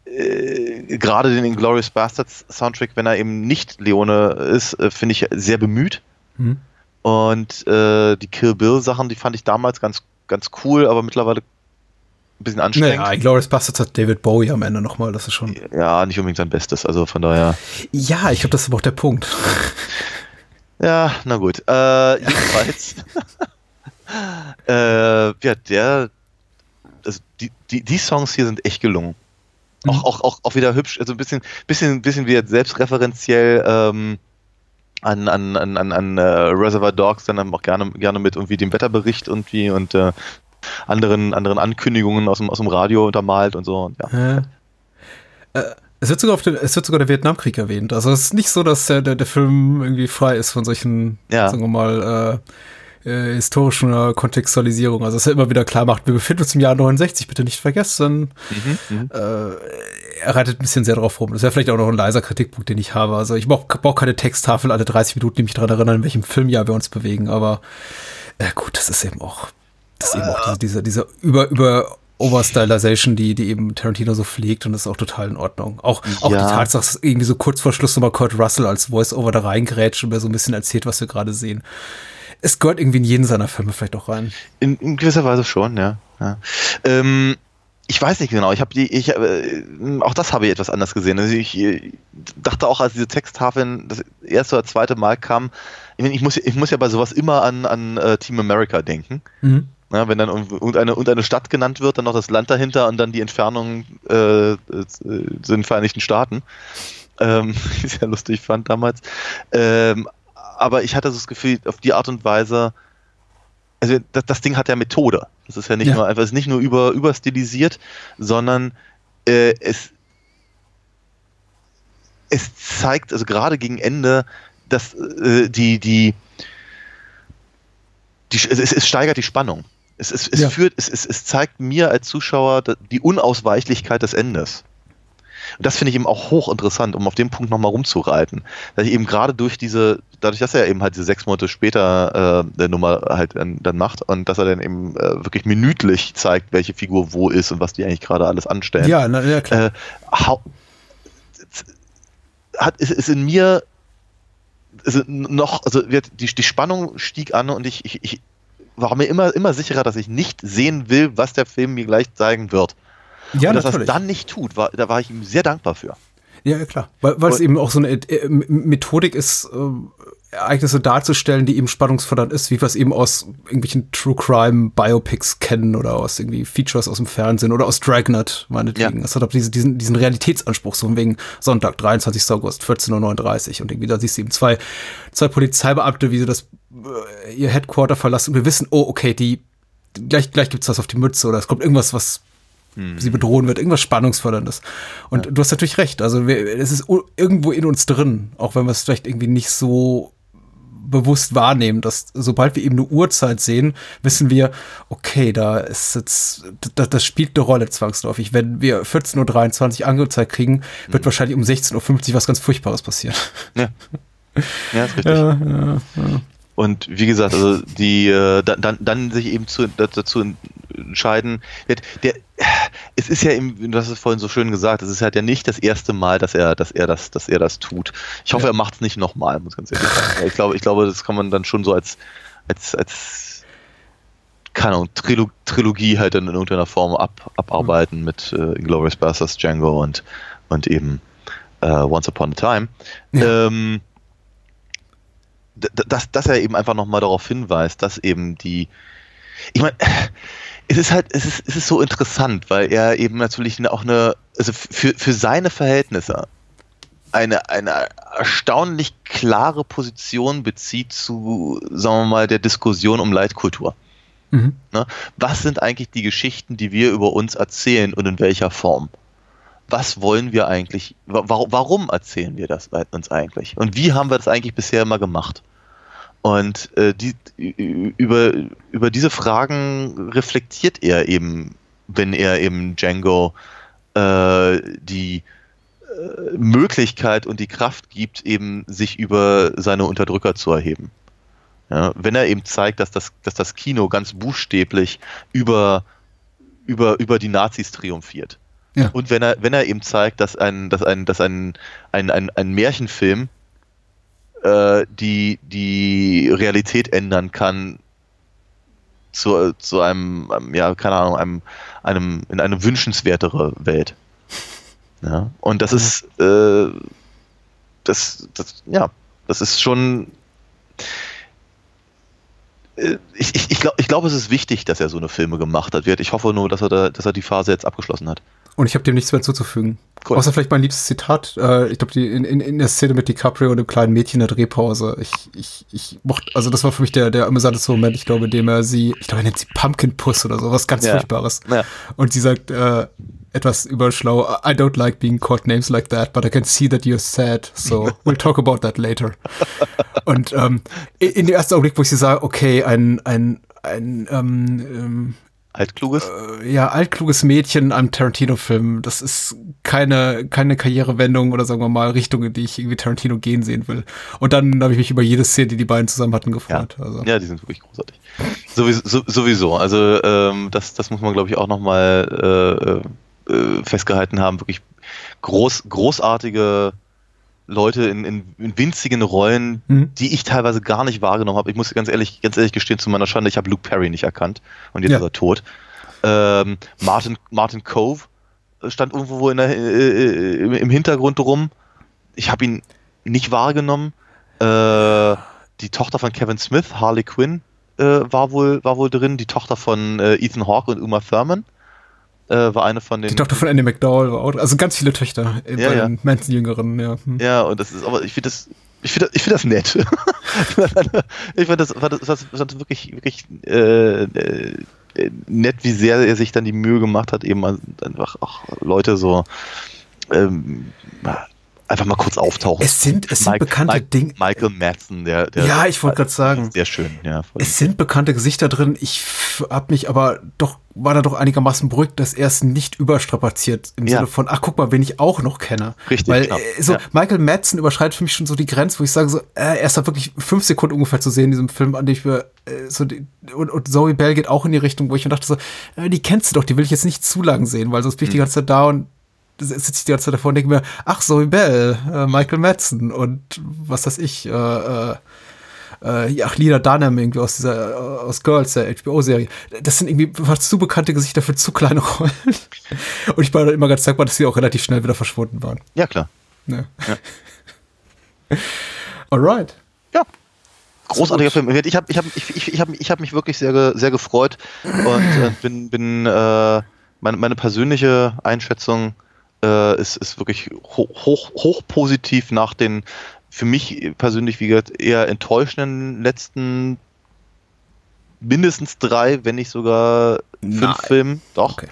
äh, gerade den Inglourious Bastards Soundtrack, wenn er eben nicht Leone ist, äh, finde ich sehr bemüht. Mhm. Und äh, die Kill Bill Sachen, die fand ich damals ganz, ganz cool, aber mittlerweile ein bisschen anstrengend. naja, Glorious Bastards hat David Bowie am Ende nochmal, das ist schon. Ja, nicht unbedingt sein Bestes, also von daher. Ja, ich glaube, das ist aber auch der Punkt. Ja, na gut. Äh, jedenfalls. äh, ja, der. Also die, die, die Songs hier sind echt gelungen. Auch, auch, auch, auch wieder hübsch, also ein bisschen, bisschen, bisschen wieder selbstreferenziell ähm, an, an, an, an, an äh, Reservoir Dogs, dann auch gerne, gerne mit irgendwie dem Wetterbericht irgendwie und äh, anderen, anderen Ankündigungen aus dem, aus dem Radio untermalt und so. Und ja. Äh, äh, es wird sogar auf den, es wird sogar der Vietnamkrieg erwähnt. Also es ist nicht so, dass der, der, der Film irgendwie frei ist von solchen, Ja. sagen wir mal, äh, äh, historischen äh, Kontextualisierung. Also dass er immer wieder klar macht, wir befinden uns im Jahr 69, bitte nicht vergessen. Mhm, Äh, er reitet ein bisschen sehr drauf rum. Das wäre vielleicht auch noch ein leiser Kritikpunkt, den ich habe. Also ich brauche brauch keine Texttafel alle 30 Minuten, die mich daran erinnern, in welchem Filmjahr wir uns bewegen. Aber äh, gut, das ist eben auch, das ist eben auch diese, diese, diese über, über Overstylization, die, die eben Tarantino so pflegt und das ist auch total in Ordnung. Auch, auch Ja. die Tatsache, dass irgendwie so kurz vor Schluss nochmal Kurt Russell als Voice-Over da reingrätscht und mir so ein bisschen erzählt, was wir gerade sehen. Es gehört irgendwie in jeden seiner Filme vielleicht auch rein. In, in gewisser Weise schon, ja. ja. Ähm, ich weiß nicht genau. Ich habe die, ich äh, auch das habe ich etwas anders gesehen. Also ich äh, dachte auch, als diese Texttafeln das erste oder zweite Mal kamen, ich, ich muss, ich muss ja bei sowas immer an, an äh, Team America denken. Mhm. Ja, wenn dann irgendeine, irgendeine Stadt genannt wird, dann noch das Land dahinter und dann die Entfernung äh, äh, sind Vereinigten Staaten. Ähm, ich sehr lustig fand damals. Ähm, aber ich hatte so das Gefühl, auf die Art und Weise, also das, das Ding hat ja Methode. Das ist ja nicht Ja. nur einfach, es ist nicht nur über, überstilisiert, sondern äh, es, es zeigt, also gerade gegen Ende, dass äh, die, die, die es, es steigert die Spannung. Es, es, es Ja. führt, es, es, es zeigt mir als Zuschauer die Unausweichlichkeit des Endes. Und das finde ich eben auch hochinteressant, um auf dem Punkt nochmal rumzureiten. Dass ich eben gerade durch diese, dadurch, dass er eben halt diese sechs Monate später äh, der Nummer halt dann, dann macht und dass er dann eben äh, wirklich minütlich zeigt, welche Figur wo ist und was die eigentlich gerade alles anstellen. Ja, na, ja klar. Äh, hat, ist, ist in mir also noch, also wird, die, die Spannung stieg an und ich, ich, ich war mir immer, immer sicherer, dass ich nicht sehen will, was der Film mir gleich zeigen wird. ja, und dass er es dann nicht tut, war, da war ich ihm sehr dankbar für. Ja, klar. Weil, weil es eben auch so eine äh, Methodik ist, äh, Ereignisse darzustellen, die eben spannungsfördernd ist, wie wir es eben aus irgendwelchen True Crime Biopics kennen oder aus irgendwie Features aus dem Fernsehen oder aus Dragnet, meinetwegen. Ja. Es hat auch diese, diesen, diesen Realitätsanspruch, so wegen Sonntag, 23. August, 14.39 Uhr und irgendwie da siehst du eben zwei, zwei Polizeibeamte, wie sie das, äh, ihr Headquarter verlassen und wir wissen, oh, okay, die, gleich, gleich gibt's was auf die Mütze oder es kommt irgendwas, was sie bedrohen wird, irgendwas Spannungsförderndes. Und du hast natürlich recht, also wir, es ist irgendwo in uns drin, auch wenn wir es vielleicht irgendwie nicht so bewusst wahrnehmen, dass sobald wir eben eine Uhrzeit sehen, wissen wir, okay, da ist jetzt, das, das spielt eine Rolle zwangsläufig. Wenn wir 14.23 Uhr angezeigt kriegen, wird wahrscheinlich um 16.50 Uhr was ganz Furchtbares passieren. Ja. Ja, ist richtig. Und wie gesagt, also die äh, dann, dann, dann sich eben zu, dazu entscheiden, der, der, es ist ja eben, du hast es vorhin so schön gesagt, es ist halt ja nicht das erste Mal, dass er, dass er das, dass er das tut. Ich hoffe, Ja. er macht es nicht nochmal, muss ganz ehrlich sagen. Ich glaube, ich glaube, das kann man dann schon so als, als, als keine Ahnung, Trilo Trilogie halt in irgendeiner Form ab, abarbeiten mit äh, Inglourious Basterds, Django und, und eben äh, Once Upon a Time. Ähm, d- d- dass, dass er eben einfach nochmal darauf hinweist, dass eben die, ich meine, es ist halt, es ist, es ist so interessant, weil er eben natürlich auch eine, also für, für seine Verhältnisse eine, eine erstaunlich klare Position bezieht zu, sagen wir mal, der Diskussion um Leitkultur. Mhm. Ne? Was sind eigentlich die Geschichten, die wir über uns erzählen und in welcher Form? Was wollen wir eigentlich, wa warum, erzählen wir das uns eigentlich? Und wie haben wir das eigentlich bisher immer gemacht? Und äh, die, über, über diese Fragen reflektiert er eben, wenn er eben Django äh, die äh, Möglichkeit und die Kraft gibt, eben sich über seine Unterdrücker zu erheben. Ja, wenn er eben zeigt, dass das, dass das Kino ganz buchstäblich über, über, über die Nazis triumphiert. Ja. Und wenn er, wenn er eben zeigt, dass ein, dass ein, dass ein, ein, ein, ein Märchenfilm äh, die, die Realität ändern kann zu, zu einem, einem, ja, keine Ahnung, einem, einem, in eine wünschenswertere Welt. Ja, und das ist, äh, das, das, ja, das ist schon, äh, ich, ich, ich glaube, ich glaub, es ist wichtig, dass er so eine Filme gemacht hat. Ich hoffe nur, dass er, da, dass er die Phase jetzt abgeschlossen hat. Und ich habe dem nichts mehr zuzufügen. Cool. Außer vielleicht mein liebstes Zitat. Äh, ich glaube, in, in, in der Szene mit DiCaprio und dem kleinen Mädchen in der Drehpause. Ich, ich, ich mochte, also das war für mich der, der amüsanteste Moment, ich glaube, in dem er sie, ich glaube, er nennt sie Pumpkin Puss oder so, was ganz Ja. Furchtbares. Ja. Und sie sagt äh, etwas überschlau, I don't like being called names like that, but I can see that you're sad, so we'll talk about that later. Und ähm, in, in dem ersten Augenblick, wo ich sie sage, okay, ein, ein, ein ähm, ähm, Altkluges? ja, altkluges Mädchen in einem Tarantino-Film. Das ist keine, keine Karrierewendung oder sagen wir mal Richtung, in die ich irgendwie Tarantino gehen sehen will. Und dann habe ich mich über jede Szene, die die beiden zusammen hatten, Ja. gefreut. Also. ja, die sind wirklich großartig. Sowieso, so- sowieso. also ähm, das, das muss man, glaube ich, auch nochmal äh, äh, festgehalten haben. Wirklich groß, großartige Leute in, in, in winzigen Rollen, Mhm. die ich teilweise gar nicht wahrgenommen habe. Ich muss ganz ehrlich, ganz ehrlich gestehen, zu meiner Schande, ich habe Luke Perry nicht erkannt und jetzt Ja. ist er tot. Ähm, Martin, Martin Cove stand irgendwo in der, äh, äh, im- im Hintergrund rum. Ich habe ihn nicht wahrgenommen. Äh, die Tochter von Kevin Smith, Harley Quinn, äh, war, wohl, war wohl drin. Die Tochter von äh, Ethan Hawke und Uma Thurman äh, war eine von den. Die Tochter von Andy McDowell war auch, also ganz viele Töchter äh, Ja, bei ja. den Manson-Jüngeren, ja. Hm. Ja, und das ist, aber ich finde das, ich finde das, ich finde das nett. ich finde das, fand das, das, das wirklich, wirklich äh, äh, nett, wie sehr er sich dann die Mühe gemacht hat, eben einfach auch Leute so ähm, einfach mal kurz auftauchen. Es sind, es sind bekannte Dinge. Michael Madsen, der, der Ja, ich wollte gerade sagen. sehr schön, ja. Es sind bekannte Gesichter drin. Ich habe mich aber doch, war da doch einigermaßen beruhigt, dass er es nicht überstrapaziert im Ja. Sinne von, ach guck mal, wen ich auch noch kenne. Richtig, Weil genau. äh, so Ja. Michael Madsen überschreitet für mich schon so die Grenze, wo ich sage so, äh, er ist da wirklich fünf Sekunden ungefähr zu sehen in diesem Film, an dem ich mir äh, so die, und, und Zoe Bell geht auch in die Richtung, wo ich mir dachte so, äh, die kennst du doch, die will ich jetzt nicht zu lang sehen, weil sonst bin ich die Mhm. ganze Zeit da und sitze ich die ganze Zeit davor und denke mir, ach Zoe Bell, äh, Michael Madsen und was weiß ich, äh, äh, äh, ja, ach, Lina Dunham irgendwie aus dieser, äh, aus Girls, der HBO-Serie. Das sind irgendwie fast zu bekannte Gesichter für zu kleine Rollen. Und ich war dann immer ganz dankbar, dass sie auch relativ schnell wieder verschwunden waren. Ja, klar. Ne? Alright. Ja. Großartiger Film. Ich habe ich hab, ich, ich, ich hab, ich hab mich wirklich sehr, sehr gefreut und äh, bin, bin äh, meine, meine persönliche Einschätzung äh, ist, ist wirklich hoch, hoch, hoch positiv nach den für mich persönlich, wie gesagt, eher enttäuschenden letzten mindestens drei, wenn nicht sogar fünf Nein. Filmen. Doch. Okay.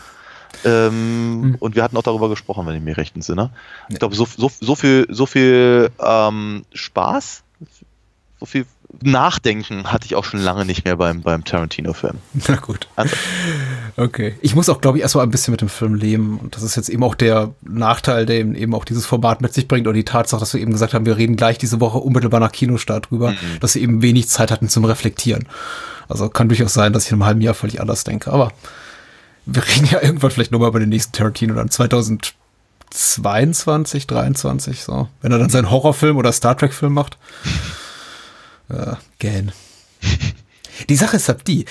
Ähm, Hm. Und wir hatten auch darüber gesprochen, wenn ich mich recht entsinne. Ich glaube, so, so, so viel, so viel ähm, Spaß, so viel Nachdenken hatte ich auch schon lange nicht mehr beim, beim Tarantino-Film. Na gut. Also, Okay. Ich muss auch, glaube ich, erstmal ein bisschen mit dem Film leben. Und das ist jetzt eben auch der Nachteil, der eben, auch dieses Format mit sich bringt. Oder die Tatsache, dass wir eben gesagt haben, wir reden gleich diese Woche unmittelbar nach Kinostart drüber, dass wir eben wenig Zeit hatten zum Reflektieren. Also kann durchaus sein, dass ich in einem halben Jahr völlig anders denke. Aber wir reden ja irgendwann vielleicht nochmal über den nächsten Tarantino dann 2022, 23, so. Wenn er dann seinen Horrorfilm oder Star Trek-Film macht. Ja, gähn. Die Sache ist halt die,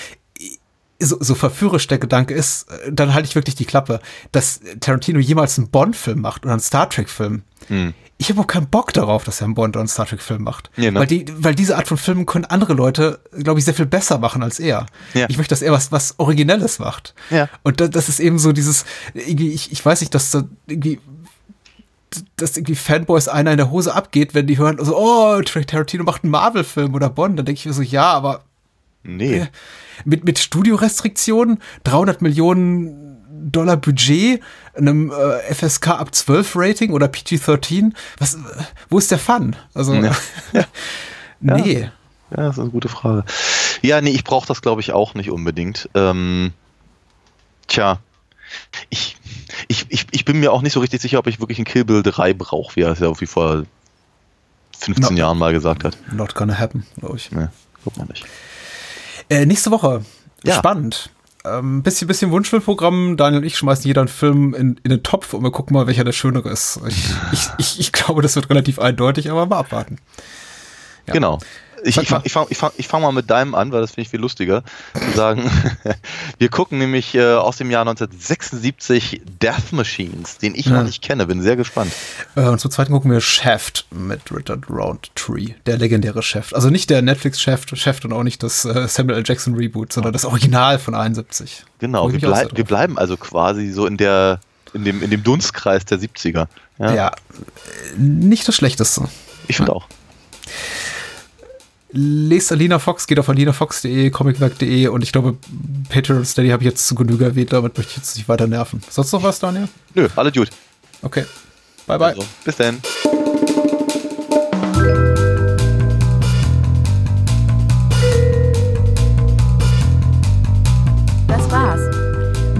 so, so verführerisch der Gedanke ist, äh, dann halte ich wirklich die Klappe, dass Tarantino jemals einen Bond-Film macht oder einen Star Trek-Film. Hm. Ich habe auch keinen Bock darauf, dass er einen Bond oder einen Star Trek-Film macht. Ja, ne? weil, die, weil diese Art von Filmen können andere Leute, glaube ich, sehr viel besser machen als er. Ja. Ich möchte, dass er was, was Originelles macht. Ja. Und da, das ist eben so dieses, ich, ich weiß nicht, dass da irgendwie dass irgendwie Fanboys einer in der Hose abgeht, wenn die hören, so, oh, Tarantino macht einen Marvel-Film oder Bond. Dann denke ich mir so, ja, aber Nee. mit, mit Studiorestriktionen, 300 Millionen Dollar Budget, einem äh, FSK ab 12 Rating oder PG-13, was, äh, wo ist der Fun? Also, Ja. nee. Ja, das ist eine gute Frage. Ja, nee, ich brauche das, glaube ich, auch nicht unbedingt. Ähm, tja, ich, ich, ich, ich bin mir auch nicht so richtig sicher, ob ich wirklich ein Kill Bill 3 brauche, wie er es ja irgendwie vor 15 No. Jahren mal gesagt hat. Not gonna happen, glaube ich. Nee, guck mal nicht. Äh, nächste Woche. Ja. Spannend. Ähm, bisschen, bisschen Wunschfilmprogramm. Daniel und ich schmeißen jeder einen Film in, in den Topf und wir gucken mal, welcher der schönere ist. Ich, ich, ich, ich glaube, das wird relativ eindeutig, aber mal abwarten. Ja. Genau. Ich, ich fange mal. ich fang, ich fang, ich fang mal mit deinem an, weil das finde ich viel lustiger. Zu sagen, wir gucken nämlich äh, aus dem Jahr 1976 Death Machines, den ich noch Ja. nicht kenne. Bin sehr gespannt. Äh, und zum zweiten gucken wir Shaft mit Richard Roundtree, der legendäre Shaft. Also nicht der Netflix-Shaft Shaft und auch nicht das äh, Samuel L. Jackson Reboot, sondern das Original von 71. Wo Genau, wir, mich auch sehr blei drauf wir bleiben also quasi so in der in dem, in dem Dunstkreis der 70er. Ja, Ja, äh, nicht das Schlechteste. Ich finde auch. Lest Alina Fox, geht auf alinafox.de, comicwerk.de und ich glaube, Patreon und Steady habe ich jetzt zu Genüge erwähnt, damit möchte ich jetzt nicht weiter nerven. Sonst noch was, Daniel? Nö, alle gut. Okay. Bye, bye. Also, bis dann. Das war's.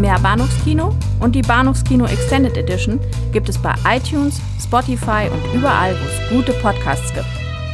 Mehr Bahnhofskino und die Bahnhofskino Extended Edition gibt es bei iTunes, Spotify und überall, wo es gute Podcasts gibt.